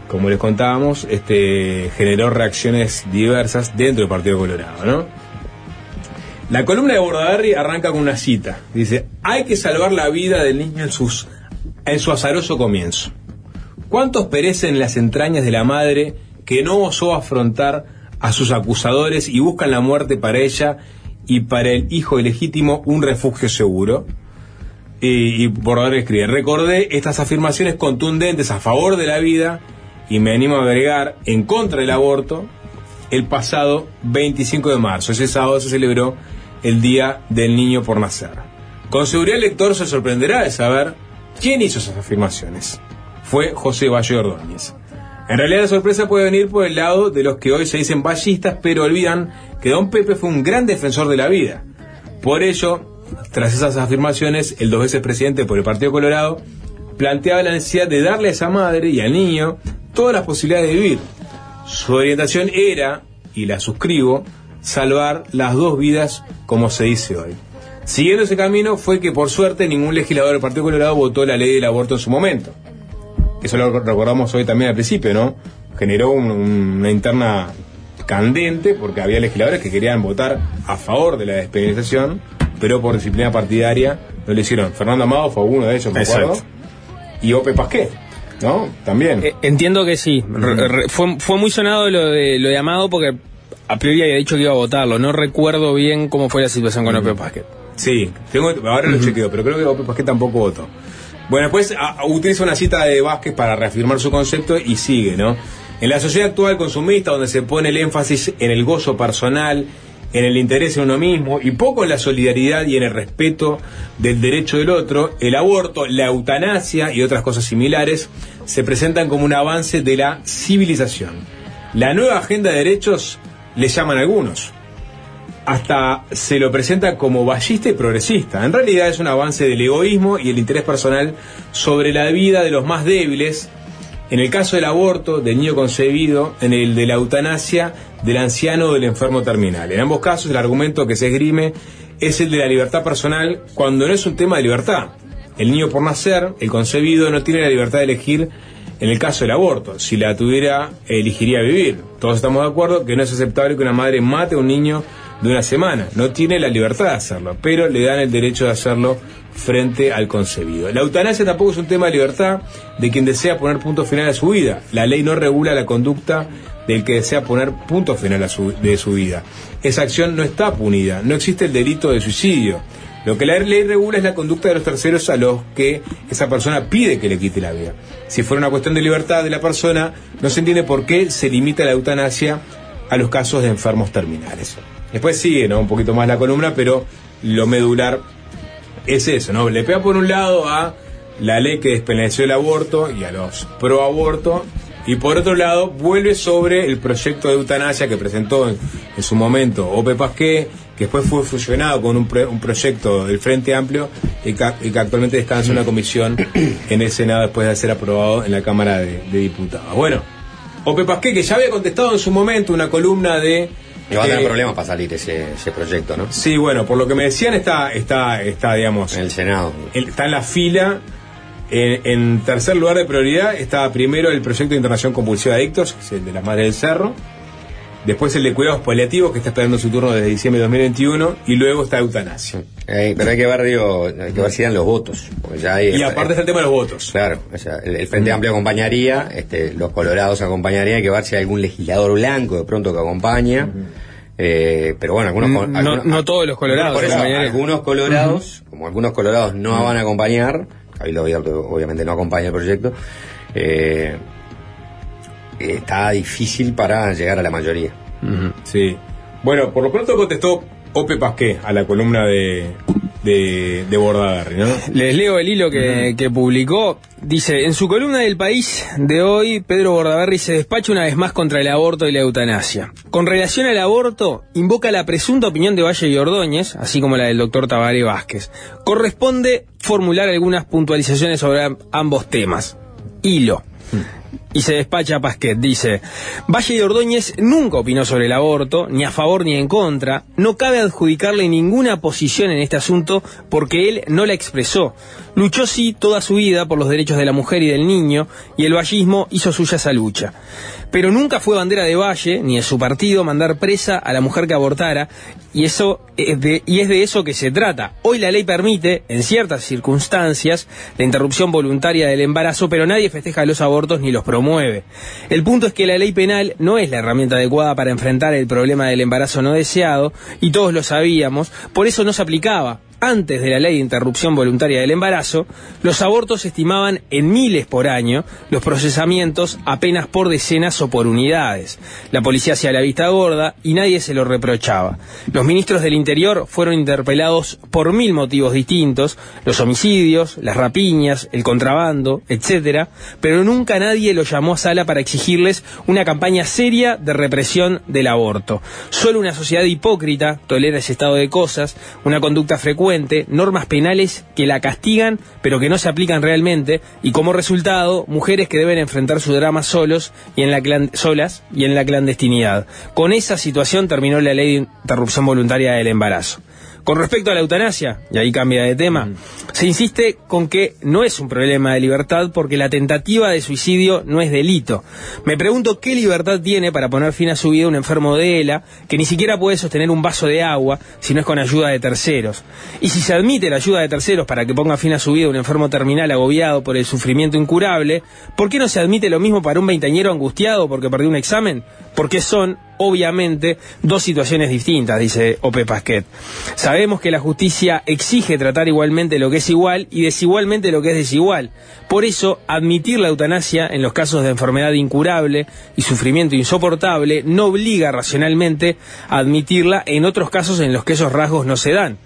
como les contábamos, este, generó reacciones diversas dentro del Partido Colorado, ¿no? La columna de Bordaberry arranca con una cita. Dice, hay que salvar la vida del niño en, sus, en su azaroso comienzo. ¿Cuántos perecen en las entrañas de la madre que no osó afrontar a sus acusadores y buscan la muerte para ella y para el hijo ilegítimo un refugio seguro? Y, y Bordaberry escribe, recordé estas afirmaciones contundentes a favor de la vida y me animo a agregar en contra del aborto el pasado 25 de marzo. Ese sábado se celebró el Día del Niño por Nacer. Con seguridad el lector se sorprenderá de saber quién hizo esas afirmaciones. Fue José Valle Ordóñez. En realidad la sorpresa puede venir por el lado de los que hoy se dicen vallistas, pero olvidan que don Pepe fue un gran defensor de la vida. Por ello, tras esas afirmaciones, el dos veces presidente por el Partido Colorado planteaba la necesidad de darle a esa madre y al niño todas las posibilidades de vivir. Su orientación era, y la suscribo, salvar las dos vidas como se dice hoy. Siguiendo ese camino fue que por suerte ningún legislador del Partido Colorado votó la ley del aborto en su momento. Eso lo recordamos hoy también al principio, ¿no? Generó un- una interna candente porque había legisladores que querían votar a favor de la despenalización, pero por disciplina partidaria no lo hicieron. Fernando Amado fue uno de ellos, me acuerdo. Y Ope Pasqué, ¿no? También. Eh, entiendo que sí. Re- re- fue, fue muy sonado lo de, lo de Amado porque a priori había dicho que iba a votarlo. No recuerdo bien cómo fue la situación con Ope Pasquet. Sí, tengo, ahora lo chequeo, pero creo que Ope Pasqué tampoco votó. Bueno, después a- utiliza una cita de Vázquez para reafirmar su concepto y sigue, ¿no? En la sociedad actual consumista, donde se pone el énfasis en el gozo personal, en el interés en uno mismo y poco en la solidaridad y en el respeto del derecho del otro, el aborto, la eutanasia y otras cosas similares se presentan como un avance de la civilización. La nueva agenda de derechos le llaman algunos. Hasta se lo presenta como ballista y progresista. En realidad es un avance del egoísmo y el interés personal sobre la vida de los más débiles. En el caso del aborto, del niño concebido, en el de la eutanasia, del anciano o del enfermo terminal. En ambos casos, el argumento que se esgrime es el de la libertad personal cuando no es un tema de libertad. El niño por nacer, el concebido, no tiene la libertad de elegir en el caso del aborto. Si la tuviera, elegiría vivir. Todos estamos de acuerdo que no es aceptable que una madre mate a un niño de una semana. No tiene la libertad de hacerlo, pero le dan el derecho de hacerlo frente al concebido. La eutanasia tampoco es un tema de libertad de quien desea poner punto final a su vida. La ley no regula la conducta del que desea poner punto final a su, de su vida. Esa acción no está punida, no existe el delito de suicidio. Lo que la ley regula es la conducta de los terceros a los que esa persona pide que le quite la vida. Si fuera una cuestión de libertad de la persona, no se entiende por qué se limita la eutanasia a los casos de enfermos terminales. Después sigue, ¿no? Un poquito más la columna, pero lo medular es eso, ¿no? Le pega por un lado a la ley que despenalizó el aborto y a los pro aborto, y por otro lado vuelve sobre el proyecto de eutanasia que presentó en, su momento Ope Pasqué, que después fue fusionado con un, un proyecto del Frente Amplio y que, actualmente descansa una comisión en el Senado después de ser aprobado en la Cámara de, de Diputados. Bueno, Ope Pasqué, que ya había contestado en su momento una columna de... Y va a tener eh, problemas para salir ese, ese proyecto, ¿no? Sí, bueno, por lo que me decían está, está, está digamos... En el Senado. está en la fila. En, en tercer lugar de prioridad está primero el proyecto de internación compulsiva de adictos, que es el de las Madres del Cerro. Después el de cuidados paliativos, que está esperando su turno desde diciembre de 2021. Y luego está eutanasia. Eh, pero hay que ver, digo, hay que ver si dan los votos. porque ya hay- Y aparte está el tema de los votos. Claro, o sea, el, el Frente Amplio acompañaría, este, los colorados acompañarían, hay que ver si hay algún legislador blanco de pronto que acompaña. Eh, pero bueno, algunos, No- algunos- no todos los colorados Por eso, algunos colorados, como algunos colorados no van a acompañar, Cabildo Abierto obviamente no acompaña el proyecto, eh, está difícil para llegar a la mayoría. Sí. Bueno, por lo pronto contestó Ope Pasqué a la columna de, de, de Bordaberry, ¿no? Les leo el hilo que, que publicó. Dice, en su columna del país de hoy, Pedro Bordaberry se despacha una vez más contra el aborto y la eutanasia. Con relación al aborto, invoca la presunta opinión de Valle y Ordóñez, así como la del doctor Tabaré Vázquez. Corresponde formular algunas puntualizaciones sobre am- ambos temas. Hilo. Y se despacha a Pasquet, dice, Valle y Ordóñez nunca opinó sobre el aborto, ni a favor ni en contra, no cabe adjudicarle ninguna posición en este asunto porque él no la expresó. Luchó sí toda su vida por los derechos de la mujer y del niño, y el vallismo hizo suya esa lucha. Pero nunca fue bandera de Valle, ni de su partido, mandar presa a la mujer que abortara, y, eso es de, y es de eso que se trata. Hoy la ley permite, en ciertas circunstancias, la interrupción voluntaria del embarazo, pero nadie festeja los abortos ni los promueve. El punto es que la ley penal no es la herramienta adecuada para enfrentar el problema del embarazo no deseado, y todos lo sabíamos, por eso no se aplicaba. Antes de la ley de interrupción voluntaria del embarazo, los abortos se estimaban en miles por año, los procesamientos apenas por decenas o por unidades. La policía hacía la vista gorda y nadie se lo reprochaba. Los ministros del Interior fueron interpelados por mil motivos distintos, los homicidios, las rapiñas, el contrabando, etcétera, pero nunca nadie lo llamó a sala para exigirles una campaña seria de represión del aborto. Solo una sociedad hipócrita tolera ese estado de cosas, una conducta frecuente, normas penales que la castigan pero que no se aplican realmente y como resultado mujeres que deben enfrentar su drama solos y en la solas y en la clandestinidad. Con esa situación terminó la ley de interrupción voluntaria del embarazo. Con respecto a la eutanasia, y ahí cambia de tema, se insiste con que no es un problema de libertad porque la tentativa de suicidio no es delito. Me pregunto qué libertad tiene para poner fin a su vida un enfermo de ELA que ni siquiera puede sostener un vaso de agua si no es con ayuda de terceros. Y si se admite la ayuda de terceros para que ponga fin a su vida un enfermo terminal agobiado por el sufrimiento incurable, ¿por qué no se admite lo mismo para un veinteañero angustiado porque perdió un examen? Porque son obviamente dos situaciones distintas, dice Ope Pasquet. Sabemos que la justicia exige tratar igualmente lo que es igual y desigualmente lo que es desigual. Por eso, admitir la eutanasia en los casos de enfermedad incurable y sufrimiento insoportable no obliga racionalmente a admitirla en otros casos en los que esos rasgos no se dan.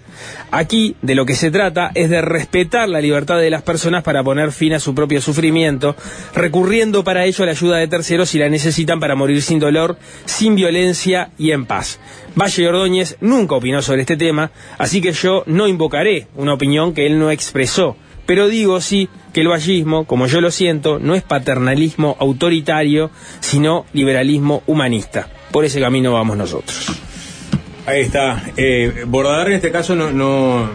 Aquí de lo que se trata es de respetar la libertad de las personas para poner fin a su propio sufrimiento, recurriendo para ello a la ayuda de terceros si la necesitan para morir sin dolor, sin violencia y en paz. Valle Ordóñez nunca opinó sobre este tema, así que yo no invocaré una opinión que él no expresó. Pero digo sí que el vallismo, como yo lo siento, no es paternalismo autoritario, sino liberalismo humanista. Por ese camino vamos nosotros. Ahí está. Eh, en este caso no, no,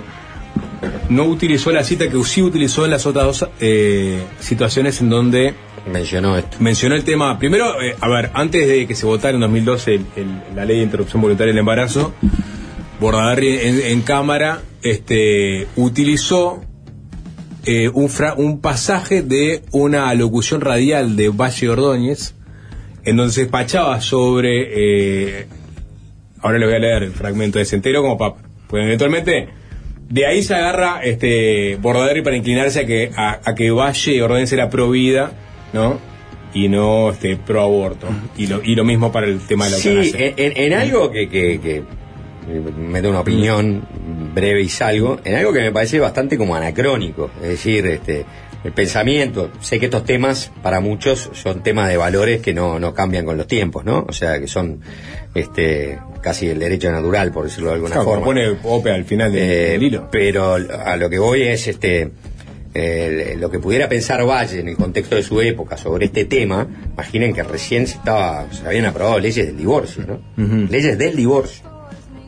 no utilizó la cita que sí utilizó en las otras dos eh, situaciones en donde mencionó esto. Mencionó el tema. Primero, eh, a ver, antes de que se votara en 2012 el- el- la ley de interrupción voluntaria del embarazo, Bordaberry en, en cámara este, utilizó eh, un, fra- un pasaje de una alocución radial de Valle Ordóñez, en donde se despachaba sobre. eh, ahora le voy a leer el fragmento de ese entero como papa. Pues eventualmente. De ahí se agarra este Bordaberry para inclinarse a que, a, a que Valle Ordóñez era pro vida, ¿no? Y no este, pro aborto. Y lo, y lo mismo para el tema de la Sí, eutanasia. en, en- en algo que, que, que me da una opinión breve y salgo, en algo que me parece bastante como anacrónico, es decir, este el pensamiento, sé que estos temas para muchos son temas de valores que no, no cambian con los tiempos, ¿no? O sea, que son este casi el derecho natural, por decirlo de alguna Claro, forma. pone Ope al final Eh, del hilo. Pero a lo que voy es este eh, lo que pudiera pensar Valle en el contexto de su época sobre este tema, imaginen que recién se estaba, se habían aprobado leyes del divorcio, ¿no? Leyes del divorcio,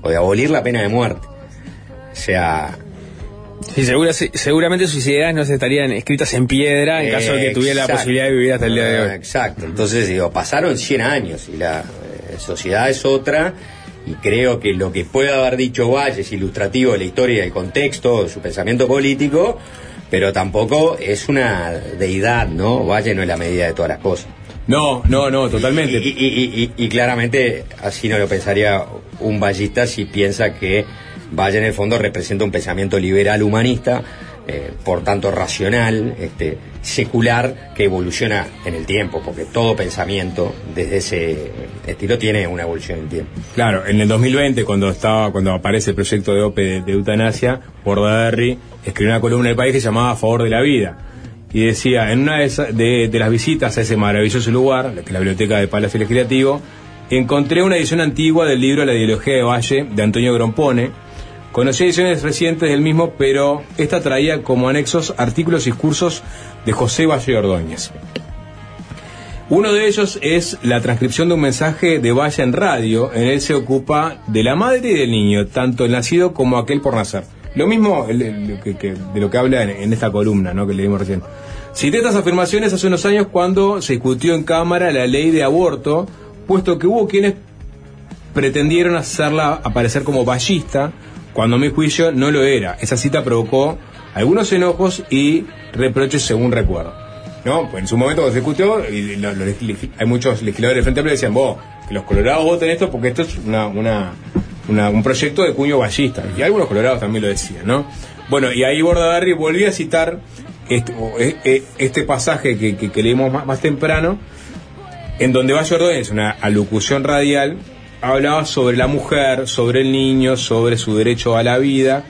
o de abolir la pena de muerte. O sea, Sí, segura- seguramente sus ideas no se estarían escritas en piedra en caso de que tuviera la posibilidad de vivir hasta el día de hoy. Exacto. Entonces, digo, pasaron 100 años y la eh, sociedad es otra. Y creo que lo que puede haber dicho Valle es ilustrativo de la historia y el contexto, de su pensamiento político, pero tampoco es una deidad, ¿no? Valle no es la medida de todas las cosas. No, no, no, totalmente. Y, y- y- y- y claramente así no lo pensaría un vallista si piensa que Valle en el fondo representa un pensamiento liberal humanista, eh, por tanto racional, este, secular, que evoluciona en el tiempo, porque todo pensamiento desde ese estilo tiene una evolución en el tiempo. Claro, en el 2020, cuando estaba, cuando aparece el proyecto de OPE de, de eutanasia, Bordaberry escribió una columna en el país que llamaba A favor de la vida. Y decía, en una de, esas- de- de las visitas a ese maravilloso lugar, que es la biblioteca de Palacio Legislativo, encontré una edición antigua del libro La ideología de Valle, de Antonio Grompone. Conocí ediciones recientes del mismo, pero esta traía como anexos artículos y cursos de José Valle Ordóñez. Uno de ellos es la transcripción de un mensaje de Valle en radio. En él se ocupa de la madre y del niño, tanto el nacido como aquel por nacer. Lo mismo de lo que habla en, esta columna ¿no? que leímos recién. Cité estas afirmaciones hace unos años cuando se discutió en Cámara la ley de aborto, puesto que hubo quienes pretendieron hacerla aparecer como vallista, cuando mi juicio no lo era. Esa cita provocó algunos enojos y reproches según recuerdo. ¿No? Pues en su momento se discutió, y lo- lo hay muchos legisladores del Frente Amplio que decían, vos, que los colorados voten esto porque esto es una, una- una- un proyecto de cuño ballista. Y algunos colorados también lo decían, ¿no? Bueno, y ahí Bordaberry volvía a citar este, eh, eh, este pasaje que, que- que leímos más, más temprano, en donde Valle Ordóñez, una alocución radial, hablaba sobre la mujer, sobre el niño, sobre su derecho a la vida.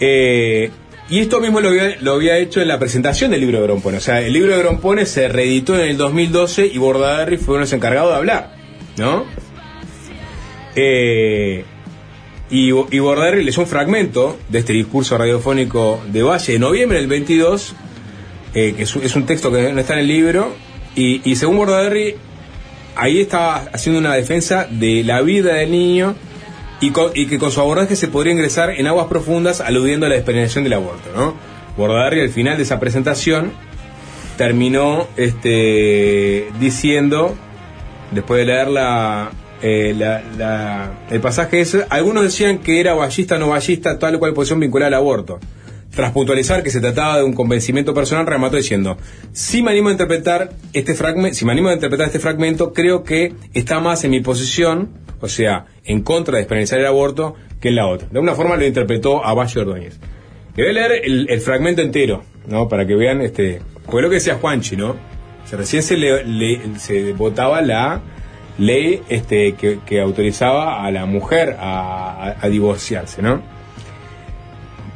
Eh, y esto mismo lo había, lo había hecho en la presentación del libro de Grompone. O sea, el libro de Grompone se reeditó en el 2012 y Bordaberry fue uno de los encargados de hablar, ¿no? Eh, y, y Bordaberry leyó un fragmento de este discurso radiofónico de Valle de noviembre del 22, eh, que es, es un texto que no está en el libro, y, y según Bordaberry, ahí estaba haciendo una defensa de la vida del niño y, y que con su abordaje se podría ingresar en aguas profundas aludiendo a la despenalización del aborto, ¿no? Bordaberry al final de esa presentación terminó este, diciendo, después de leer la, eh, la- el pasaje ese, algunos decían que era ballista o no ballista, tal o cual posición vinculada al aborto. Tras puntualizar que se trataba de un convencimiento personal, remató diciendo, si me animo a interpretar este fragmento, si me animo a interpretar este fragmento, creo que está más en mi posición, o sea, en contra de despenalizar el aborto, que en la otra. De alguna forma lo interpretó a Valle Ordóñez. Le voy a leer el, fragmento entero, ¿no? Para que vean, este, fue lo que decía Juanchi, ¿no? Recién se, le, le- se votaba la ley este, que, que autorizaba a la mujer a divorciarse, ¿no?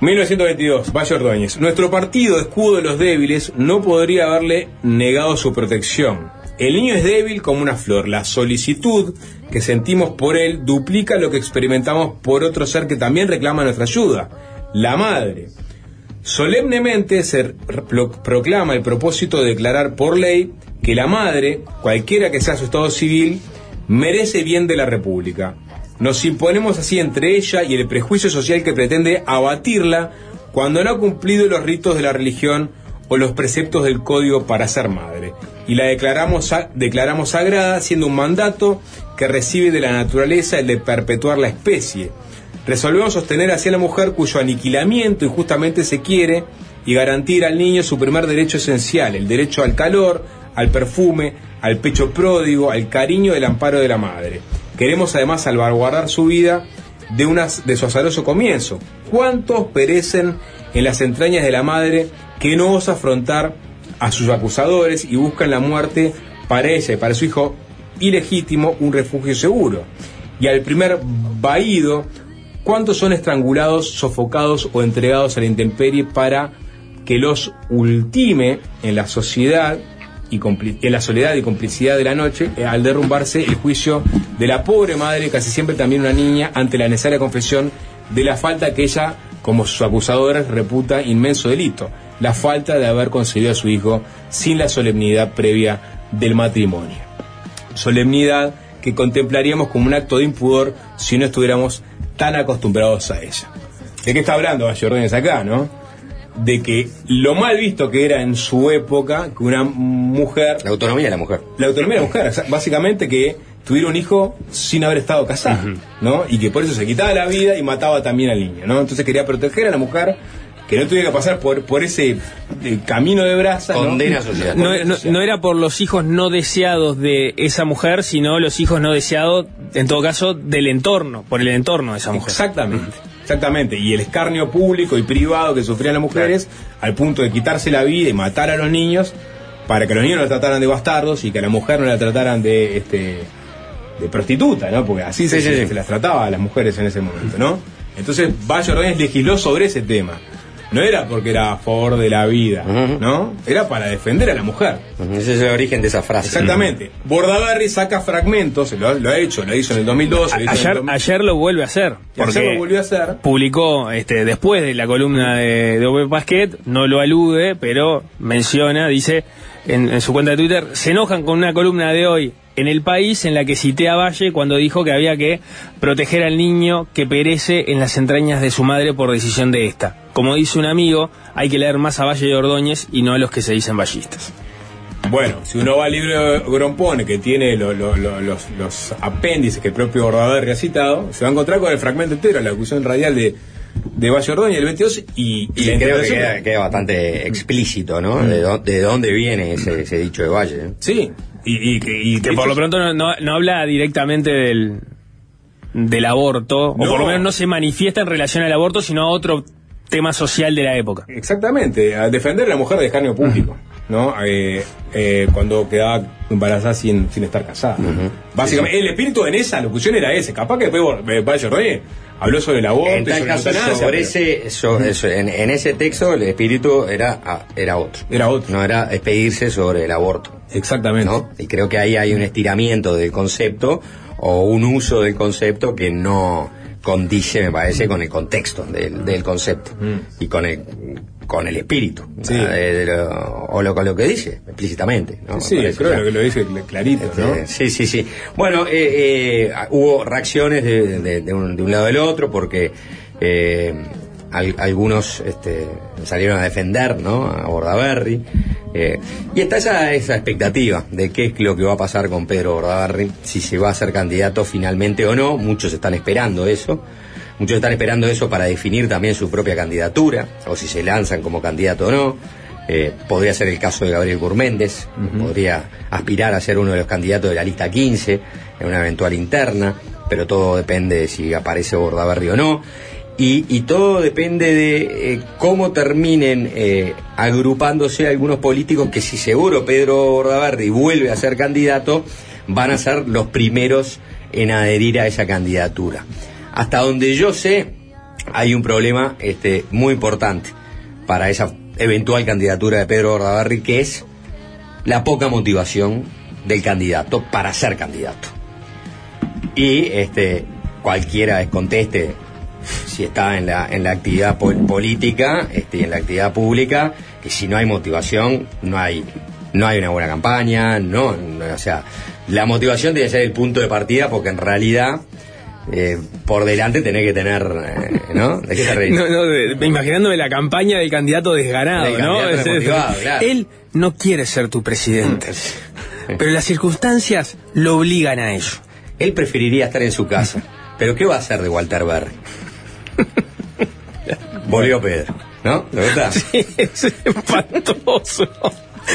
1922, Valle Ordóñez. Nuestro partido, escudo de los débiles, no podría haberle negado su protección. El niño es débil como una flor. La solicitud que sentimos por él duplica lo que experimentamos por otro ser que también reclama nuestra ayuda, la madre. Solemnemente se pro- proclama el propósito de declarar por ley que la madre, cualquiera que sea su estado civil, merece bien de la República. Nos imponemos así entre ella y el prejuicio social que pretende abatirla cuando no ha cumplido los ritos de la religión o los preceptos del código para ser madre. Y la declaramos, declaramos sagrada siendo un mandato que recibe de la naturaleza el de perpetuar la especie. Resolvemos sostener hacia la mujer cuyo aniquilamiento injustamente se quiere y garantir al niño su primer derecho esencial, el derecho al calor, al perfume, al pecho pródigo, al cariño del amparo de la madre. Queremos además salvaguardar su vida de, de su azaroso comienzo. ¿Cuántos perecen en las entrañas de la madre que no osa afrontar a sus acusadores y buscan la muerte para ella y para su hijo ilegítimo un refugio seguro? Y al primer vaído, ¿cuántos son estrangulados, sofocados o entregados a la intemperie para que los ultime en la sociedad y en la soledad y complicidad de la noche eh, al derrumbarse el juicio de la pobre madre, casi siempre también una niña, ante la necesaria confesión de la falta que ella, como sus acusadores, reputa inmenso delito, la falta de haber concebido a su hijo sin la solemnidad previa del matrimonio. Solemnidad que contemplaríamos como un acto de impudor si no estuviéramos tan acostumbrados a ella. ¿De qué está hablando Ordóñez acá, no? De que lo mal visto que era en su época que una mujer. La autonomía de la mujer. La autonomía de la mujer, básicamente que tuviera un hijo sin haber estado casada, ¿no? Y que por eso se quitaba la vida y mataba también al niño, ¿no? Entonces quería proteger a la mujer que no tuviera que pasar por, por ese eh, camino de brasa. ¿no? No, no- no era por los hijos no deseados de esa mujer, sino los hijos no deseados, en todo caso, del entorno, por el entorno de esa mujer. Exactamente, exactamente. Y el escarnio público y privado que sufrían las mujeres al punto de quitarse la vida y matar a los niños para que los niños no la trataran de bastardos y que a la mujer no la trataran de este de prostituta, ¿no? Porque así se, Sí, sí, sí. se las trataba a las mujeres en ese momento, ¿no? Entonces Valle Ordóñez legisló sobre ese tema. No era porque era a favor de la vida, ¿no? Era para defender a la mujer. Ese es el origen de esa frase. Exactamente. Bordaberry saca fragmentos, lo, lo ha hecho, lo hizo en el 2012. lo hizo en el Ayer, 2000. ayer lo vuelve a hacer. Y ayer Porque lo volvió a hacer. publicó, este, después de la columna de, de Ope no lo alude, pero menciona, dice en, su cuenta de Twitter, se enojan con una columna de hoy en el país en la que cité a Valle cuando dijo que había que proteger al niño que perece en las entrañas de su madre por decisión de esta. Como dice un amigo, hay que leer más a Valle de Ordóñez y no a los que se dicen ballistas. Bueno, si uno va al libro Grompone, que tiene lo- lo- lo- los, los apéndices que el propio Bordaberry ha citado, se va a encontrar con el fragmento entero, la locución radial de, de Valle Ordóñez, el 22, y, creo que queda, queda bastante explícito, ¿no? De, dó- de dónde viene ese, ese dicho de Valle. ¿eh? Sí, y, y, que- y Que por lo pronto no, no- no habla directamente del, del aborto, o por lo menos no se manifiesta en relación al aborto, sino a otro tema social de la época. Exactamente, a defender a la mujer de escarnio público, ¿no? Eh, eh, cuando quedaba embarazada sin, sin estar casada. Básicamente, el espíritu en esa locución era ese. Capaz que después eh, Valle Ordóñez habló sobre el aborto En tal sobre la caso, sobre ese, so- eso, en, en ese texto el espíritu era, ah, era otro. Era otro. No era expedirse sobre el aborto. Exactamente. ¿no? Y creo que ahí hay un estiramiento del concepto o un uso del concepto que no condice, me parece, con el contexto del, del concepto y con el con el espíritu Sí. ¿no? de- de lo- o lo, con lo que dice explícitamente ¿no? Sí, parece, creo que lo dice cl- clarito, ¿no? este, Sí, sí, sí. Bueno, eh, eh, hubo reacciones de, de- de un, de un lado del otro porque eh, al- algunos este, salieron a defender ¿no? a Bordaberry. eh, y está esa, esa expectativa de qué es lo que va a pasar con Pedro Bordaberry, si se va a ser candidato finalmente o no. Muchos están esperando eso. Muchos están esperando eso para definir también su propia candidatura, o si se lanzan como candidato o no. Eh, podría ser el caso de Gabriel Gurméndez, podría aspirar a ser uno de los candidatos de la lista 15 en una eventual interna, pero todo depende de si aparece Bordaberry o no. Y, y todo depende de eh, cómo terminen eh, agrupándose algunos políticos que si seguro Pedro Bordaberry vuelve a ser candidato, van a ser los primeros en adherir a esa candidatura. Hasta donde yo sé, hay un problema este, muy importante para esa eventual candidatura de Pedro Bordaberry, que es la poca motivación del candidato para ser candidato. Y este, cualquiera conteste si está en la, en la actividad pol- política este, en la actividad pública, que si no hay motivación, no hay, no hay una buena campaña, no, no, o sea, la motivación debe ser el punto de partida porque en realidad eh, por delante tenés que tener, eh, ¿no? ¿De qué te reís? No, no, de- imaginándome la campaña del candidato desganado, Del ¿no? candidato Es- es- desmotivado, claro. Él no quiere ser tu presidente, pero las circunstancias lo obligan a ello. Él preferiría estar en su casa. Pero ¿qué va a hacer de Walter Berry? Volvió Pedro, ¿no? ¿Le gusta? Sí, es espantoso.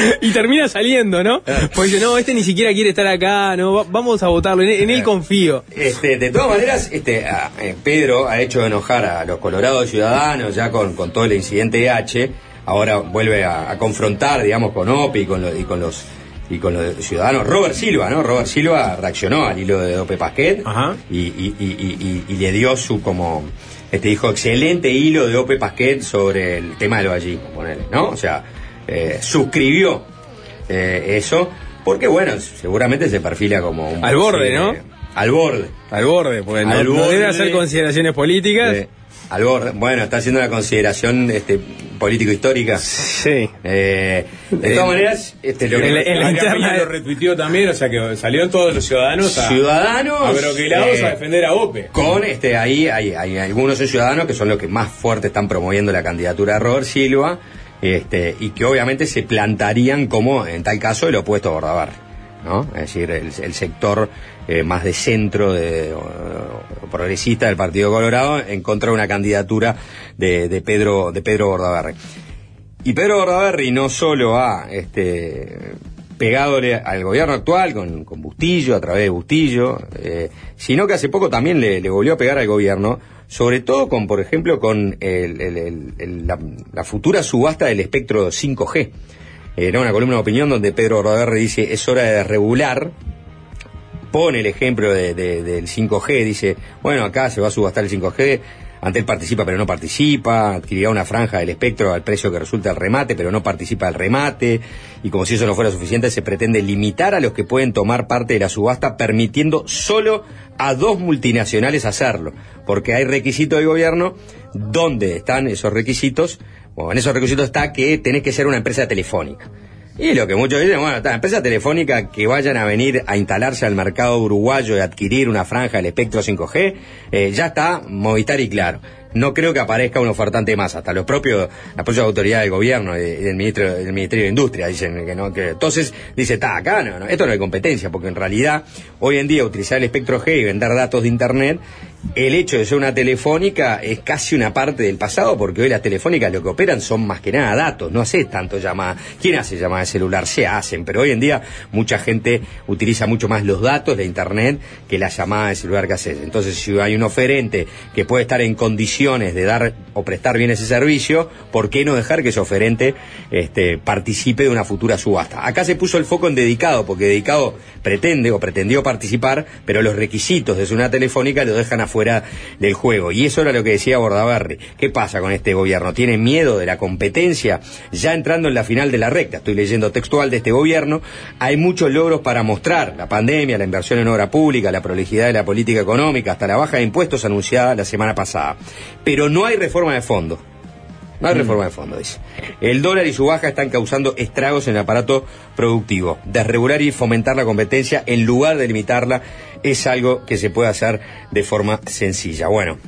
Y termina saliendo, ¿no? Porque dice, no, este ni siquiera quiere estar acá, no, va- vamos a votarlo, en, en él confío. Este, de todas maneras, este, a- eh, Pedro ha hecho enojar a los colorados ciudadanos ya con, con todo el incidente de H. Ahora vuelve a, a confrontar, digamos, con OPE y con, lo- y con los y con los ciudadanos. Robert Silva, ¿no? Robert Silva reaccionó al hilo de Ope Pasquet y, y- y- y- y- y le dio su como este dijo excelente hilo de Ope Pasquet sobre el tema del vallismo, ponele, ¿no? O sea, eh, suscribió eh, eso porque bueno, seguramente se perfila como un Al borde, ¿no? Al borde. Al borde, no, Al no borde. debe hacer consideraciones políticas. Al borde. Bueno, está haciendo una consideración este, político-histórica. Sí. de todas maneras, este, lo que- Adrián Peña lo retuiteó también, o sea que salieron todos los ciudadanos a, ciudadanos a eh, a defender a OPE. Con este ahí hay, hay algunos ciudadanos que son los que más fuerte están promoviendo la candidatura de Robert Silva, este, y que obviamente se plantarían como, en tal caso, el opuesto a Bordabar. ¿no? Es decir, el, sector eh, más de centro de, o- progresista del Partido Colorado en contra de una candidatura de, de Pedro de Pedro Bordaberry. Y Pedro Bordaberry no solo ha este, pegadole al gobierno actual con, con Bustillo, a través de Bustillo, eh, sino que hace poco también le volvió a pegar al gobierno, sobre todo con, por ejemplo, con el- el- el- la, la futura subasta del espectro 5G. Era una columna de opinión donde Pedro Bordaberry dice es hora de regular pone el ejemplo de- de- del 5G, dice, bueno, acá se va a subastar el 5G, ante él participa pero no participa, adquirirá una franja del espectro al precio que resulta el remate, pero no participa del remate, y como si eso no fuera suficiente, se pretende limitar a los que pueden tomar parte de la subasta, permitiendo solo a dos multinacionales hacerlo, porque hay requisitos del gobierno, donde están esos requisitos? Bueno, en esos requisitos está que tenés que ser una empresa telefónica. Y lo que muchos dicen, bueno, está, empresa telefónica que vayan a venir a instalarse al mercado uruguayo y adquirir una franja del espectro 5G, eh, ya está Movistar y Claro. No creo que aparezca un ofertante más, hasta los propios, las propias autoridades del gobierno y del, ministro, del Ministerio de Industria dicen que no, que entonces dice, está acá, no, no, esto no hay competencia, porque en realidad hoy en día utilizar el espectro G y vender datos de internet, el hecho de ser una telefónica es casi una parte del pasado, porque hoy las telefónicas lo que operan son más que nada datos, no hace tanto llamada. ¿Quién hace llamada de celular? Se hacen, pero hoy en día mucha gente utiliza mucho más los datos de internet que la llamada de celular que haces. Entonces, si hay un oferente que puede estar en condiciones de dar o prestar bien ese servicio, ¿por qué no dejar que ese oferente este, participe de una futura subasta? Acá se puso el foco en dedicado, porque dedicado pretende o pretendió participar, pero los requisitos de una telefónica lo dejan afuera del juego. Y eso era lo que decía Bordaberry. ¿Qué pasa con este gobierno? ¿Tiene miedo de la competencia? Ya entrando en la final de la recta, estoy leyendo textual de este gobierno, hay muchos logros para mostrar. La pandemia, la inversión en obra pública, la prolijidad de la política económica, hasta la baja de impuestos anunciada la semana pasada. Pero no hay reforma de fondo. No hay reforma de fondo, dice. El dólar y su baja están causando estragos en el aparato productivo. Desregular y fomentar la competencia en lugar de limitarla es algo que se puede hacer de forma sencilla. Bueno,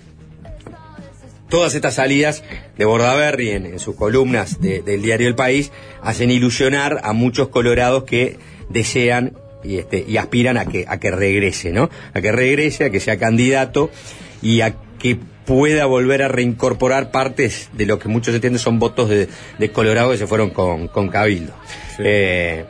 todas estas salidas de Bordaberry en, en sus columnas de- del diario El País hacen ilusionar a muchos colorados que desean y, este, y aspiran a que, a que regrese, ¿no? A que regrese, a que sea candidato y a que pueda volver a reincorporar partes de lo que muchos entienden son votos de, de Colorado que se fueron con, con Cabildo. Eh,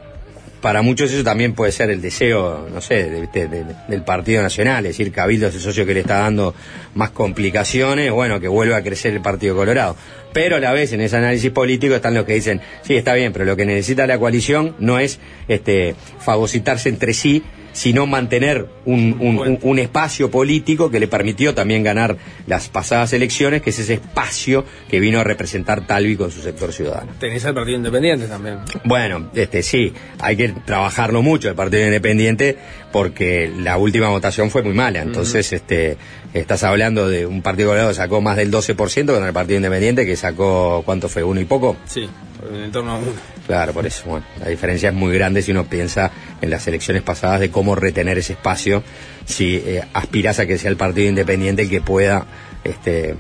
para muchos eso también puede ser el deseo, no sé, de- de- de- del Partido Nacional, es decir, Cabildo es el socio que le está dando más complicaciones, bueno, que vuelva a crecer el Partido Colorado. Pero a la vez en ese análisis político están los que dicen, sí, está bien, pero lo que necesita la coalición no es este, fagocitarse entre sí sino mantener un, un- un- un espacio político que le permitió también ganar las pasadas elecciones, que es ese espacio que vino a representar Talvi con su sector ciudadano. Tenés al Partido Independiente también. Bueno, este sí, hay que trabajarlo mucho el Partido Independiente porque la última votación fue muy mala. Entonces, este, estás hablando de un Partido Colorado que sacó más del 12% con el Partido Independiente que sacó, ¿cuánto fue? ¿Uno y poco? Sí, en torno a uno. Claro, por eso. Bueno, la diferencia es muy grande si uno piensa en las elecciones pasadas de cómo retener ese espacio si eh, aspiras a que sea el Partido Independiente el que pueda este,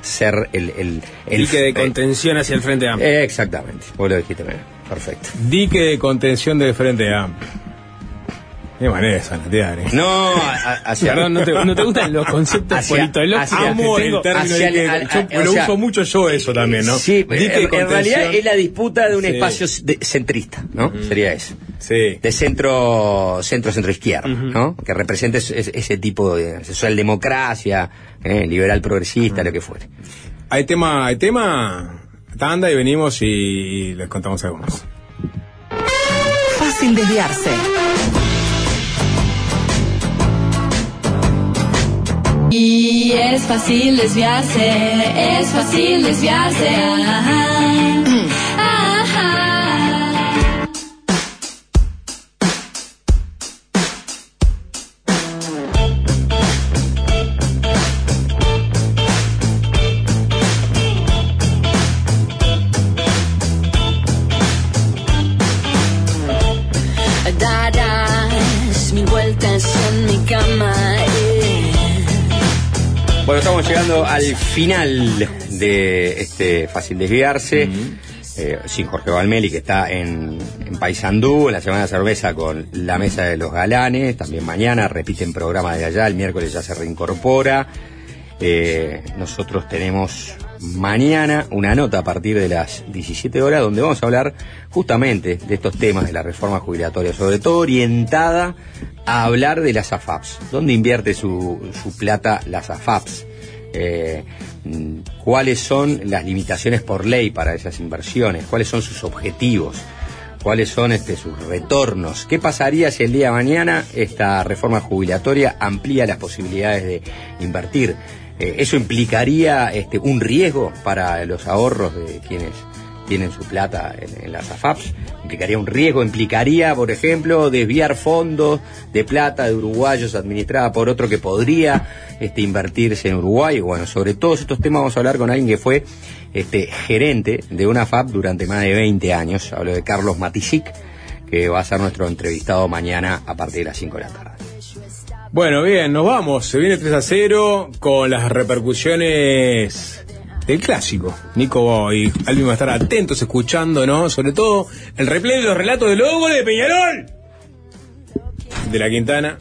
ser el... el, el Dique de contención hacia el Frente Amplio. Eh, exactamente, vos lo dijiste. Perfecto. Dique de contención del Frente Amplio. Qué manera de sanatear, ¿eh? No, hacia... Perdón, ¿no te, no te gustan los conceptos Hacia- politológicos? hacia- Amo que tengo? el término hacia el- al- yo lo sea, uso mucho yo eso también, ¿no? Sí, Dique de en, contención. realidad es la disputa de un Sí. espacio de- centrista, ¿no? Sería eso. Sí. De centro, centro, centro izquierda, ¿no? Que represente ese, tipo de socialdemocracia, eh, liberal progresista, lo que fuere. Hay tema, hay tema, tanda y venimos y, y les contamos algunos. Fácil desviarse. Y es fácil desviarse, es fácil desviarse. Ajá. Estamos llegando al final de este Fácil Desviarse. eh, sin Jorge Valmeli, que está en, en Paysandú, en la Semana de Cerveza con la Mesa de los Galanes. También mañana repiten programa de allá, el miércoles ya se reincorpora. Eh, nosotros tenemos mañana una nota a partir de las 17 horas donde vamos a hablar justamente de estos temas de la reforma jubilatoria, sobre todo orientada a hablar de las AFAPs. ¿Dónde invierte su, su plata las AFAPs? Eh, ¿Cuáles son las limitaciones por ley para esas inversiones? ¿Cuáles son sus objetivos? cuáles son este, sus retornos. ¿Qué pasaría si el día de mañana esta reforma jubilatoria amplía las posibilidades de invertir? Eh, ¿Eso implicaría este, un riesgo para los ahorros de quienes tienen su plata en, en las AFAPs? ¿Implicaría un riesgo? ¿Implicaría, por ejemplo, desviar fondos de plata de uruguayos administrada por otro que podría este, invertirse en Uruguay? Bueno, sobre todos estos temas vamos a hablar con alguien que fue este, gerente de una FAP durante más de 20 años. Hablo de Carlos Matisic, que va a ser nuestro entrevistado mañana a partir de las 5 de la tarde. Bueno, bien, nos vamos. Se viene 3 a 0 con las repercusiones del clásico. Nico y Alvin van a estar atentos escuchando, ¿no? Sobre todo el replay de los relatos de los goles de Peñarol, de la Quintana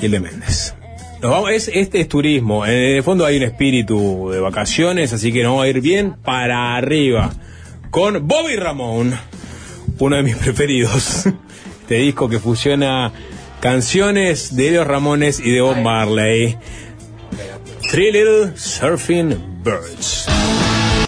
y el de Méndez. Es, este es turismo. En el fondo hay un espíritu de vacaciones, así que nos vamos a ir bien para arriba. Con Bobby Ramón, uno de mis preferidos. Este disco que fusiona canciones de Elio Ramones y de Bob Marley. Three Little Surfing Birds.